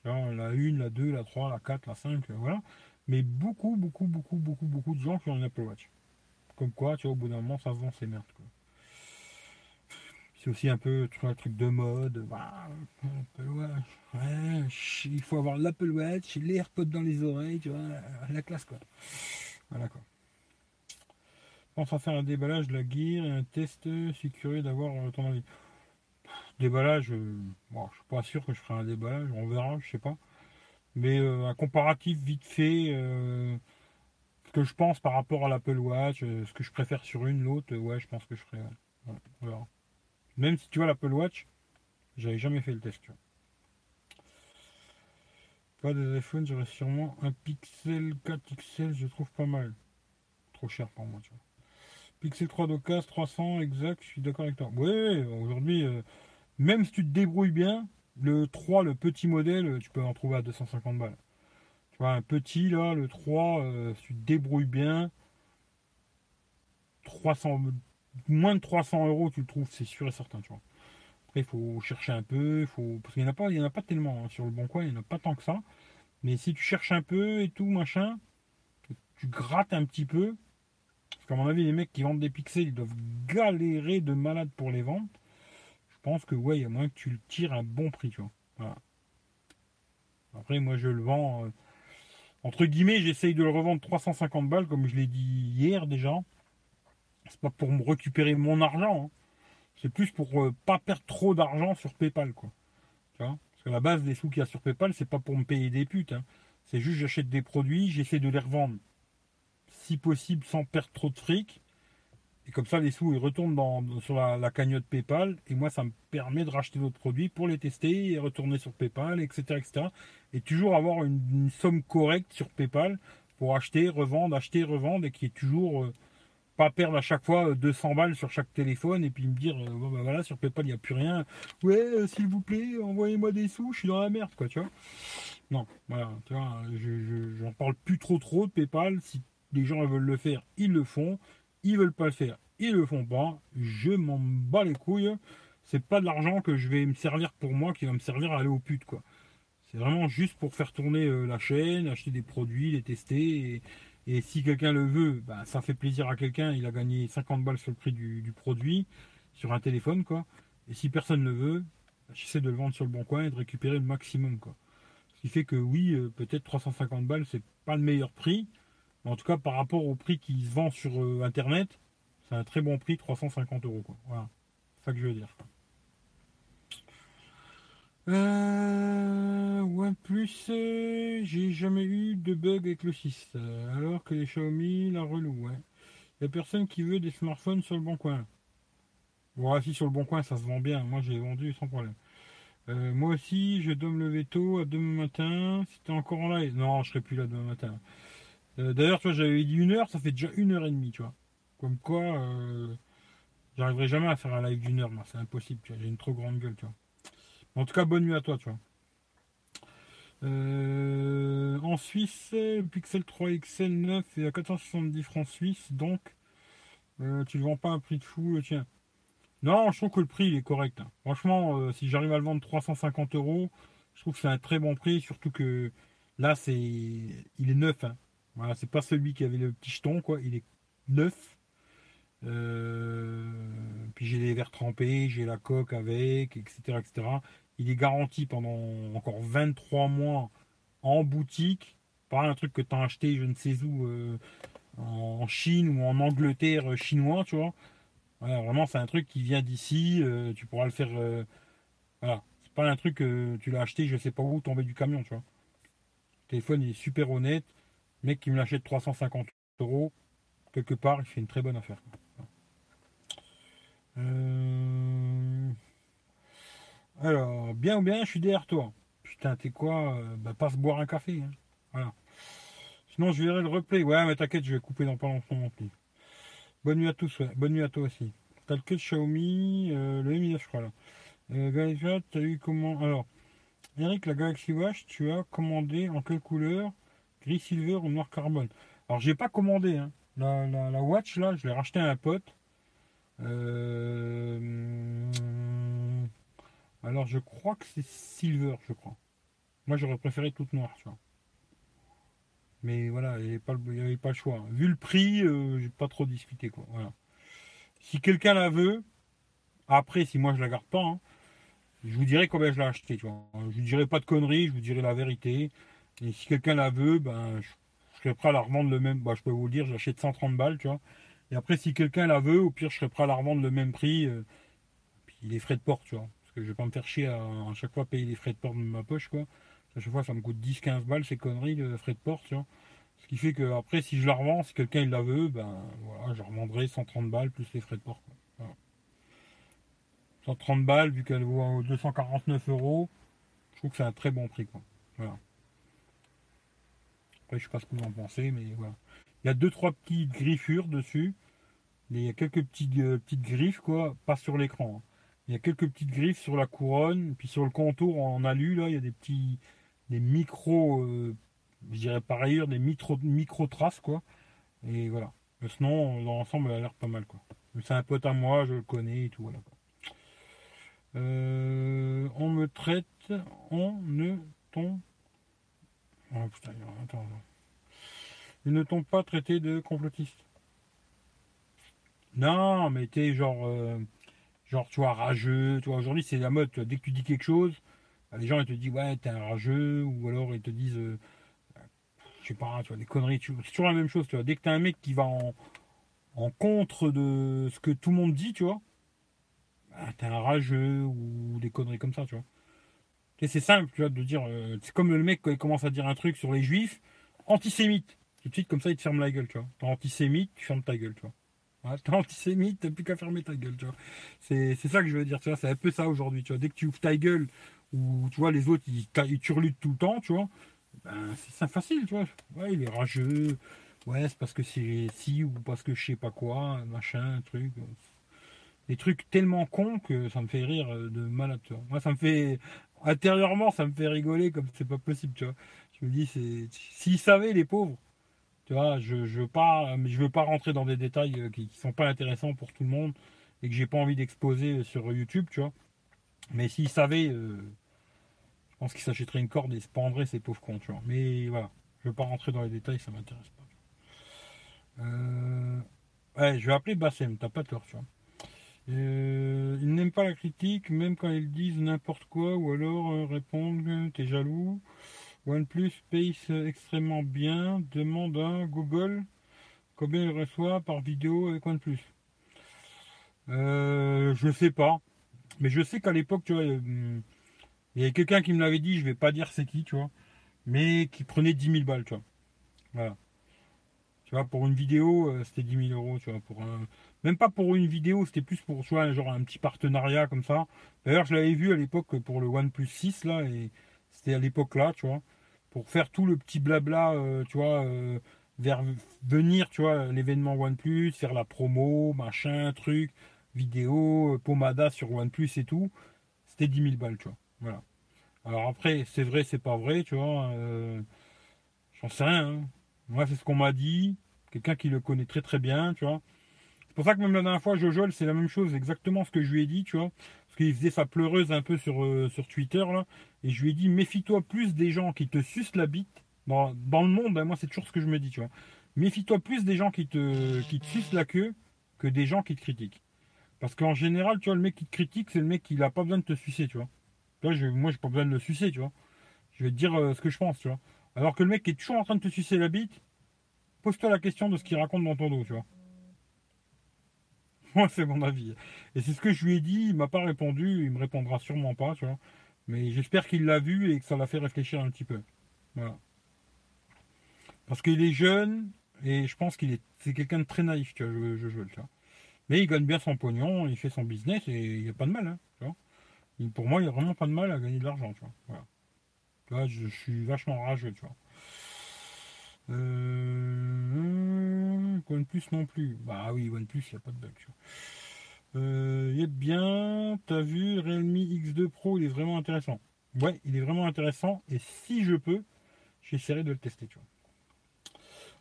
la 1, la 2, la 3, la 4, la 5, voilà. Mais beaucoup, beaucoup, beaucoup, beaucoup, beaucoup de gens qui ont un Apple Watch. Comme quoi, tu vois, au bout d'un moment, ça vend ces merdes. C'est aussi un peu un truc de mode. Bah, il faut avoir l'Apple Watch, les AirPods dans les oreilles, tu vois, la classe quoi. Voilà quoi pense à faire un déballage de la gear et un test. Suis curieux d'avoir euh, ton avis. Déballage, euh, bon, je suis pas sûr que je ferai un déballage, on verra, je sais pas. Mais euh, un comparatif vite fait, que je pense par rapport à l'Apple Watch, ce que je préfère sur une, l'autre, ouais, je pense que je ferai. Même si tu vois l'Apple Watch, j'avais jamais fait le test. Pas des iPhones, j'aurais sûrement un Pixel 4 XL, je trouve pas mal. Trop cher pour moi, tu vois. Pixel 3 d'occasion, 300 exact, je suis d'accord avec toi. Oui, aujourd'hui, euh, même si tu te débrouilles bien, le 3, le petit modèle, tu peux en trouver à 250 balles. Un petit là, le 3, euh, tu débrouilles bien, 300, moins de 300 euros, tu le trouves, c'est sûr et certain, tu vois. Après, il faut chercher un peu, faut, parce qu'il n'y en a pas, il y en a pas tellement hein. sur le bon coin, il n'y en a pas tant que ça. Mais si tu cherches un peu et tout, machin, tu grattes un petit peu, parce qu'à mon avis, les mecs qui vendent des pixels, ils doivent galérer de malade pour les vendre. Je pense que ouais, il y a moins que tu le tires à un bon prix, tu vois. Après, moi, je le vends. Euh, entre guillemets, j'essaye de le revendre 350 balles, comme je l'ai dit hier déjà. C'est pas pour me récupérer mon argent. Hein. C'est plus pour euh, pas perdre trop d'argent sur PayPal, quoi. Parce que la base des sous qu'il y a sur PayPal, c'est pas pour me payer des putes. Hein. C'est juste j'achète des produits, j'essaie de les revendre si possible sans perdre trop de fric. Et comme ça, les sous ils retournent sur la, cagnotte PayPal. Et moi, ça me permet de racheter d'autres produits pour les tester et retourner sur PayPal, etc. etc. Et toujours avoir une, somme correcte sur PayPal pour acheter, revendre, acheter, revendre et qui est toujours euh, pas perdre à chaque fois 200 euh, balles sur chaque téléphone et puis me dire euh, bah voilà sur PayPal il n'y a plus rien ouais s'il vous plaît envoyez-moi des sous je suis dans la merde quoi tu vois non voilà tu vois je j'en parle plus trop trop de PayPal si les gens veulent le faire, ils le font. Ils veulent pas le faire, ils le font pas. Je m'en bats les couilles. c'est pas de l'argent que je vais me servir pour moi, qui va me servir à aller au pute, quoi. C'est vraiment juste pour faire tourner euh, la chaîne, acheter des produits, les tester. Et, si quelqu'un le veut, bah, ça fait plaisir à quelqu'un. Il a gagné 50 balles sur le prix du, produit, sur un téléphone, quoi. Et si personne ne le veut, bah, j'essaie de le vendre sur le bon coin et de récupérer le maximum, quoi. Ce qui fait que oui, euh, peut-être 350 balles, c'est pas le meilleur prix. En tout cas, par rapport au prix qui se vend sur euh, Internet, c'est un très bon prix, 350 euros, quoi. Voilà. C'est ça que je veux dire. Euh, OnePlus, euh, j'ai jamais eu de bug avec le 6. Euh, alors que les Xiaomi, la relou. Il a personne qui veut des smartphones sur le bon coin. Bon, si sur le bon coin, ça se vend bien. Moi, j'ai vendu sans problème. Moi aussi, je donne le veto à demain matin. C'était encore en live. Non, je serai plus là demain matin. D'ailleurs, tu vois, j'avais dit une heure, ça fait déjà une heure et demie, tu vois. Comme quoi, j'arriverai jamais à faire un live d'une heure, moi. C'est impossible. J'ai une trop grande gueule, tu vois. En tout cas, bonne nuit à toi, tu vois. Euh, en Suisse, Pixel 3 XL 9 est à 470 francs suisses, donc euh, tu ne vends pas un prix de fou, euh, tiens. Non, je trouve que le prix il est correct. Hein. Franchement, si j'arrive à le vendre 350 euros, je trouve que c'est un très bon prix, surtout que là c'est, il est neuf. Hein. Voilà, c'est pas celui qui avait le petit jeton, quoi. Il est neuf. puis j'ai les verres trempés, j'ai la coque avec, etc., etc. Il est garanti pendant encore 23 mois en boutique. Pas un truc que tu as acheté je ne sais où euh, en Chine ou en Angleterre euh, chinois, tu vois. vraiment, c'est un truc qui vient d'ici. Euh, tu pourras le faire. voilà. C'est pas un truc que tu l'as acheté, je sais pas où, tombé du camion, tu vois. Le téléphone il est super honnête. Mec qui me l'achète 350 euros, quelque part, il fait une très bonne affaire. Euh. Alors, bien ou bien, je suis derrière toi. Putain, t'es quoi euh, Bah, passe boire un café. Hein. Voilà. Sinon, je verrai le replay. Ouais, mais t'inquiète, je vais couper dans pas longtemps non plus. Bonne nuit à tous, ouais. Bonne nuit à toi aussi. T'as le que de Xiaomi, euh, le Mi 9, je crois, là. T'as eu comment Alors, Eric, la Galaxy Watch, tu as commandé en quelle couleur? Gris silver ou noir carbone Alors, j'ai pas commandé, hein. La, la, la Watch, là, je l'ai racheté à un pote. Euh alors je crois que c'est silver, je crois. Moi j'aurais préféré toute noire, tu vois. Mais voilà, il n'y avait, pas le choix. Vu le prix, euh, j'ai pas trop discuté quoi. Voilà. Si quelqu'un la veut, après si moi je la garde pas, hein, je vous dirai combien je l'ai acheté, tu vois. Je vous dirai pas de conneries, je vous dirai la vérité. Et si quelqu'un la veut, ben je, serai prêt à la revendre le même. Bah, je peux vous le dire, j'achète 130 balles, tu vois. Et après, si quelqu'un la veut, au pire, je serai prêt à la revendre le même prix. Euh, puis les frais de port, tu vois je vais pas me faire chier à, chaque fois payer les frais de port de ma poche, quoi. À chaque fois, ça me coûte 10-15 balles, ces conneries de frais de port, tu vois. Ce qui fait que après, si je la revends, si quelqu'un la veut, ben voilà, je revendrai 130 balles plus les frais de port. 130 balles, vu qu'elle vaut 249 euros, je trouve que c'est un très bon prix, quoi. Voilà. Après, je sais pas ce que vous en pensez, mais voilà. Il y a deux trois petites griffures dessus. Il y a quelques petites, euh, petites griffes, quoi, pas sur l'écran. Hein. Il y a quelques petites griffes sur la couronne, puis sur le contour en alu, là, il y a des petits, des micros, euh, je dirais par ailleurs, des micro, micro traces, quoi. Et voilà. Mais sinon, dans l'ensemble, elle a l'air pas mal, quoi. C'est un pote à moi, je le connais et tout, voilà. Euh, on me traite, on ne tombe. Oh putain, attends. Ils ne t'ont pas traité de complotiste. Non, mais t'es genre. Euh, genre, tu vois, rageux. Tu aujourd'hui, c'est la mode. dès que tu dis quelque chose, bah, les gens, ils te disent, ouais, t'es un rageux. Ou alors, ils te disent, euh, je sais pas, tu vois, des conneries. C'est toujours la même chose, tu vois. Dès que t'as un mec qui va en, en contre de ce que tout le monde dit, tu vois, bah, t'es un rageux ou des conneries comme ça, tu vois. C'est simple, tu vois, de dire. Euh, c'est comme le mec quand il commence à dire un truc sur les juifs, antisémite. Tout de suite, comme ça, il te ferme la gueule, tu vois. T'es antisémite, tu fermes ta gueule, tu vois. T'es antisémite, t'as plus qu'à fermer ta gueule, tu vois. C'est, ça que je veux dire, tu vois, c'est un peu ça aujourd'hui, tu vois. Dès que tu ouvres ta gueule, ou tu vois, les autres, ils, ils turlutent tout le temps, tu vois, ben, c'est facile, tu vois. Ouais, il est rageux, ouais, c'est parce que c'est si, ou parce que je sais pas quoi, machin, truc. Des trucs tellement cons que ça me fait rire de malade. Moi, ça me fait, intérieurement, ça me fait rigoler comme c'est pas possible, tu vois. Je me dis, c'est, s'ils savaient, les pauvres, tu vois, je, je veux pas, je veux pas rentrer dans des détails euh, qui, ne sont pas intéressants pour tout le monde. et que j'ai pas envie d'exposer sur YouTube, tu vois. Mais s'il savait, euh, je pense qu'il s'achèterait une corde et se pendrait ces pauvres cons, tu vois. Mais voilà, je vais pas rentrer dans les détails, ça m'intéresse pas. Euh, ouais, je vais appeler Bassem, t'as pas tort, tu vois. Euh, ils n'aiment pas la critique, même quand ils disent n'importe quoi, ou alors répondent t'es jaloux. OnePlus pace extrêmement bien. Demande à Google combien il reçoit par vidéo avec OnePlus. Euh, je sais pas. Mais je sais qu'à l'époque, tu vois, il y a quelqu'un qui me l'avait dit, je vais pas dire c'est qui, tu vois, mais qui prenait 10 000 balles, tu vois. Voilà. Tu vois, pour une vidéo, euh, c'était 10 000 euros, tu vois, pour. Même pas pour une vidéo, c'était plus pour, genre un petit partenariat comme ça. D'ailleurs, je l'avais vu à l'époque pour le OnePlus 6, là, et c'était à l'époque là, tu vois, pour faire tout le petit blabla, euh, tu vois, euh, vers venir, tu vois, l'événement OnePlus, faire la promo, machin, truc, vidéo, euh, pomada sur OnePlus et tout, c'était 10 000 balles, tu vois. Voilà. Alors après, c'est vrai, c'est pas vrai, tu vois. J'en sais rien. Hein. Moi, c'est ce qu'on m'a dit. Quelqu'un qui le connaît très très bien, tu vois. Pour ça que même la dernière fois, Jojo, c'est la même chose, exactement ce que je lui ai dit, tu vois. Parce qu'il faisait sa pleureuse un peu sur, euh, Twitter, là. Et je lui ai dit, méfie-toi plus des gens qui te sucent la bite. Dans, le monde, hein, moi, c'est toujours ce que je me dis, tu vois. Méfie-toi plus des gens qui te, qui sucent la queue que des gens qui te critiquent. Parce qu'en général, tu vois, le mec qui te critique, c'est le mec qui n'a pas besoin de te sucer, tu vois. Moi, je, moi, j'ai pas besoin de le sucer, tu vois. Je vais te dire euh, ce que je pense, tu vois. Alors que le mec qui est toujours en train de te sucer la bite, pose-toi la question de ce qu'il raconte dans ton dos, tu vois. C'est mon avis. Et c'est ce que je lui ai dit, il m'a pas répondu, il me répondra sûrement pas, tu vois. Mais j'espère qu'il l'a vu et que ça l'a fait réfléchir un petit peu. Voilà. Parce qu'il est jeune et je pense qu'il est, c'est quelqu'un de très naïf, je, je, je, tu. Mais il gagne bien son pognon, il fait son business et il n'y a pas de mal. Hein, tu vois. pour moi, il n'y a vraiment pas de mal à gagner de l'argent. Tu vois. Voilà. Là, je, suis vachement rageux. Tu vois. Euh, OnePlus non plus. Bah oui, OnePlus, il n'y a pas de bug. Euh, il est bien. T'as vu, Realme X2 Pro, il est vraiment intéressant. Ouais, il est vraiment intéressant. Et si je peux, j'essaierai de le tester.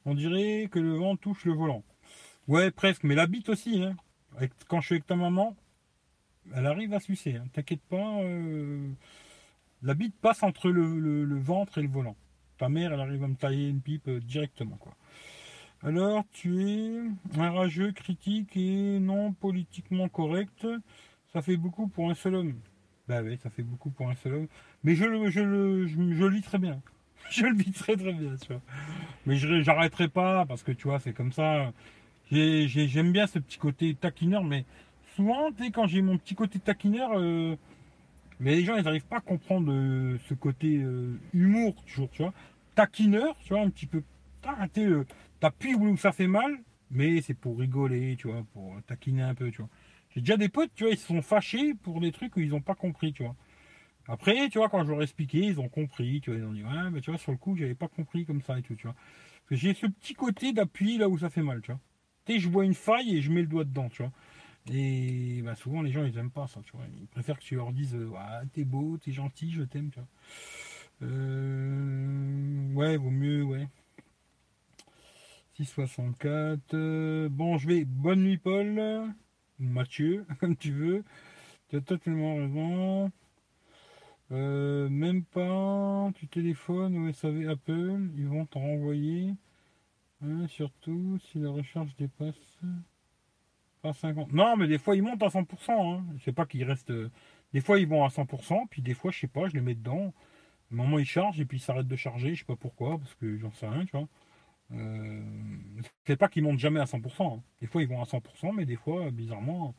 On dirait que le vent touche le volant. Ouais, presque, mais la bite aussi. Hein. Quand je suis avec ta maman, elle arrive à sucer. Hein. T'inquiète pas. Euh, la bite passe entre le, ventre et le volant. Ta mère, elle arrive à me tailler une pipe euh, directement. Alors, tu es un rageux, critique et non politiquement correct. Ça fait beaucoup pour un seul homme. Bah oui, ça fait beaucoup pour un seul homme. Mais je le, je le, lis très bien. [laughs] Je le vis très très bien, tu vois. Mais j'arrêterai pas parce que tu vois, c'est comme ça. J'aime bien ce petit côté taquineur, mais souvent, tu sais, quand j'ai mon petit côté taquineur, euh, mais les gens, ils n'arrivent pas à comprendre euh, ce côté euh, humour, toujours, tu vois. Taquineur, tu vois, un petit peu. T'appuies où ça fait mal, mais c'est pour rigoler, tu vois, pour taquiner un peu, tu vois. J'ai déjà des potes, tu vois, ils se sont fâchés pour des trucs où ils n'ont pas compris, tu vois. Après, tu vois, quand je leur ai expliqué, ils ont compris, tu vois, ils ont dit, ouais, mais tu vois, sur le coup, j'avais pas compris comme ça et tout, tu vois. J'ai ce petit côté d'appui là où ça fait mal, tu vois je vois une faille et je mets le doigt dedans, tu vois. Et bah, souvent, les gens, ils aiment pas ça, tu vois. Ils préfèrent que tu leur dises, ouais, t'es beau, t'es gentil, je t'aime, tu vois. Euh, ouais, vaut mieux, ouais. 664. bon, je vais. Bonne nuit, Paul. Mathieu, [laughs] comme tu veux. Tu as totalement raison. Euh, même pas, tu téléphones au SAV Apple, ils vont t'en renvoyer surtout si la recharge dépasse pas 50. Non, mais des fois ils montent à 100%. Hein. Je pas qu'ils restent. Des fois ils vont à 100%, puis des fois, je sais pas, je les mets dedans. Un moment ils chargent et puis ils s'arrêtent de charger. Je sais pas pourquoi, parce que j'en sais rien, tu vois. Euh... C'est pas qu'ils montent jamais à 100%. Hein. Des fois ils vont à 100%, mais des fois, bizarrement,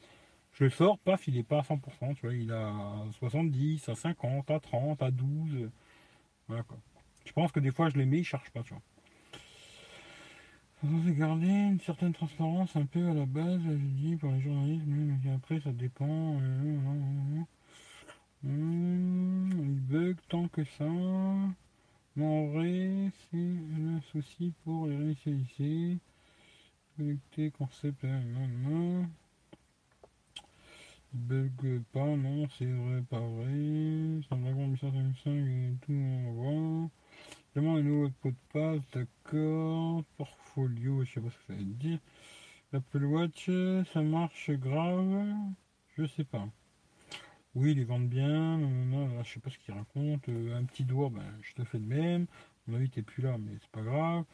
je le sors, paf, il est pas à 100%. Tu vois, il a 70, à 50, à 30, à 12. Voilà quoi. Je pense que des fois je les mets, ils chargent pas, tu vois. Garder une certaine transparence un peu à la base, je dis, pour les journalistes, mais après ça dépend. il bug tant que ça. En vrai, c'est un souci pour les réinitialiser. Connecter concept, non, non. Bug pas, non, c'est vrai, pas vrai. Ça va 855 et tout, on va voir. Vraiment un nouveau pot de passe, d'accord. Portfolio, je sais pas ce que ça veut dire. L'Apple Watch, ça marche grave? Je sais pas. Oui, ils les vendent bien. Je sais pas ce qu'ils racontent. Euh, un petit doigt, ben, je te fais de même. mon avis, t'es plus là, mais c'est pas grave.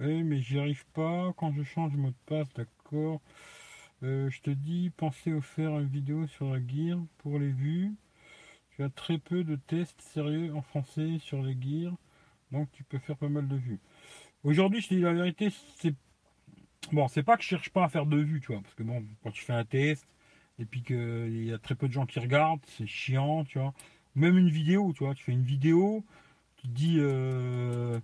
Oui, mais j'y arrive pas. Quand je change mot de passe, d'accord. Euh, je te dis, pensez au faire une vidéo sur la gear pour les vues. Tu as très peu de tests sérieux en français sur les gears, donc tu peux faire pas mal de vues. Aujourd'hui, je te dis la vérité, c'est bon, c'est pas que je cherche pas à faire de vues, tu vois, parce que bon, quand tu fais un test, et puis qu'il y a très peu de gens qui regardent, c'est chiant, tu vois. Même une vidéo, tu vois, tu fais une vidéo, tu dis. Euh,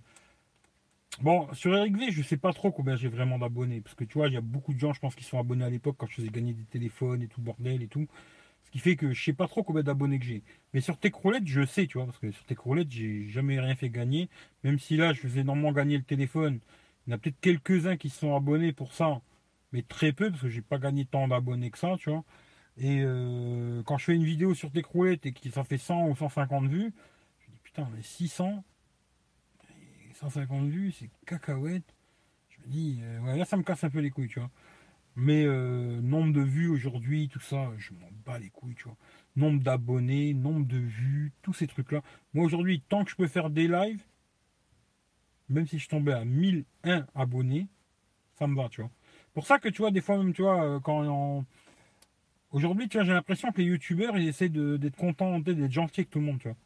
bon, sur Eric V, je sais pas trop combien j'ai vraiment d'abonnés, parce que tu vois, il y a beaucoup de gens, je pense, qui sont abonnés à l'époque quand je faisais gagner des téléphones et tout bordel et tout. Ce qui fait que je sais pas trop combien d'abonnés que j'ai. Mais sur Techroulette, je sais, tu vois, parce que sur Techroulette, j'ai jamais rien fait gagner. Même si là, je faisais normalement gagner le téléphone. Il y en a peut-être quelques-uns qui sont abonnés pour ça, mais très peu, parce que j'ai pas gagné tant d'abonnés que ça, tu vois. Et euh, quand je fais une vidéo sur Techroulette et que ça fait 100 ou 150 vues, je dis putain, mais 600, 150 vues, c'est cacahuète. Je me dis, euh, ouais, là, ça me casse un peu les couilles, tu vois. Mais euh, nombre de vues aujourd'hui, tout ça, je m'en bats les couilles, tu vois. Nombre d'abonnés, nombre de vues, tous ces trucs-là. Moi aujourd'hui, tant que je peux faire des lives, même si je tombais à 1001 abonnés, ça me va, tu vois. Pour ça que tu vois, des fois même, tu vois, euh, quand Aujourd'hui, tu vois, j'ai l'impression que les youtubeurs, ils essaient d'être contents, d'être gentils avec tout le monde, tu vois.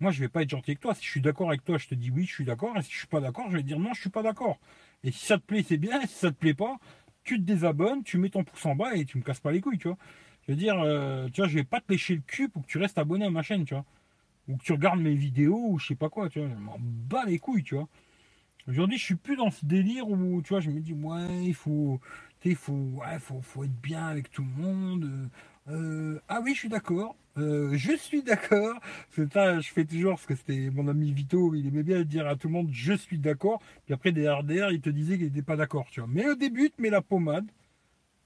Moi, je vais pas être gentil avec toi. Si je suis d'accord avec toi, je te dis oui, je suis d'accord. Et si je suis pas d'accord, je vais dire non, je suis pas d'accord. Et si ça te plaît, c'est bien. Si ça te plaît pas, tu te désabonnes, tu mets ton pouce en bas et tu me casses pas les couilles, tu vois. Je veux dire, euh, tu vois, je vais pas te lécher le cul pour que tu restes abonné à ma chaîne, tu vois. Ou que tu regardes mes vidéos ou je sais pas quoi, tu vois. Je m'en bats les couilles, tu vois. Aujourd'hui, je suis plus dans ce délire où, tu vois, je me dis, ouais, il faut, il faut, ouais, faut, faut être bien avec tout le monde. Euh, ah oui, je suis d'accord. Euh, je suis d'accord. C'est ça, je fais toujours parce que c'était mon ami Vito, il aimait bien dire à tout le monde je suis d'accord. Puis après des RDR, il te disait qu'il n'était pas d'accord, tu vois. Mais au début, tu mets la pommade.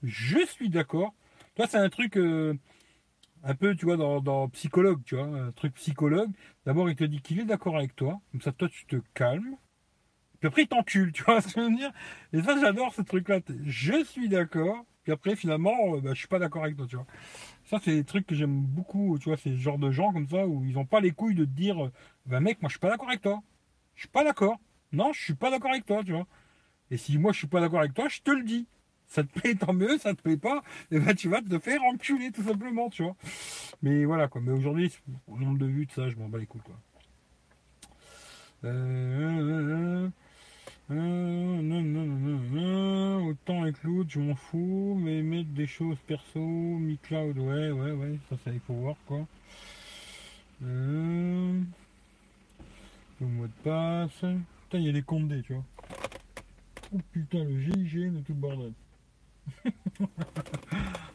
Je suis d'accord. Toi, c'est un truc euh, un peu, tu vois, dans, psychologue, tu vois, un truc psychologue. D'abord, il te dit qu'il est d'accord avec toi. Comme ça, toi, tu te calmes. Puis après, il t'encule, tu vois ce que je veux dire? Et ça, j'adore ce truc-là. Je suis d'accord. Puis après, finalement, euh, bah, je suis pas d'accord avec toi, tu vois. Ça, c'est des trucs que j'aime beaucoup, tu vois, c'est ce genre de gens comme ça où ils ont pas les couilles de dire, bah mec, moi je suis pas d'accord avec toi. Je suis pas d'accord. Non, je suis pas d'accord avec toi, tu vois. Et si moi je suis pas d'accord avec toi, je te le dis. Ça te plaît, tant mieux, ça te plaît pas, et ben tu vas te faire enculer tout simplement, tu vois. Mais voilà quoi. Mais aujourd'hui, au nombre de vues, de ça, je m'en bats les couilles quoi. Euh, non, non, non, non, autant avec l'autre, je m'en fous, mais mettre des choses perso, mi-cloud, ouais, ouais, ouais, ça, ça, il faut voir, quoi. Euh, le mot de passe. Putain, il y a des comptes tu vois. Oh putain, le GIG de tout le bordel. [laughs]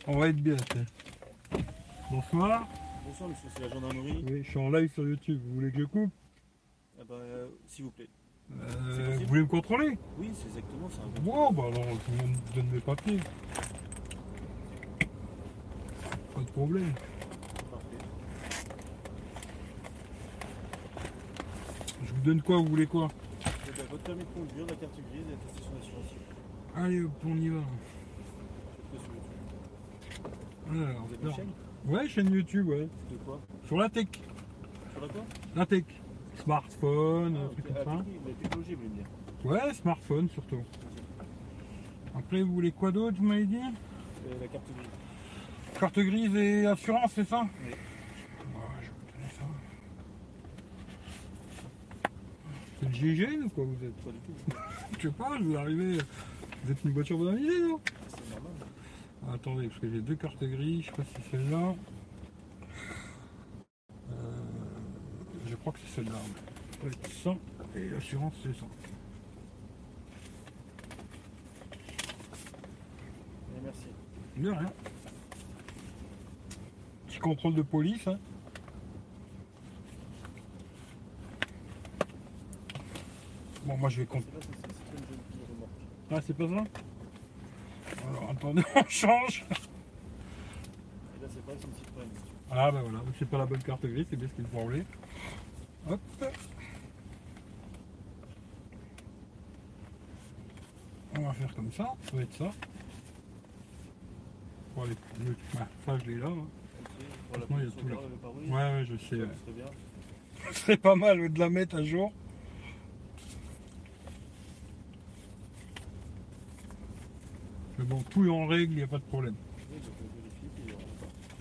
On va être bien, Bonsoir. Bonsoir, monsieur, c'est la gendarmerie. Oui, je suis en live sur YouTube. Vous voulez que je coupe? Ah bah, euh, s'il vous plaît. Euh, vous voulez me contrôler? Oui, c'est exactement ça. Bon, bah alors tout le monde donne mes papiers. Pas de problème. Parfait. Je vous donne quoi Vous voulez quoi? Eh ben, Votre permis de conduire, la carte grise et l'attestation d'assurance. Allez, on y va. Alors, vous avez une chaîne? Ouais, chaîne YouTube, ouais. De quoi? Sur la tech. Sur la quoi? La tech smartphone, ah, truc comme ça. technologie, vous voulez dire Ouais, smartphone surtout. Après, vous voulez quoi d'autre, vous m'avez dit? Euh, La carte grise. Carte grise et assurance, c'est ça? Oui. Ouais, je vais ça. C'est le GIGN ou quoi vous êtes? Pas du tout. [laughs] je sais pas, je vais arriver. Vous êtes une voiture banalisée, non? C'est normal. attendez, parce que j'ai deux cartes grises, je sais pas si c'est celle-là. Je crois que c'est celle-là. Ouais, 100 et l'assurance c'est 100. merci. De rien. Petit contrôle de police. Hein. Bon, moi je vais compter. Ah, c'est pas ça? Alors attendez, [laughs] on change. Et là, c'est pas. Ah, ben voilà, c'est pas la bonne carte grise, c'est bien ce qu'il me Hop. On va faire comme ça, ça va être ça. Pour aller- le- bah, ça, je l'ai là. hein. La Franchement, il y a tout là. Ouais, ouais, je sais. Ouais. serait bien. [laughs] Ce serait pas mal de la mettre à jour. Mais bon, tout est en règle, il n'y a pas de problème.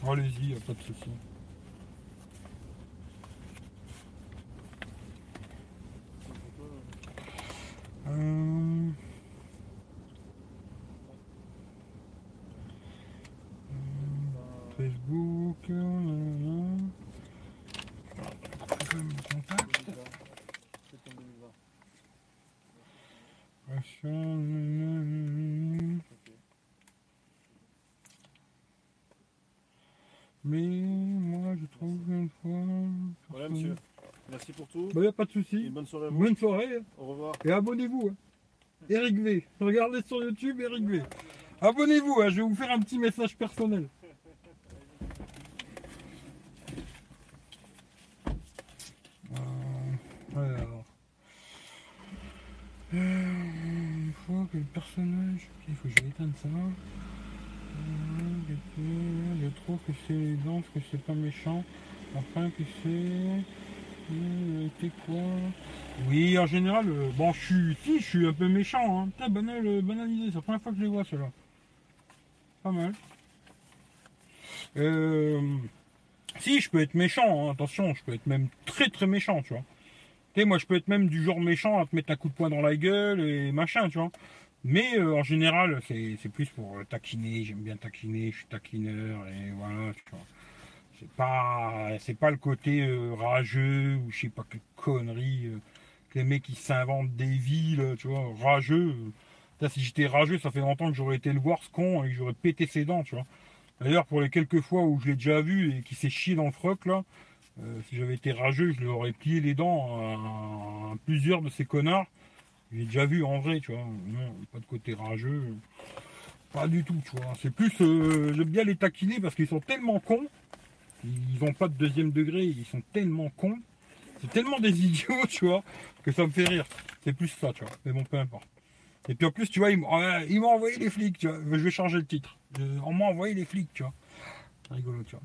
Allez-y, il n'y a pas de souci. C'est pour toi, Bah, Facebook, contact. 2020. Septembre 2020. Achat, nanana. Ok. Mais moi, je trouve une fois. Voilà, monsieur. Merci pour tout. Bah, y a pas de souci. bonne soirée à vous. Bonne soirée. Au revoir. Et abonnez-vous. hein. Eric V. Regardez sur YouTube Eric V. Abonnez-vous, hein, je vais vous faire un petit message personnel. Euh, alors. Euh, Une fois que le personnage. Il faut que j'éteins ça. Euh, Je trouve que c'est évident, que c'est pas méchant. Enfin, que c'est. Quoi Oui, en général, euh, bon, je suis, si, je suis un peu méchant. Hein. Putain, banal, euh, banalisé, c'est la première fois que je les vois, ceux-là. Pas mal. Euh, si, je peux être méchant, hein, attention, je peux être même très très méchant, tu vois. Tu sais, moi, je peux être même du genre méchant à te mettre un coup de poing dans la gueule et machin, tu vois. Mais en général, c'est plus pour taquiner, j'aime bien taquiner, je suis taquineur, et voilà, tu vois. C'est pas, c'est pas le côté euh, rageux ou je sais pas quelle connerie. euh, que les mecs qui s'inventent des villes, tu vois, rageux. si j'étais rageux, ça fait longtemps que j'aurais été le voir ce con et que j'aurais pété ses dents, tu vois. D'ailleurs, pour les quelques fois où je l'ai déjà vu et qui s'est chié dans le froc là, euh, si j'avais été rageux, je lui aurais plié les dents à, plusieurs de ces connards. J'ai déjà vu en vrai, tu vois. Non, pas de côté rageux. Pas du tout, tu vois. C'est plus, j'aime bien les taquiner parce qu'ils sont tellement cons. Ils n'ont pas de deuxième degré, ils sont tellement cons. C'est tellement des [laughs] idiots, tu vois, que ça me fait rire. C'est plus ça, tu vois. Mais bon, peu importe. Et puis en plus, tu vois, ils ils m'ont envoyé les flics, tu vois. Je vais changer le titre. On m'a envoyé les flics, tu vois. C'est rigolo, tu vois.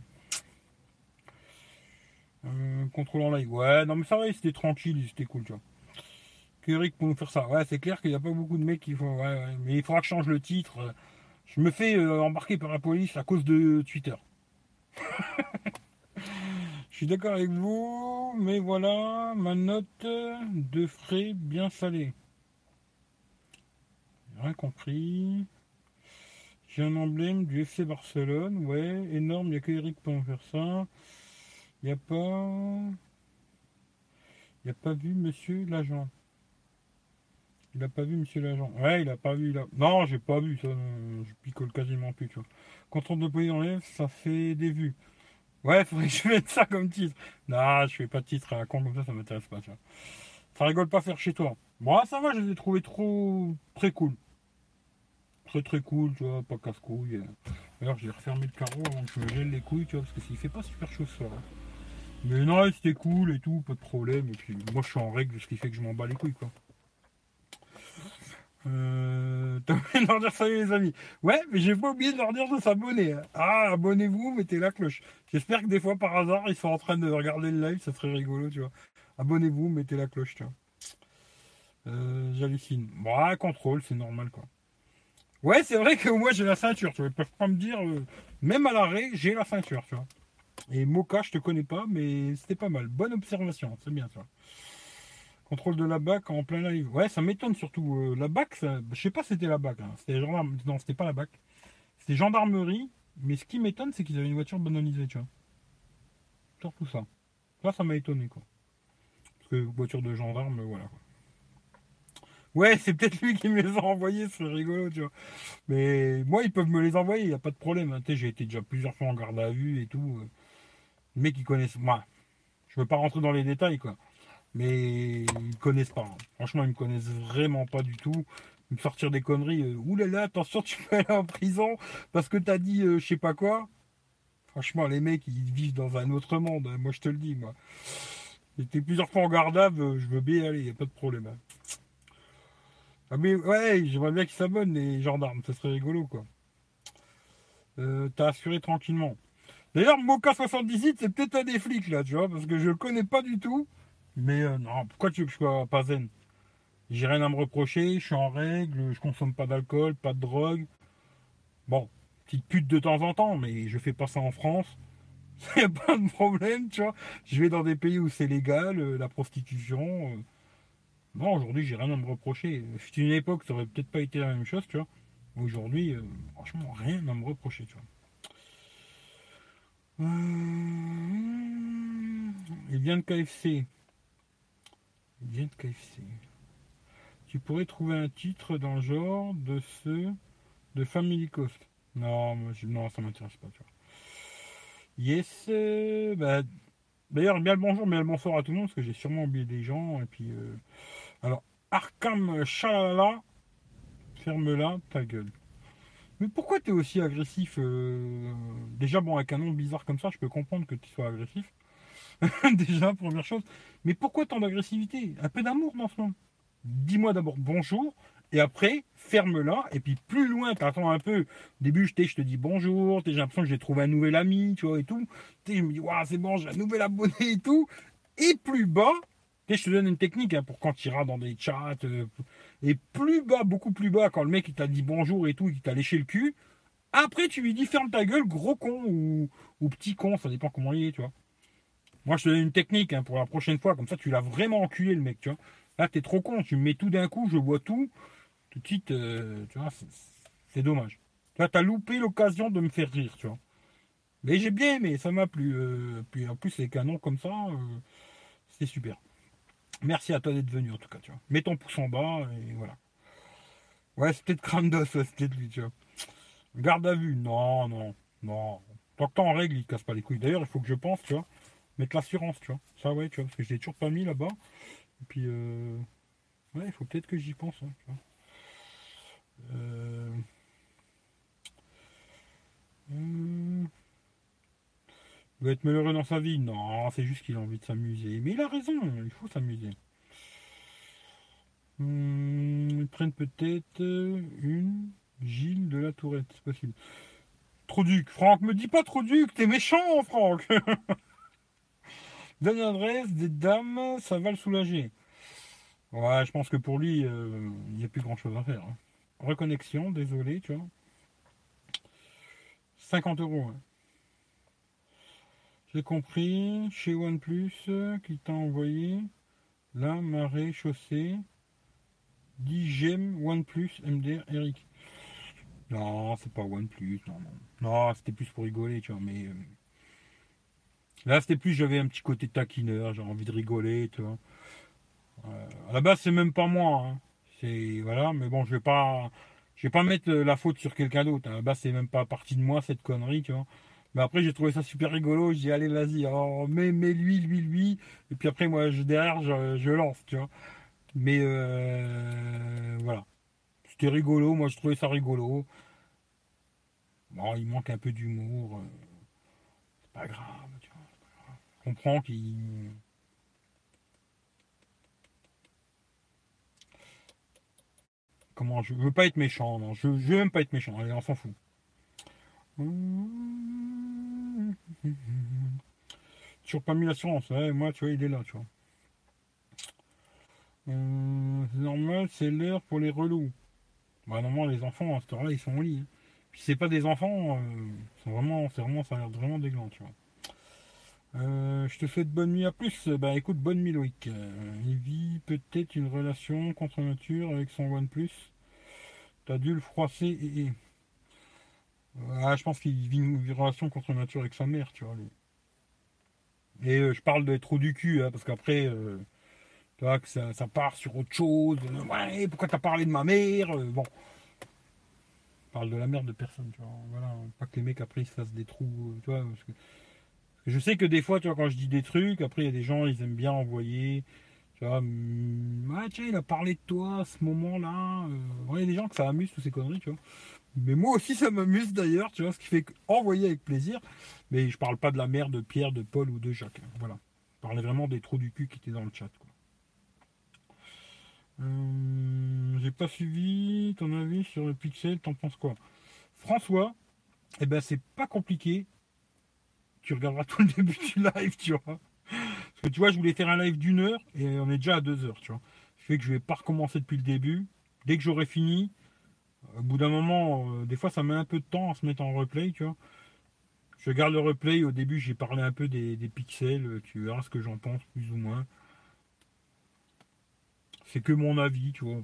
Euh, contrôle en live. Ouais, non mais ça va, c'était tranquille, c'était cool, tu vois. Eric pour nous faire ça. Ouais, c'est clair qu'il n'y a pas beaucoup de mecs qui font. Ouais, mais il faudra que je change le titre. Je me fais euh, embarquer par la police à cause de Twitter. [laughs] je suis d'accord avec vous, mais voilà ma note de frais bien salée. Rien compris. J'ai un emblème du FC Barcelone, ouais, énorme, il n'y a que Eric pour me faire ça. Il n'y a pas. Il n'y a pas vu monsieur l'agent. Il a pas vu monsieur l'agent. Ouais, il a pas vu. Il. Non, j'ai pas vu ça. non, Je picole quasiment plus, tu vois. Contrôle de police en live, ça fait des vues. Ouais, [laughs] faudrait que je mette ça comme titre. Non, je fais pas de titre à la con comme ça, ça m'intéresse pas, tu vois. Ça rigole pas faire chez toi. Bon, ça va, je les ai trouvés trop. très cool. Très très cool, tu vois, pas casse-couille. D'ailleurs, j'ai refermé le carreau avant que je me gèle les couilles, tu vois, parce que s'il fait pas super chaud ce soir. hein. Mais non, c'était cool et tout, pas de problème. Et puis, moi, je suis en règle, ce qui fait que je m'en bats les couilles, quoi. Euh, [laughs] T'as oublié de leur dire salut les amis. Ouais, mais j'ai pas oublié de leur dire de s'abonner. Ah, abonnez-vous, mettez la cloche. J'espère que des fois par hasard ils sont en train de regarder le live, ça serait rigolo, tu vois. Abonnez-vous, mettez la cloche, tu vois. Euh, J'hallucine. Bon, ah, contrôle, c'est normal quoi. Ouais, c'est vrai que moi j'ai la ceinture, tu vois. Ils peuvent pas me dire, euh, même à l'arrêt, j'ai la ceinture, tu vois. Et Moka, je te connais pas, mais c'était pas mal. Bonne observation, c'est bien ça. Contrôle de la BAC en plein live. Ouais, ça m'étonne surtout. euh, la BAC, je sais pas si c'était la BAC. hein. C'était gendarme... Non, c'était pas la BAC. C'était gendarmerie. Mais ce qui m'étonne, c'est qu'ils avaient une voiture banalisée, tu vois. Surtout ça. Ça, ça m'a étonné, quoi. Parce que voiture de gendarme, voilà. quoi. Ouais, [laughs] c'est peut-être lui qui me les a envoyés, c'est rigolo, tu vois. Mais moi, ils peuvent me les envoyer, il a pas de problème. hein. J'ai été déjà plusieurs fois en garde à vue et tout. euh. Les mecs, ils connaissent. Moi, je veux pas rentrer dans les détails, quoi. Mais ils me connaissent pas. hein. Franchement, ils me connaissent vraiment pas du tout. Me sortir des conneries. euh, là, attention, [laughs] tu peux aller en prison parce que t'as dit euh, je sais pas quoi. Franchement, les mecs, ils vivent dans un autre monde. hein. Moi, je te le dis, moi. J'étais plusieurs fois en vue, euh, je veux bien aller, y a pas de problème. hein. Ah mais ouais, j'aimerais bien qu'ils s'abonnent les gendarmes, ça serait rigolo quoi. euh, t'as assuré tranquillement. D'ailleurs, Moka 78, c'est peut-être un des flics là, tu vois, parce que je le connais pas du tout. Mais euh, non, pourquoi tu veux que je sois pas zen? J'ai rien à me reprocher, je suis en règle, je consomme pas d'alcool, pas de drogue. Bon, petite pute de temps en temps, mais je fais pas ça en France. [laughs] Il a pas de problème, tu vois. Je vais dans des pays où c'est légal, euh, la prostitution. euh. Non, aujourd'hui, j'ai rien à me reprocher. C'était une époque, ça aurait peut-être pas été la même chose, tu vois. Aujourd'hui, franchement, rien à me reprocher, tu vois. Il vient de KFC. De KFC. Tu pourrais trouver un titre dans le genre de ceux de Family Cost. Non, moi, je- non, ça m'intéresse pas. Yes. euh, bah, D'ailleurs, bien le bonjour, bien le bonsoir à tout le monde, parce que j'ai sûrement oublié des gens. Et puis, euh, alors, Arkham Chalala, ferme-la, ta gueule. Mais pourquoi t'es aussi agressif euh, Déjà, bon, avec un nom bizarre comme ça, je peux comprendre que tu sois agressif. [laughs] Déjà, première chose. Mais pourquoi tant d'agressivité? Un peu d'amour dans ce monde. Dis-moi d'abord bonjour, et après, ferme-la, et puis plus loin, t'attends un peu. Au début, je, je te dis bonjour, j'ai l'impression que j'ai trouvé un nouvel ami, tu vois, et tout. Je me dis, c'est bon, j'ai un nouvel abonné et tout. Et plus bas, je te donne une technique hein, pour quand tu iras dans des chats. euh, et plus bas, beaucoup plus bas, quand le mec il t'a dit bonjour et tout, qu'il t'a léché le cul. Après, tu lui dis ferme ta gueule, gros con ou petit con, ça dépend comment il est, tu vois. Moi, je te donne une technique hein, pour la prochaine fois, comme ça, tu l'as vraiment enculé, le mec, tu vois. Là, t'es trop con, tu me mets tout d'un coup, je vois tout. Tout de suite, euh, tu vois, c'est- c'est dommage. Là, t'as loupé l'occasion de me faire rire, tu vois. Mais j'ai bien aimé, ça m'a plu. euh, puis en plus, les canons comme ça, euh, c'était super. Merci à toi d'être venu, en tout cas, tu vois. Mets ton pouce en bas, et voilà. Ouais, c'est peut-être Krandos, ouais, c'est peut-être lui, tu vois. Garde à vue, non, non, non. Tant que t'es en règle, il casse pas les couilles. D'ailleurs, il faut que je pense, tu vois, mettre l'assurance, tu vois. Ça, ouais, tu vois, parce que je l'ai toujours pas mis là-bas. Et puis, euh... ouais, il faut peut-être que j'y pense, hein. Euh... hum. Il doit être malheureux dans sa vie. Non, c'est juste qu'il a envie de s'amuser. Mais il a raison, il faut s'amuser. Hum, ils prennent peut-être euh, une Gilles de la Tourette, c'est possible. Troduc, Franck, me dis pas Troduc, t'es méchant, Franck [laughs] Donne des dames, ça va le soulager. Ouais, je pense que pour lui, euh, il n'y a plus grand chose à faire. hein. Reconnexion, désolé, tu vois. 50 euros. hein. J'ai compris, chez OnePlus, euh, qui t'a envoyé la marée chaussée. Dis j'aime OnePlus MDR Eric. Non, c'est pas OnePlus, non, non. Non, c'était plus pour rigoler, tu vois, mais. euh, Là, c'était plus, j'avais un petit côté taquineur, j'ai envie de rigoler, tu vois. Euh, à la base, c'est même pas moi. hein. C'est voilà, mais bon, je vais pas, je vais pas mettre euh, la faute sur quelqu'un d'autre. À la base, c'est même pas partie de moi cette connerie, tu vois. Mais après, j'ai trouvé ça super rigolo. J'ai dit, allez, vas-y, oh, mets lui, lui, lui. Et puis après, moi, je, derrière, je, lance, tu vois. Mais euh, voilà. C'était rigolo. Moi, je trouvais ça rigolo. Bon, il manque un peu d'humour. c'est pas grave, tu vois. c'est pas grave. Je comprends qu'il. Comment je veux pas être méchant, non. Je, je veux même pas être méchant. Allez, on s'en fout. Toujours pas mis l'assurance. Ouais, moi, tu vois, il est là, tu vois. Euh, c'est normal, c'est l'heure pour les relous. Bah, normalement, les enfants, à cette heure-là, ils sont au lit. hein. Puis c'est pas des enfants, euh, c'est vraiment, c'est vraiment, ça a l'air vraiment déglant, tu vois. Euh, je te souhaite bonne nuit à plus. Bah écoute, bonne nuit Loïc. Euh, il vit peut-être une relation contre nature avec son OnePlus. T'as dû le froisser et... Ah, je pense qu'il vit une relation contre nature avec sa mère, tu vois. Et euh, je parle des trous du cul, hein, parce qu'après, tu vois, que ça, part sur autre chose. Ouais, pourquoi t'as parlé de ma mère Bon. Je parle de la mère de personne, tu vois. Voilà, pas que les mecs après ils se fassent des trous, tu vois. Je sais que des fois, tu vois, quand je dis des trucs, après il y a des gens, ils aiment bien envoyer. Tu vois, hum, ah tiens, il a parlé de toi à ce moment-là. Euh, il y a des gens que ça amuse, toutes ces conneries, tu vois. Mais moi aussi, ça m'amuse d'ailleurs, tu vois, ce qui fait envoyer avec plaisir. Mais je parle pas de la mère de Pierre, de Paul ou de Jacques. hein, Voilà. Je parlais vraiment des trous du cul qui étaient dans le chat, quoi. Euh, J'ai pas suivi ton avis sur le pixel, t'en penses quoi? François, eh ben c'est pas compliqué. Tu regarderas tout le début du live, tu vois. Parce que tu vois, je voulais faire un live d'une heure et on est déjà à deux heures, tu vois. Ce fait que je vais pas recommencer depuis le début. Dès que j'aurai fini, au bout d'un moment, euh, des fois ça met un peu de temps à se mettre en replay, tu vois. Je garde le replay. Au début, j'ai parlé un peu des, pixels. Tu verras ce que j'en pense, plus ou moins. C'est que mon avis, tu vois.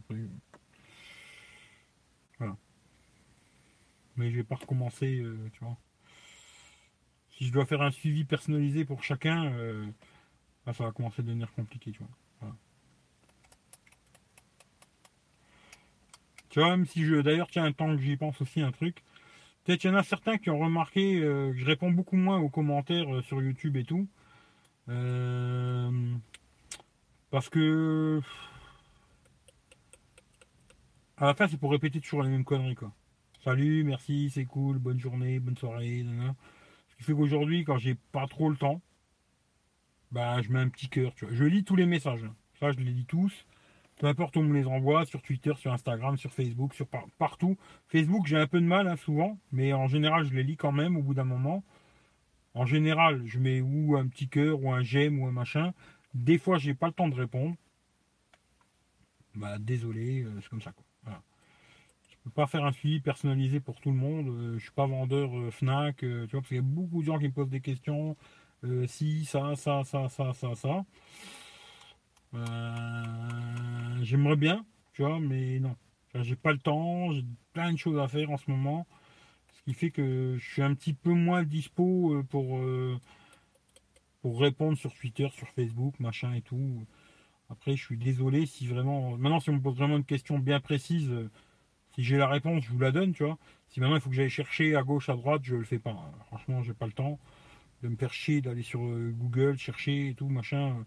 Voilà. Mais je vais pas recommencer, euh, tu vois. Si je dois faire un suivi personnalisé pour chacun, euh, là, ça va commencer à devenir compliqué, tu vois. Même si je. D'ailleurs, tiens, temps que j'y pense aussi, un truc. Peut-être qu'il y en a certains qui ont remarqué euh, que je réponds beaucoup moins aux commentaires euh, sur YouTube et tout. Parce que. À la fin, c'est pour répéter toujours les mêmes conneries, quoi. Salut, merci, c'est cool, bonne journée, bonne soirée. Qui fait qu'aujourd'hui, quand j'ai pas trop le temps, bah, je mets un petit cœur, tu vois. Je lis tous les messages. hein. Ça, je les lis tous. Peu importe où on me les envoie, sur Twitter, sur Instagram, sur Facebook, sur par- partout. Facebook, j'ai un peu de mal hein, souvent, mais en général, je les lis quand même au bout d'un moment. En général, je mets ou un petit cœur, ou un j'aime, ou un machin. Des fois, j'ai pas le temps de répondre. Bah, désolé, euh, c'est comme ça. Quoi. Je peux pas faire un suivi personnalisé pour tout le monde. euh, je suis pas vendeur euh, Fnac, euh, tu vois, parce qu'il y a beaucoup de gens qui me posent des questions. Si, ça, ça, ça, ça, ça, ça. J'aimerais bien, tu vois, mais non. J'ai pas le temps, j'ai plein de choses à faire en ce moment. Ce qui fait que je suis un petit peu moins dispo pour, pour répondre sur Twitter, sur Facebook, machin et tout. Après, je suis désolé si vraiment. Maintenant, si on me pose vraiment une question bien précise, si j'ai la réponse, je vous la donne, tu vois. Si maintenant il faut que j'aille chercher à gauche, à droite, je le fais pas. Franchement, j'ai pas le temps de me faire chier, d'aller sur euh, Google, chercher et tout, machin.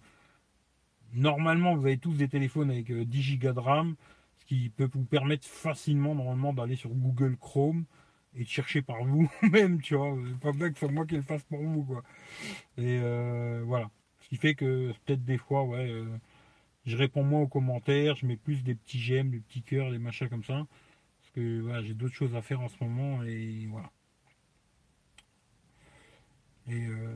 Normalement, vous avez tous des téléphones avec euh, 10 gigas de RAM, ce qui peut vous permettre facilement, normalement, d'aller sur Google Chrome et de chercher par vous-même, [laughs] tu vois. Pas bien que ce soit moi qui le fasse pour vous, quoi. Et euh, voilà. Ce qui fait que peut-être des fois, ouais, euh, je réponds moins aux commentaires, je mets plus des petits j'aime, des petits cœurs, des machins comme ça. J'ai d'autres choses à faire en ce moment et voilà. Et euh,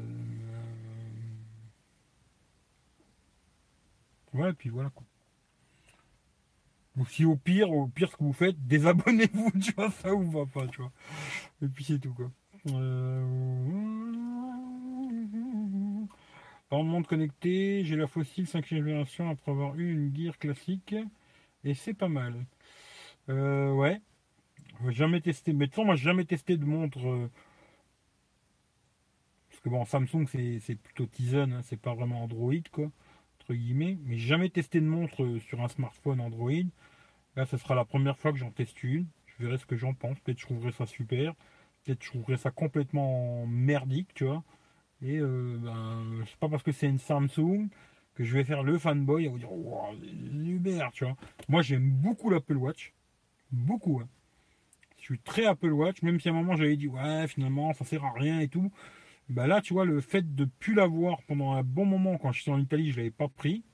puis voilà quoi. Ou si au pire, au pire ce que vous faites, [laughs] désabonnez-vous, tu vois, ça ou va pas, tu vois. Et puis c'est tout quoi. Euh... Monde connecté, j'ai la fossile 5 génération après avoir eu une gear classique et c'est pas mal. Euh, ouais. Jamais testé. Mais de toute moi, j'ai jamais testé de montre. euh, Parce que bon, Samsung, c'est plutôt Tizen, hein, c'est pas vraiment Android, quoi. Entre guillemets. Mais j'ai jamais testé de montre euh, sur un smartphone Android. Là, ce sera la première fois que j'en teste une. Je verrai ce que j'en pense. Peut-être je trouverai ça super. Peut-être je trouverai ça complètement merdique, tu vois. Et euh, ben, c'est pas parce que c'est une Samsung que je vais faire le fanboy et vous dire, c'est super, tu vois. Moi, j'aime beaucoup l'Apple Watch. Beaucoup, hein. Suis très Apple Watch, même si à un moment j'avais dit, ouais, finalement, ça sert à rien et tout. Bah là, tu vois, le fait de plus l'avoir pendant un bon moment, quand je suis en Italie, je l'avais pas pris.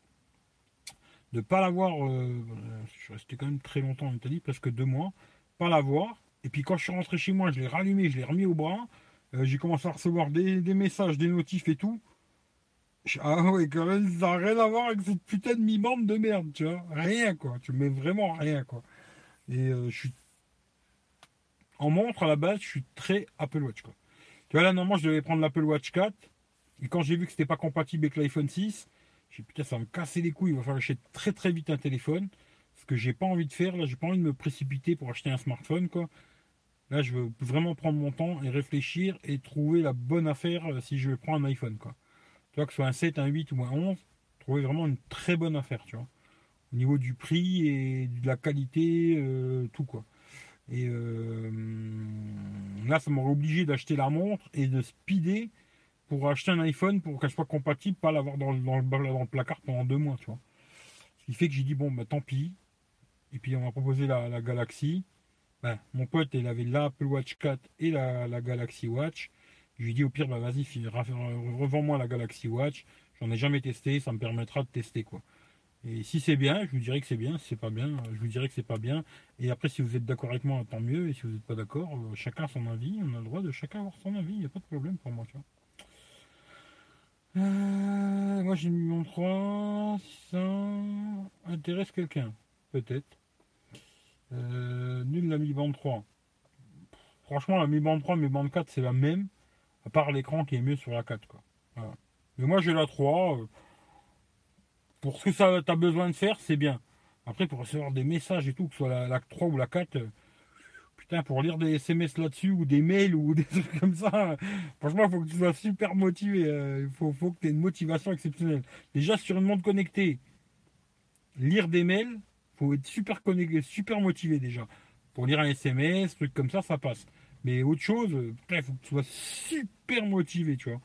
De pas l'avoir, euh, je suis resté quand même très longtemps en Italie, presque deux mois, pas l'avoir. Et puis quand je suis rentré chez moi, je l'ai rallumé, je l'ai remis au bras. Euh, j'ai commencé à recevoir des, des messages, des notifs et tout. Ah ouais, quand même, ça n'a rien à voir avec cette putain de mi-bande de merde, tu vois. Rien, quoi. Tu mets vraiment rien, quoi. Et euh, je suis. En montre, à la base, je suis très Apple Watch, quoi. Tu vois, là, normalement, je devais prendre l'Apple Watch 4. Et quand j'ai vu que c'était pas compatible avec l'iPhone 6, j'ai dit, putain, ça va me casser les couilles. Il va falloir acheter très très vite un téléphone. Ce que j'ai pas envie de faire, là, j'ai pas envie de me précipiter pour acheter un smartphone, quoi. Là, je veux vraiment prendre mon temps et réfléchir et trouver la bonne affaire euh, si je prendre un iPhone, quoi. Tu vois, que ce soit un 7, un 8 ou un 11, trouver vraiment une très bonne affaire, tu vois. Au niveau du prix et de la qualité, euh, tout, quoi. Et euh, là, ça m'aurait obligé d'acheter la montre et de speeder pour acheter un iPhone pour qu'elle soit compatible, pas l'avoir dans, le- dans, le, placard pendant deux mois, tu vois. Ce qui fait que j'ai dit, bon, bah tant pis. Et puis, on m'a proposé la, la Galaxy. Ben, mon pote, il avait l'Apple Watch 4 et la, la Galaxy Watch. Je lui ai dit, au pire, bah vas-y, revends-moi la Galaxy Watch. J'en ai jamais testé, ça me permettra de tester, quoi. Et si c'est bien, je vous dirais que c'est bien. Si c'est pas bien, je vous dirais que c'est pas bien. Et après, si vous êtes d'accord avec moi, tant mieux. Et si vous n'êtes pas d'accord, euh, chacun son avis. On a le droit de chacun avoir son avis. Il n'y a pas de problème pour moi, tu vois. Euh, moi, j'ai mis mon 3. Ça intéresse quelqu'un. Peut-être. Euh, nul la Mi Band 3. Franchement, la Mi Band 3, Mi Band 4, c'est la même. À part l'écran qui est mieux sur la 4, quoi. Mais moi, j'ai la 3 pour ce que ça as besoin de faire, c'est bien. Après, pour recevoir des messages et tout, que ce soit la, 3 ou la 4, euh, putain, pour lire des SMS là-dessus ou des mails ou [laughs] des trucs comme ça, franchement, il faut que tu sois super motivé. Euh, il faut, que tu aies une motivation exceptionnelle. Déjà, sur une monde connecté, lire des mails, faut être super connecté, super motivé déjà. Pour lire un SMS, truc comme ça, ça passe. Mais autre chose, euh, il faut que tu sois super motivé, tu vois.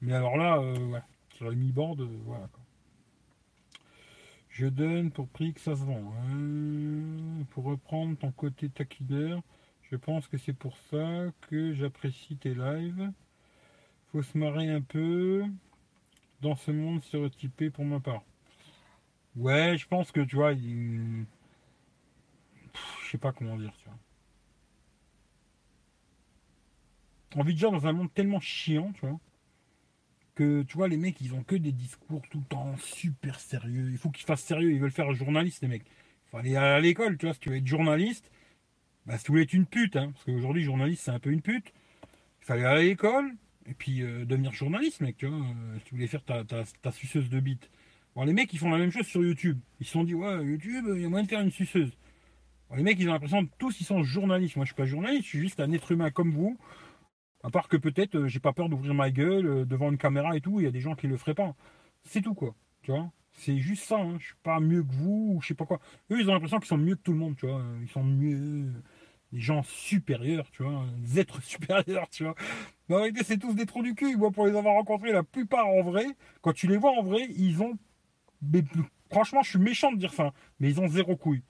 Mais alors là, ouais, sur la mi-bande, voilà. Je donne pour prix que ça se vend. Hein. Pour reprendre ton côté taquineur, je pense que c'est pour ça que j'apprécie tes lives. Faut se marrer un peu dans ce monde stéréotypé pour ma part. Ouais, je pense que tu vois, je sais pas comment dire, tu vois. On vit déjà dans un monde tellement chiant, tu vois tu vois, les mecs, ils ont que des discours tout le temps super sérieux. Il faut qu'ils fassent sérieux. Ils veulent faire journaliste, les mecs. Il faut aller à l'école, tu vois. Si tu veux être journaliste, bah, si tu voulais être une pute, hein, parce qu'aujourd'hui, journaliste, c'est un peu une pute. Il fallait aller à l'école et puis euh, devenir journaliste, mec, tu vois. Euh, si tu voulais faire ta, suceuse de bite. Bon, les mecs, ils font la même chose sur YouTube. Ils se sont dit, ouais, YouTube, il y a moyen de faire une suceuse. les mecs, ils ont l'impression que tous, ils sont journalistes. Moi, je suis pas journaliste, je suis juste un être humain comme vous. À part que peut-être euh, j'ai pas peur d'ouvrir ma gueule euh, devant une caméra et tout, il y a des gens qui le feraient pas. C'est tout quoi, tu vois? C'est juste ça, hein. je suis pas mieux que vous ou je sais pas quoi. Eux ils ont l'impression qu'ils sont mieux que tout le monde, tu vois. Ils sont mieux, des gens supérieurs, tu vois, des êtres [laughs] supérieurs, tu vois. Mais en réalité c'est tous des trous du cul. Moi pour les avoir rencontrés la plupart en vrai, quand tu les vois en vrai, ils ont... franchement je suis méchant de dire ça, mais ils ont zéro couille.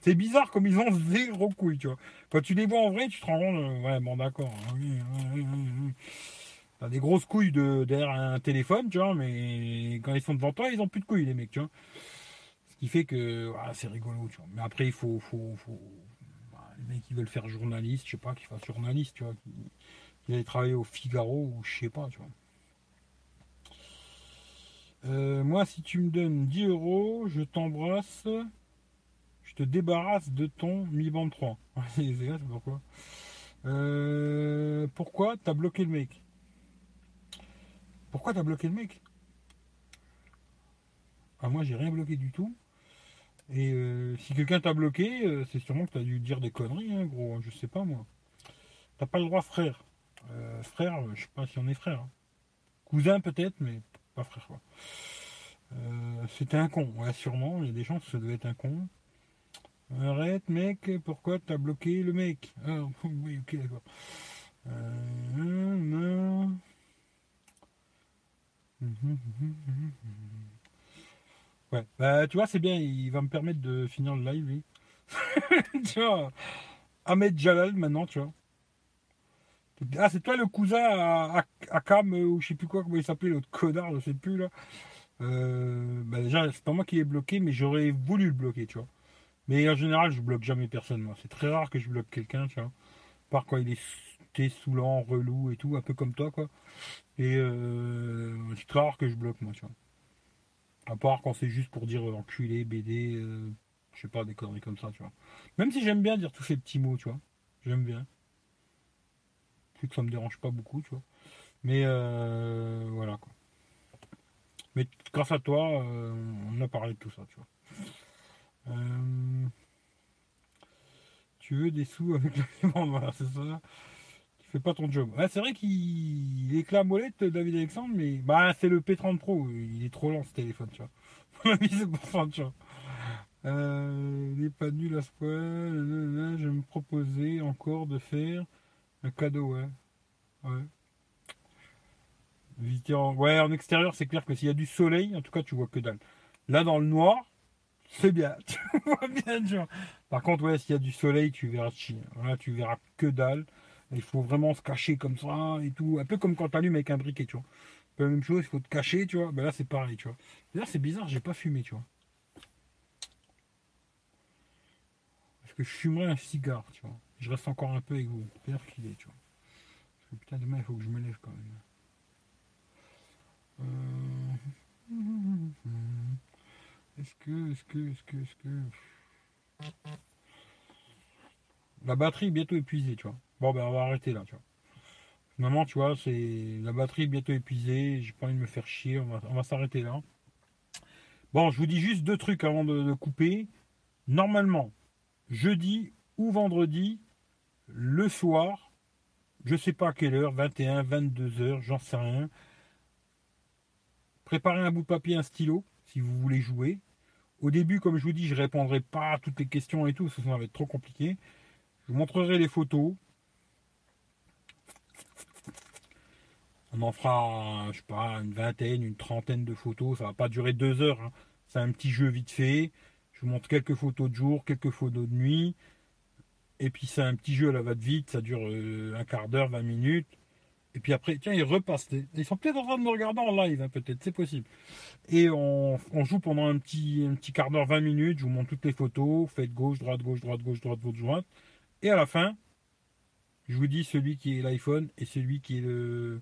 C'est bizarre comme ils ont zéro couille, tu vois. Quand tu les vois en vrai, tu te rends compte, euh, ouais, bon, d'accord. Hein, T'as des grosses couilles de, derrière un téléphone, tu vois, mais quand ils sont devant toi, ils ont plus de couilles, les mecs, tu vois. Ce qui fait que c'est rigolo, tu vois. Mais après, il faut. faut, faut bah, les mecs qui veulent faire journaliste, je sais pas, qu'ils fassent journaliste, tu vois, qui, qui travailler au Figaro ou je sais pas, tu vois. Euh, moi, si tu me donnes 10 euros, je t'embrasse te débarrasses de ton Mi Band 3. c'est [laughs] pourquoi. Euh, pourquoi t'as bloqué le mec? Pourquoi t'as bloqué le mec? Ah, Moi, j'ai rien bloqué du tout. Et euh, si quelqu'un t'a bloqué, euh, c'est sûrement que t'as dû dire des conneries, hein, gros. Je sais pas, moi. T'as pas le droit, frère. frère, je sais pas si on est frère. Hein. Cousin, peut-être, mais pas frère, quoi. C'était un con, ouais, sûrement. Il y a des chances que ça devait être un con. Arrête, mec, pourquoi t'as bloqué le mec? Ah, [laughs] oui, ok, d'accord. Euh, ouais, bah tu vois, c'est bien, il va me permettre de finir le live, lui. [laughs] tu vois, Ahmed Jalal maintenant, tu vois. Ah, c'est toi le cousin à, à, Cam, euh, ou je sais plus quoi, comment il s'appelait, l'autre connard, je sais plus, là. Euh, bah déjà, c'est pas moi qui l'ai bloqué, mais j'aurais voulu le bloquer, tu vois. Mais en général, je bloque jamais personne, moi. C'est très rare que je bloque quelqu'un, tu vois. Par quoi il est saoulant, relou et tout, un peu comme toi, quoi. Et euh, c'est très rare que je bloque, moi, tu vois. À part quand c'est juste pour dire euh, enculé, BD, euh, je sais pas, des conneries comme ça, tu vois. Même si j'aime bien dire tous ces petits mots, tu vois. J'aime bien. Plus que ça me dérange pas beaucoup, tu vois. Mais voilà, quoi. Mais grâce à toi, on a parlé de tout ça, tu vois. Euh, tu veux des sous avec le [laughs] paiement, voilà, c'est ça. Tu fais pas ton job. c'est vrai qu'il la molette, David Alexandre, mais bah, c'est le P30 Pro. Il est trop lent ce téléphone, tu vois. [laughs] pour tu vois. Euh, il n'est pas nul à ce point. Je me proposais encore de faire un cadeau, ouais. Ouais. En... Ouais, en extérieur, c'est clair que s'il y a du soleil, en tout cas, tu vois que dalle. Là, dans le noir, c'est bien, [laughs] tu vois bien. Par contre, ouais, s'il y a du soleil, tu verras chien. Là, tu verras que dalle. Il faut vraiment se cacher comme ça et tout. Un peu comme quand t'allumes avec un briquet, tu vois. Pas la même chose, il faut te cacher, tu vois. Ben là, c'est pareil, tu vois. Là, c'est bizarre, j'ai pas fumé, tu vois. Parce que je fumerais un cigare, tu vois. Je reste encore un peu avec vous. Père qu'il est, tu vois. Parce que putain, demain, il faut que je me lève quand même. Euh. Est-ce que, est-ce que, est-ce que, est-ce que. La batterie est bientôt épuisée, tu vois. Bon, ben, on va arrêter là, tu vois. Finalement, tu vois, c'est la batterie est bientôt épuisée. J'ai pas envie de me faire chier. On va, on va s'arrêter là. Bon, je vous dis juste deux trucs avant de, de couper. Normalement, jeudi ou vendredi, le soir, je sais pas à quelle heure, 21, 22 heures, j'en sais rien. Préparez un bout de papier, un stylo, si vous voulez jouer. Au début, comme je vous dis, je répondrai pas à toutes les questions et tout, ça va être trop compliqué. Je vous montrerai les photos. On en fera, je sais pas, une vingtaine, une trentaine de photos. Ça va pas durer deux heures. hein. C'est un petit jeu vite fait. Je vous montre quelques photos de jour, quelques photos de nuit. Et puis c'est un petit jeu à la va-vite. Ça dure euh, un quart d'heure, 20 minutes. Et puis après, tiens, ils repassent. Ils sont peut-être en train de me regarder en live, hein, peut-être, c'est possible. Et on, joue pendant un petit, un petit quart d'heure, 20 minutes. Je vous montre toutes les photos. Faites gauche, droite, gauche, droite, gauche, droite, gauche, droite. Et à la fin, je vous dis celui qui est l'iPhone et celui qui est le,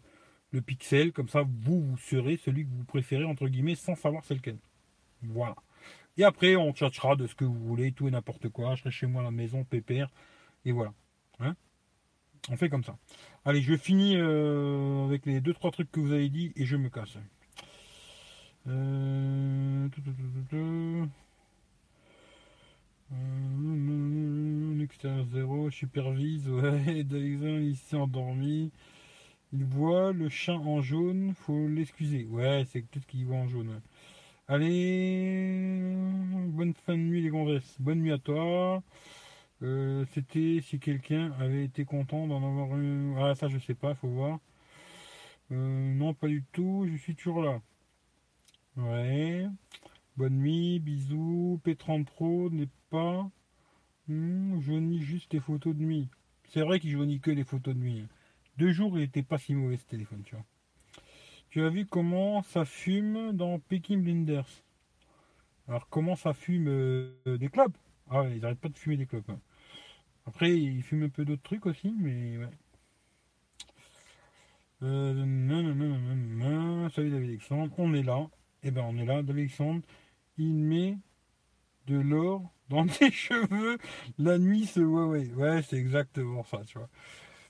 le Pixel. Comme ça, vous, vous serez celui que vous préférez, entre guillemets, sans savoir c'est lequel. Voilà. Et après, on tchatchera de ce que vous voulez, tout et n'importe quoi. Je serai chez moi à la maison, pépère. Et voilà. Hein? On fait comme ça. Allez, je finis euh, avec les deux trois trucs que vous avez dit et je me casse. Euh... tout, tout, tout, tout, tout. Euh, Extérieur 0, supervise, [laughs] ouais, Dyson il s'est endormi. Il voit le chat en jaune, faut l'excuser. Ouais, c'est peut-être qu'il voit en jaune. Allez, bonne fin de nuit les gonzesses. Bonne nuit à toi. Euh, C'était si quelqu'un avait été content d'en avoir une. Ah, ça je sais pas, faut voir. Euh, non, pas du tout, je suis toujours là. Ouais. Bonne nuit, bisous. P30 Pro n'est pas. Hmm, jaunit juste les photos de nuit. C'est vrai qu'il jaunit que les photos de nuit. Deux jours, il était pas si mauvais ce téléphone, tu vois. Tu as vu comment ça fume dans Peking Blinders? Alors, comment ça fume euh, des clopes Ah ouais, ils arrêtent pas de fumer des clopes. hein. Après, ils fument un peu d'autres trucs aussi, mais ouais. Euh. Salut David Alexandre, on est là. Eh ben, on est là. David Alexandre, il met de l'or dans [laughs] tes cheveux. La nuit se voit, ouais. C'est exactement ça, tu vois.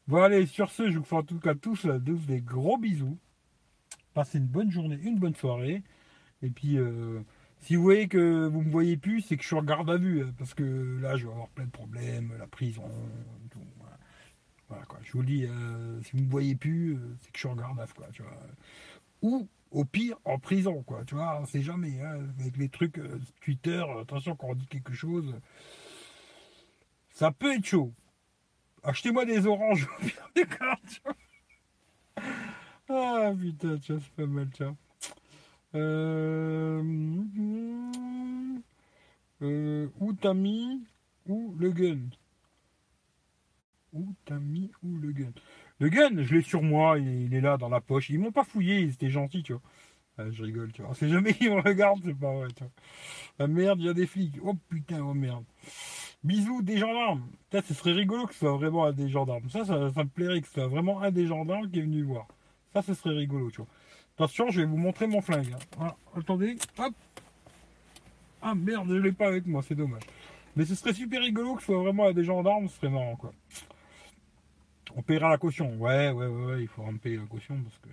Bon, allez, sur ce, je vous fais en tout cas tous, là, des gros bisous. Passez une bonne journée, une bonne soirée. Et puis, euh, si vous voyez que vous me voyez plus, c'est que je suis en garde à vue. hein, parce que là, je vais avoir plein de problèmes, la prison, tout. Voilà, Voilà, quoi. Je vous le dis, euh, si vous me voyez plus, euh, c'est que je suis en garde à vue, quoi. Tu vois. Ou, au pire, en prison, quoi. Tu vois, on sait jamais. hein, avec les trucs euh, Twitter, attention, quand on dit quelque chose, ça peut être chaud. Achetez-moi des oranges [laughs] au pire des tu vois. Ah putain, tu vois, c'est pas mal. Euh... euh, où t'as mis ou le gun Où t'as mis ou le gun Le gun, je l'ai sur moi, il, est là dans la poche. Ils m'ont pas fouillé, ils étaient gentils, tu vois. Ah, je rigole, tu vois. C'est jamais qu'ils me regardent, c'est pas vrai, tu vois. Ah merde, il y a des flics. Oh putain, oh merde. Bisous des gendarmes. Peut-être ce serait rigolo que ce soit vraiment un des gendarmes. Ça, ça, ça me plairait que ce soit vraiment un des gendarmes qui est venu voir. Ça, ce serait rigolo, tu vois. Attention, je vais vous montrer mon flingue. hein. Attendez. Hop. Ah merde, je l'ai pas avec moi, c'est dommage. Mais ce serait super rigolo que ce soit vraiment un des gendarmes, ce serait marrant, quoi. On paiera la caution. Ouais, ouais, ouais, ouais, il faudra me payer la caution parce que.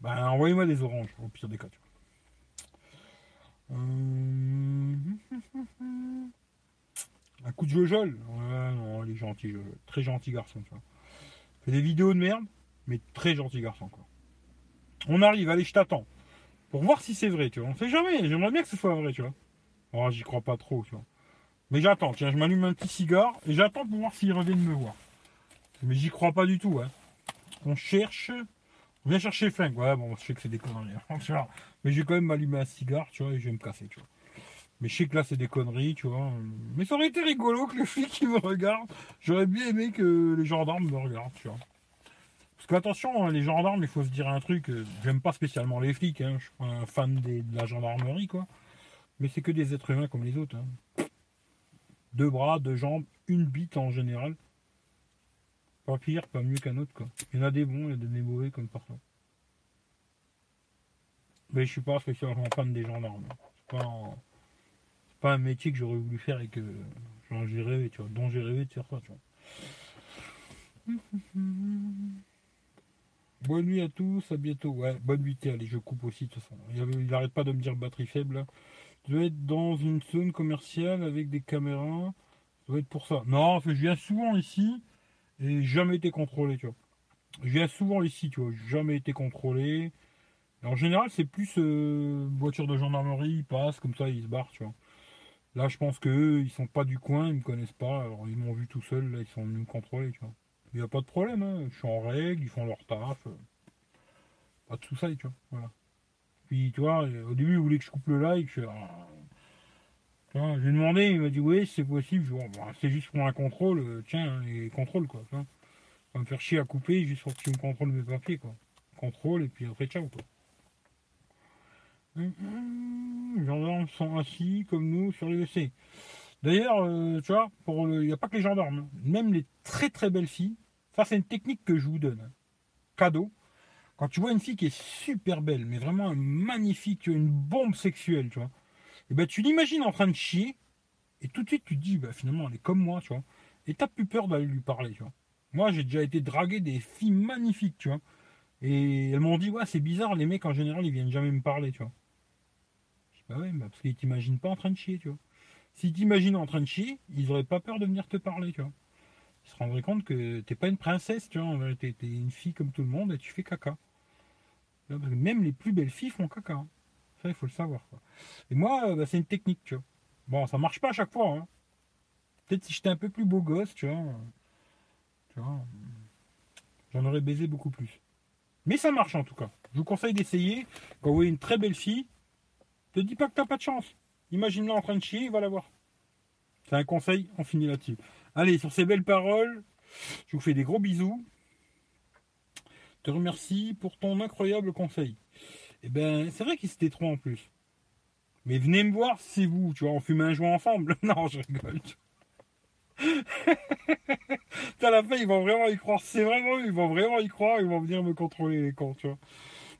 Ben, envoyez-moi des oranges, au pire des cas, tu vois. Euh, [laughs] Un coup de jojol Ouais, non, il est gentil, Jojol. Très gentil garçon, tu vois. Fait des vidéos de merde, mais très gentil garçon, quoi. On arrive, allez, je t'attends. Pour voir si c'est vrai, tu vois. On sait jamais, j'aimerais bien que ce soit vrai, tu vois. Oh, j'y crois pas trop, tu vois. Mais j'attends, tiens, je m'allume un petit cigare et j'attends pour voir s'ils reviennent me voir. Mais j'y crois pas du tout, hein. On cherche. On vient chercher flingue. Ouais, bon, je sais que c'est des conneries. hein. [laughs] Mais je vais quand même m'allumer un cigare, tu vois, et je vais me casser, tu vois. Mais je sais que là, c'est des conneries, tu vois. Mais ça aurait été rigolo que le flic il me regarde. J'aurais bien aimé que les gendarmes me regardent, tu vois. Parce que attention, hein, les gendarmes, il faut se dire un truc. euh, J'aime pas spécialement les flics, hein. Je suis pas un fan de la gendarmerie, quoi. Mais c'est que des êtres humains comme les autres. hein. deux bras, deux jambes, une bite en général. Pas pire, pas mieux qu'un autre quoi. Il y en a des bons, il y en a des mauvais comme partout. Mais je suis pas spécialement fan des gendarmes. C'est pas, un- pas métier que j'aurais voulu faire et que j'ai rêvé, tu vois, dont j'ai rêvé de faire ça, tu vois. Bonne nuit à tous, à bientôt. Ouais, bonne nuit, allez, je coupe aussi de toute façon. Il, avait- il arrête pas de me dire batterie faible. là. Je dois être dans une zone commerciale avec des caméras. Ça doit être pour ça. Non, je viens souvent ici et jamais été contrôlé, tu vois. Je viens souvent ici, tu vois, jamais été contrôlé. En général, c'est plus euh, voiture de gendarmerie, ils passent comme ça, ils se barrent, tu vois. Là, je pense que eux, ils sont pas du coin, ils me connaissent pas, alors ils m'ont vu tout seul, là, ils sont venus me contrôler, tu vois. Il n'y a pas de problème, hein. je suis en règle, ils font leur taf. euh, Pas de soucis, tu vois. Voilà. Puis, tu vois, au début, il voulait que je coupe le like. Je, ah, j'ai demandé, il m'a dit oui, c'est possible. Bah, c'est juste pour un contrôle, euh, tiens, et contrôle, quoi. Tu vois. Me faire chier à couper juste pour que tu me contrôles mes papiers, quoi. Contrôle, et puis après, ciao, quoi. Hum, Les gendarmes sont assis comme nous sur les WC. D'ailleurs, euh, tu vois, il n'y a pas que les gendarmes, hein. même les très très belles filles. Ça, c'est une technique que je vous donne. Cadeau. Quand tu vois une fille qui est super belle, mais vraiment magnifique, une bombe sexuelle, tu vois, et ben tu l'imagines en train de chier, et tout de suite tu te dis, bah finalement elle est comme moi, tu vois, et t'as plus peur d'aller lui parler, tu vois. Moi j'ai déjà été dragué des filles magnifiques, tu vois, et elles m'ont dit, ouais, c'est bizarre, les mecs en général ils viennent jamais me parler, tu vois. Je dis, bah ouais, parce qu'ils t'imaginent pas en train de chier, tu vois. S'ils t'imaginent en train de chier, ils auraient pas peur de venir te parler, tu vois. Ils se rendraient compte que t'es pas une princesse, tu vois, en t'es une fille comme tout le monde et tu fais caca. Même les plus belles filles font caca. hein. Ça, il faut le savoir. Et moi, euh, bah, c'est une technique, tu vois. Bon, ça marche pas à chaque fois. hein. Peut-être si j'étais un peu plus beau gosse, tu vois. euh, Tu vois. J'en aurais baisé beaucoup plus. Mais ça marche en tout cas. Je vous conseille d'essayer. Quand vous voyez une très belle fille, te dis pas que t'as pas de chance. Imagine-la en train de chier, va la voir. C'est un conseil, on finit là-dessus. Allez, sur ces belles paroles, je vous fais des gros bisous. Te remercie pour ton incroyable conseil. Eh ben, c'est vrai qu'ils étaient trois en plus. Mais venez me voir si c'est vous, tu vois, on fume un joint ensemble. [laughs] non, je rigole. [laughs] à la fin, ils vont vraiment y croire. C'est vraiment ils vont vraiment y croire, ils vont venir me contrôler les cons, tu vois.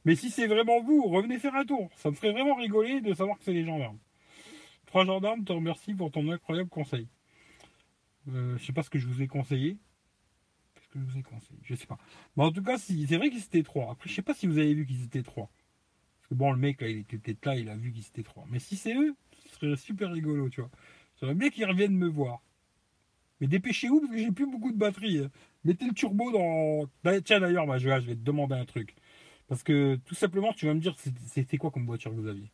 Mais si c'est vraiment vous, revenez faire un tour. Ça me ferait vraiment rigoler de savoir que c'est les gendarmes. Trois gendarmes te remercie pour ton incroyable conseil. Euh, je sais pas ce que je vous ai conseillé. Qu'est-ce que je vous ai conseillé? Je sais pas. Mais en tout cas, c'est vrai qu'ils étaient trois. Après, je sais pas si vous avez vu qu'ils étaient trois. Parce que bon, le mec, là, il était peut-être là, il a vu qu'ils étaient trois. Mais si c'est eux, ce serait super rigolo, tu vois. J'aimerais bien qu'ils reviennent me voir. Mais dépêchez-vous parce que j'ai plus beaucoup de batterie. hein. Mettez le turbo dans. Bah, Tiens, d'ailleurs, je, vais te demander un truc. Parce que tout simplement, tu vas me dire, c'était quoi comme voiture que vous aviez?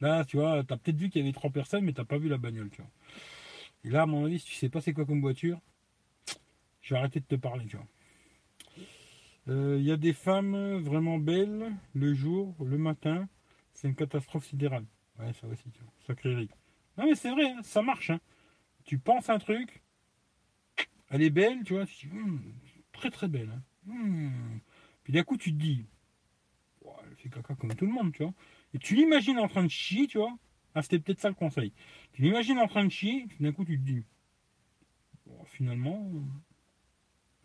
Là, tu vois, t'as peut-être vu qu'il y avait trois personnes, mais t'as pas vu la bagnole, tu vois. Et là, à mon avis, si tu sais pas c'est quoi comme voiture, je vais arrêter de te parler, tu vois. Euh, Il y a des femmes vraiment belles le jour, le matin, c'est une catastrophe sidérale. Ouais, ça aussi, tu vois. Sacré. Non, mais c'est vrai, hein, ça marche. hein. Tu penses un truc, elle est belle, tu vois, tu Hum, très très belle. hein. Hum. Puis d'un coup, tu te dis, elle fait caca comme tout le monde, tu vois. Et tu l'imagines en train de chier, tu vois. Ah, c'était peut-être ça le conseil. Tu l'imagines en train de chier, d'un coup, tu te dis, finalement,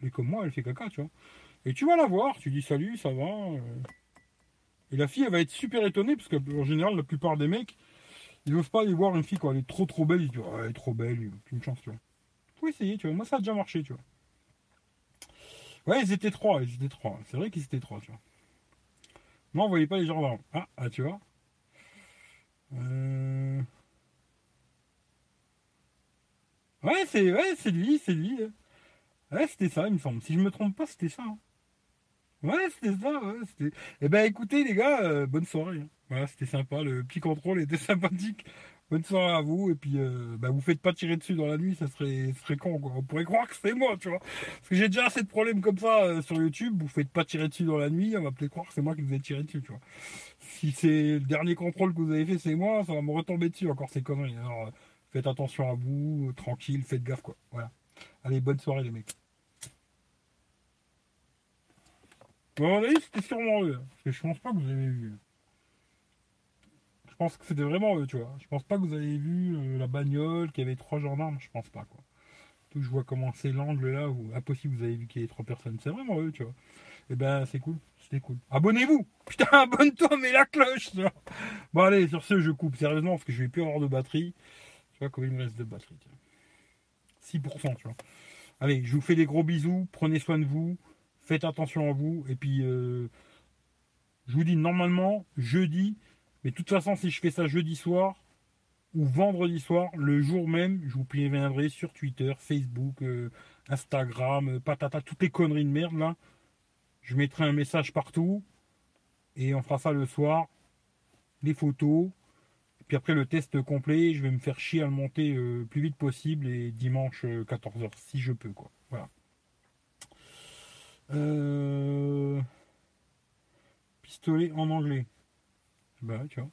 elle est comme moi, elle fait caca, tu vois. Et tu vas la voir, tu dis salut, ça va. euh. Et la fille, elle va être super étonnée, parce qu'en général, la plupart des mecs, ils n'osent pas aller voir une fille quand elle est trop trop belle, ils disent, Ouais, elle est trop belle, aucune chance, tu vois. Faut essayer, tu vois. Moi, ça a déjà marché, tu vois. Ouais, ils étaient trois, ils étaient trois. C'est vrai qu'ils étaient trois, tu vois. Non, on voyait pas les gendarmes. Ah, ah tu vois. Euh... Ouais, c'est ouais, lui, c'est lui. Ouais, c'était ça, il me semble. Si je me trompe pas, c'était ça. hein. Ouais, c'était ça. Ouais. Eh ben, écoutez, les gars, euh, bonne soirée. hein. Voilà, c'était sympa. Le petit contrôle était [laughs] sympathique. Bonne soirée à vous. Et puis, euh, bah, vous faites pas tirer dessus dans la nuit, ça serait, serait con. Quoi. On pourrait croire que c'est moi, tu vois. Parce que j'ai déjà assez de problèmes comme ça euh, sur YouTube. Vous faites pas tirer dessus dans la nuit, on va peut-être croire que c'est moi qui vous ai tiré dessus, tu vois. Si c'est le dernier contrôle que vous avez fait, c'est moi, ça va me retomber dessus encore ces conneries. Alors, euh, faites attention à vous, tranquille, faites gaffe, quoi. Voilà. Allez, bonne soirée, les mecs. Bon, c'était sûrement eux. hein, Parce que je pense pas que vous avez vu. Je pense que c'était vraiment eux, tu vois. Je pense pas que vous avez vu euh, la bagnole, qu'il y avait trois gendarmes, je pense pas, quoi. Tout je vois commencer l'angle là où impossible vous avez vu qu'il y avait trois personnes. C'est vraiment eux, tu vois. Et ben c'est cool, c'était cool. Abonnez-vous [laughs] Putain, abonne-toi, mets la cloche vois. Bon allez, sur ce, je coupe, sérieusement, parce que je vais plus avoir de batterie. Tu vois combien il me reste de batterie, tiens. 6%, tu vois. Allez, je vous fais des gros bisous, prenez soin de vous, faites attention à vous, et puis euh, je vous dis normalement jeudi, mais de toute façon si je fais ça jeudi soir ou vendredi soir, le jour même, je vous préviendrai sur Twitter, Facebook, euh, Instagram, euh, patata, toutes les conneries de merde là. Je mettrai un message partout et on fera ça le soir. Les photos. Puis après le test complet, je vais me faire chier à le monter le plus vite possible et dimanche 14h si je peux. Voilà. Euh, pistolet en anglais. Bah, tu vois.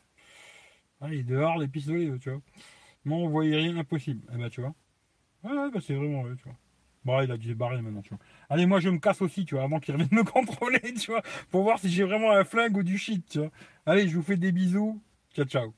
Ah, il est dehors les pistolets, tu vois. Moi, on voyait rien impossible. Eh bah, tu vois. Ouais, bah, c'est vraiment eux, tu vois. Bon, il a dû se barrer maintenant, tu vois. Allez, moi, je me casse aussi, tu vois, avant qu'il revienne me [laughs] contrôler, tu vois, pour voir si j'ai vraiment un flingue ou du shit, tu vois. Allez, je vous fais des bisous. Ciao, ciao.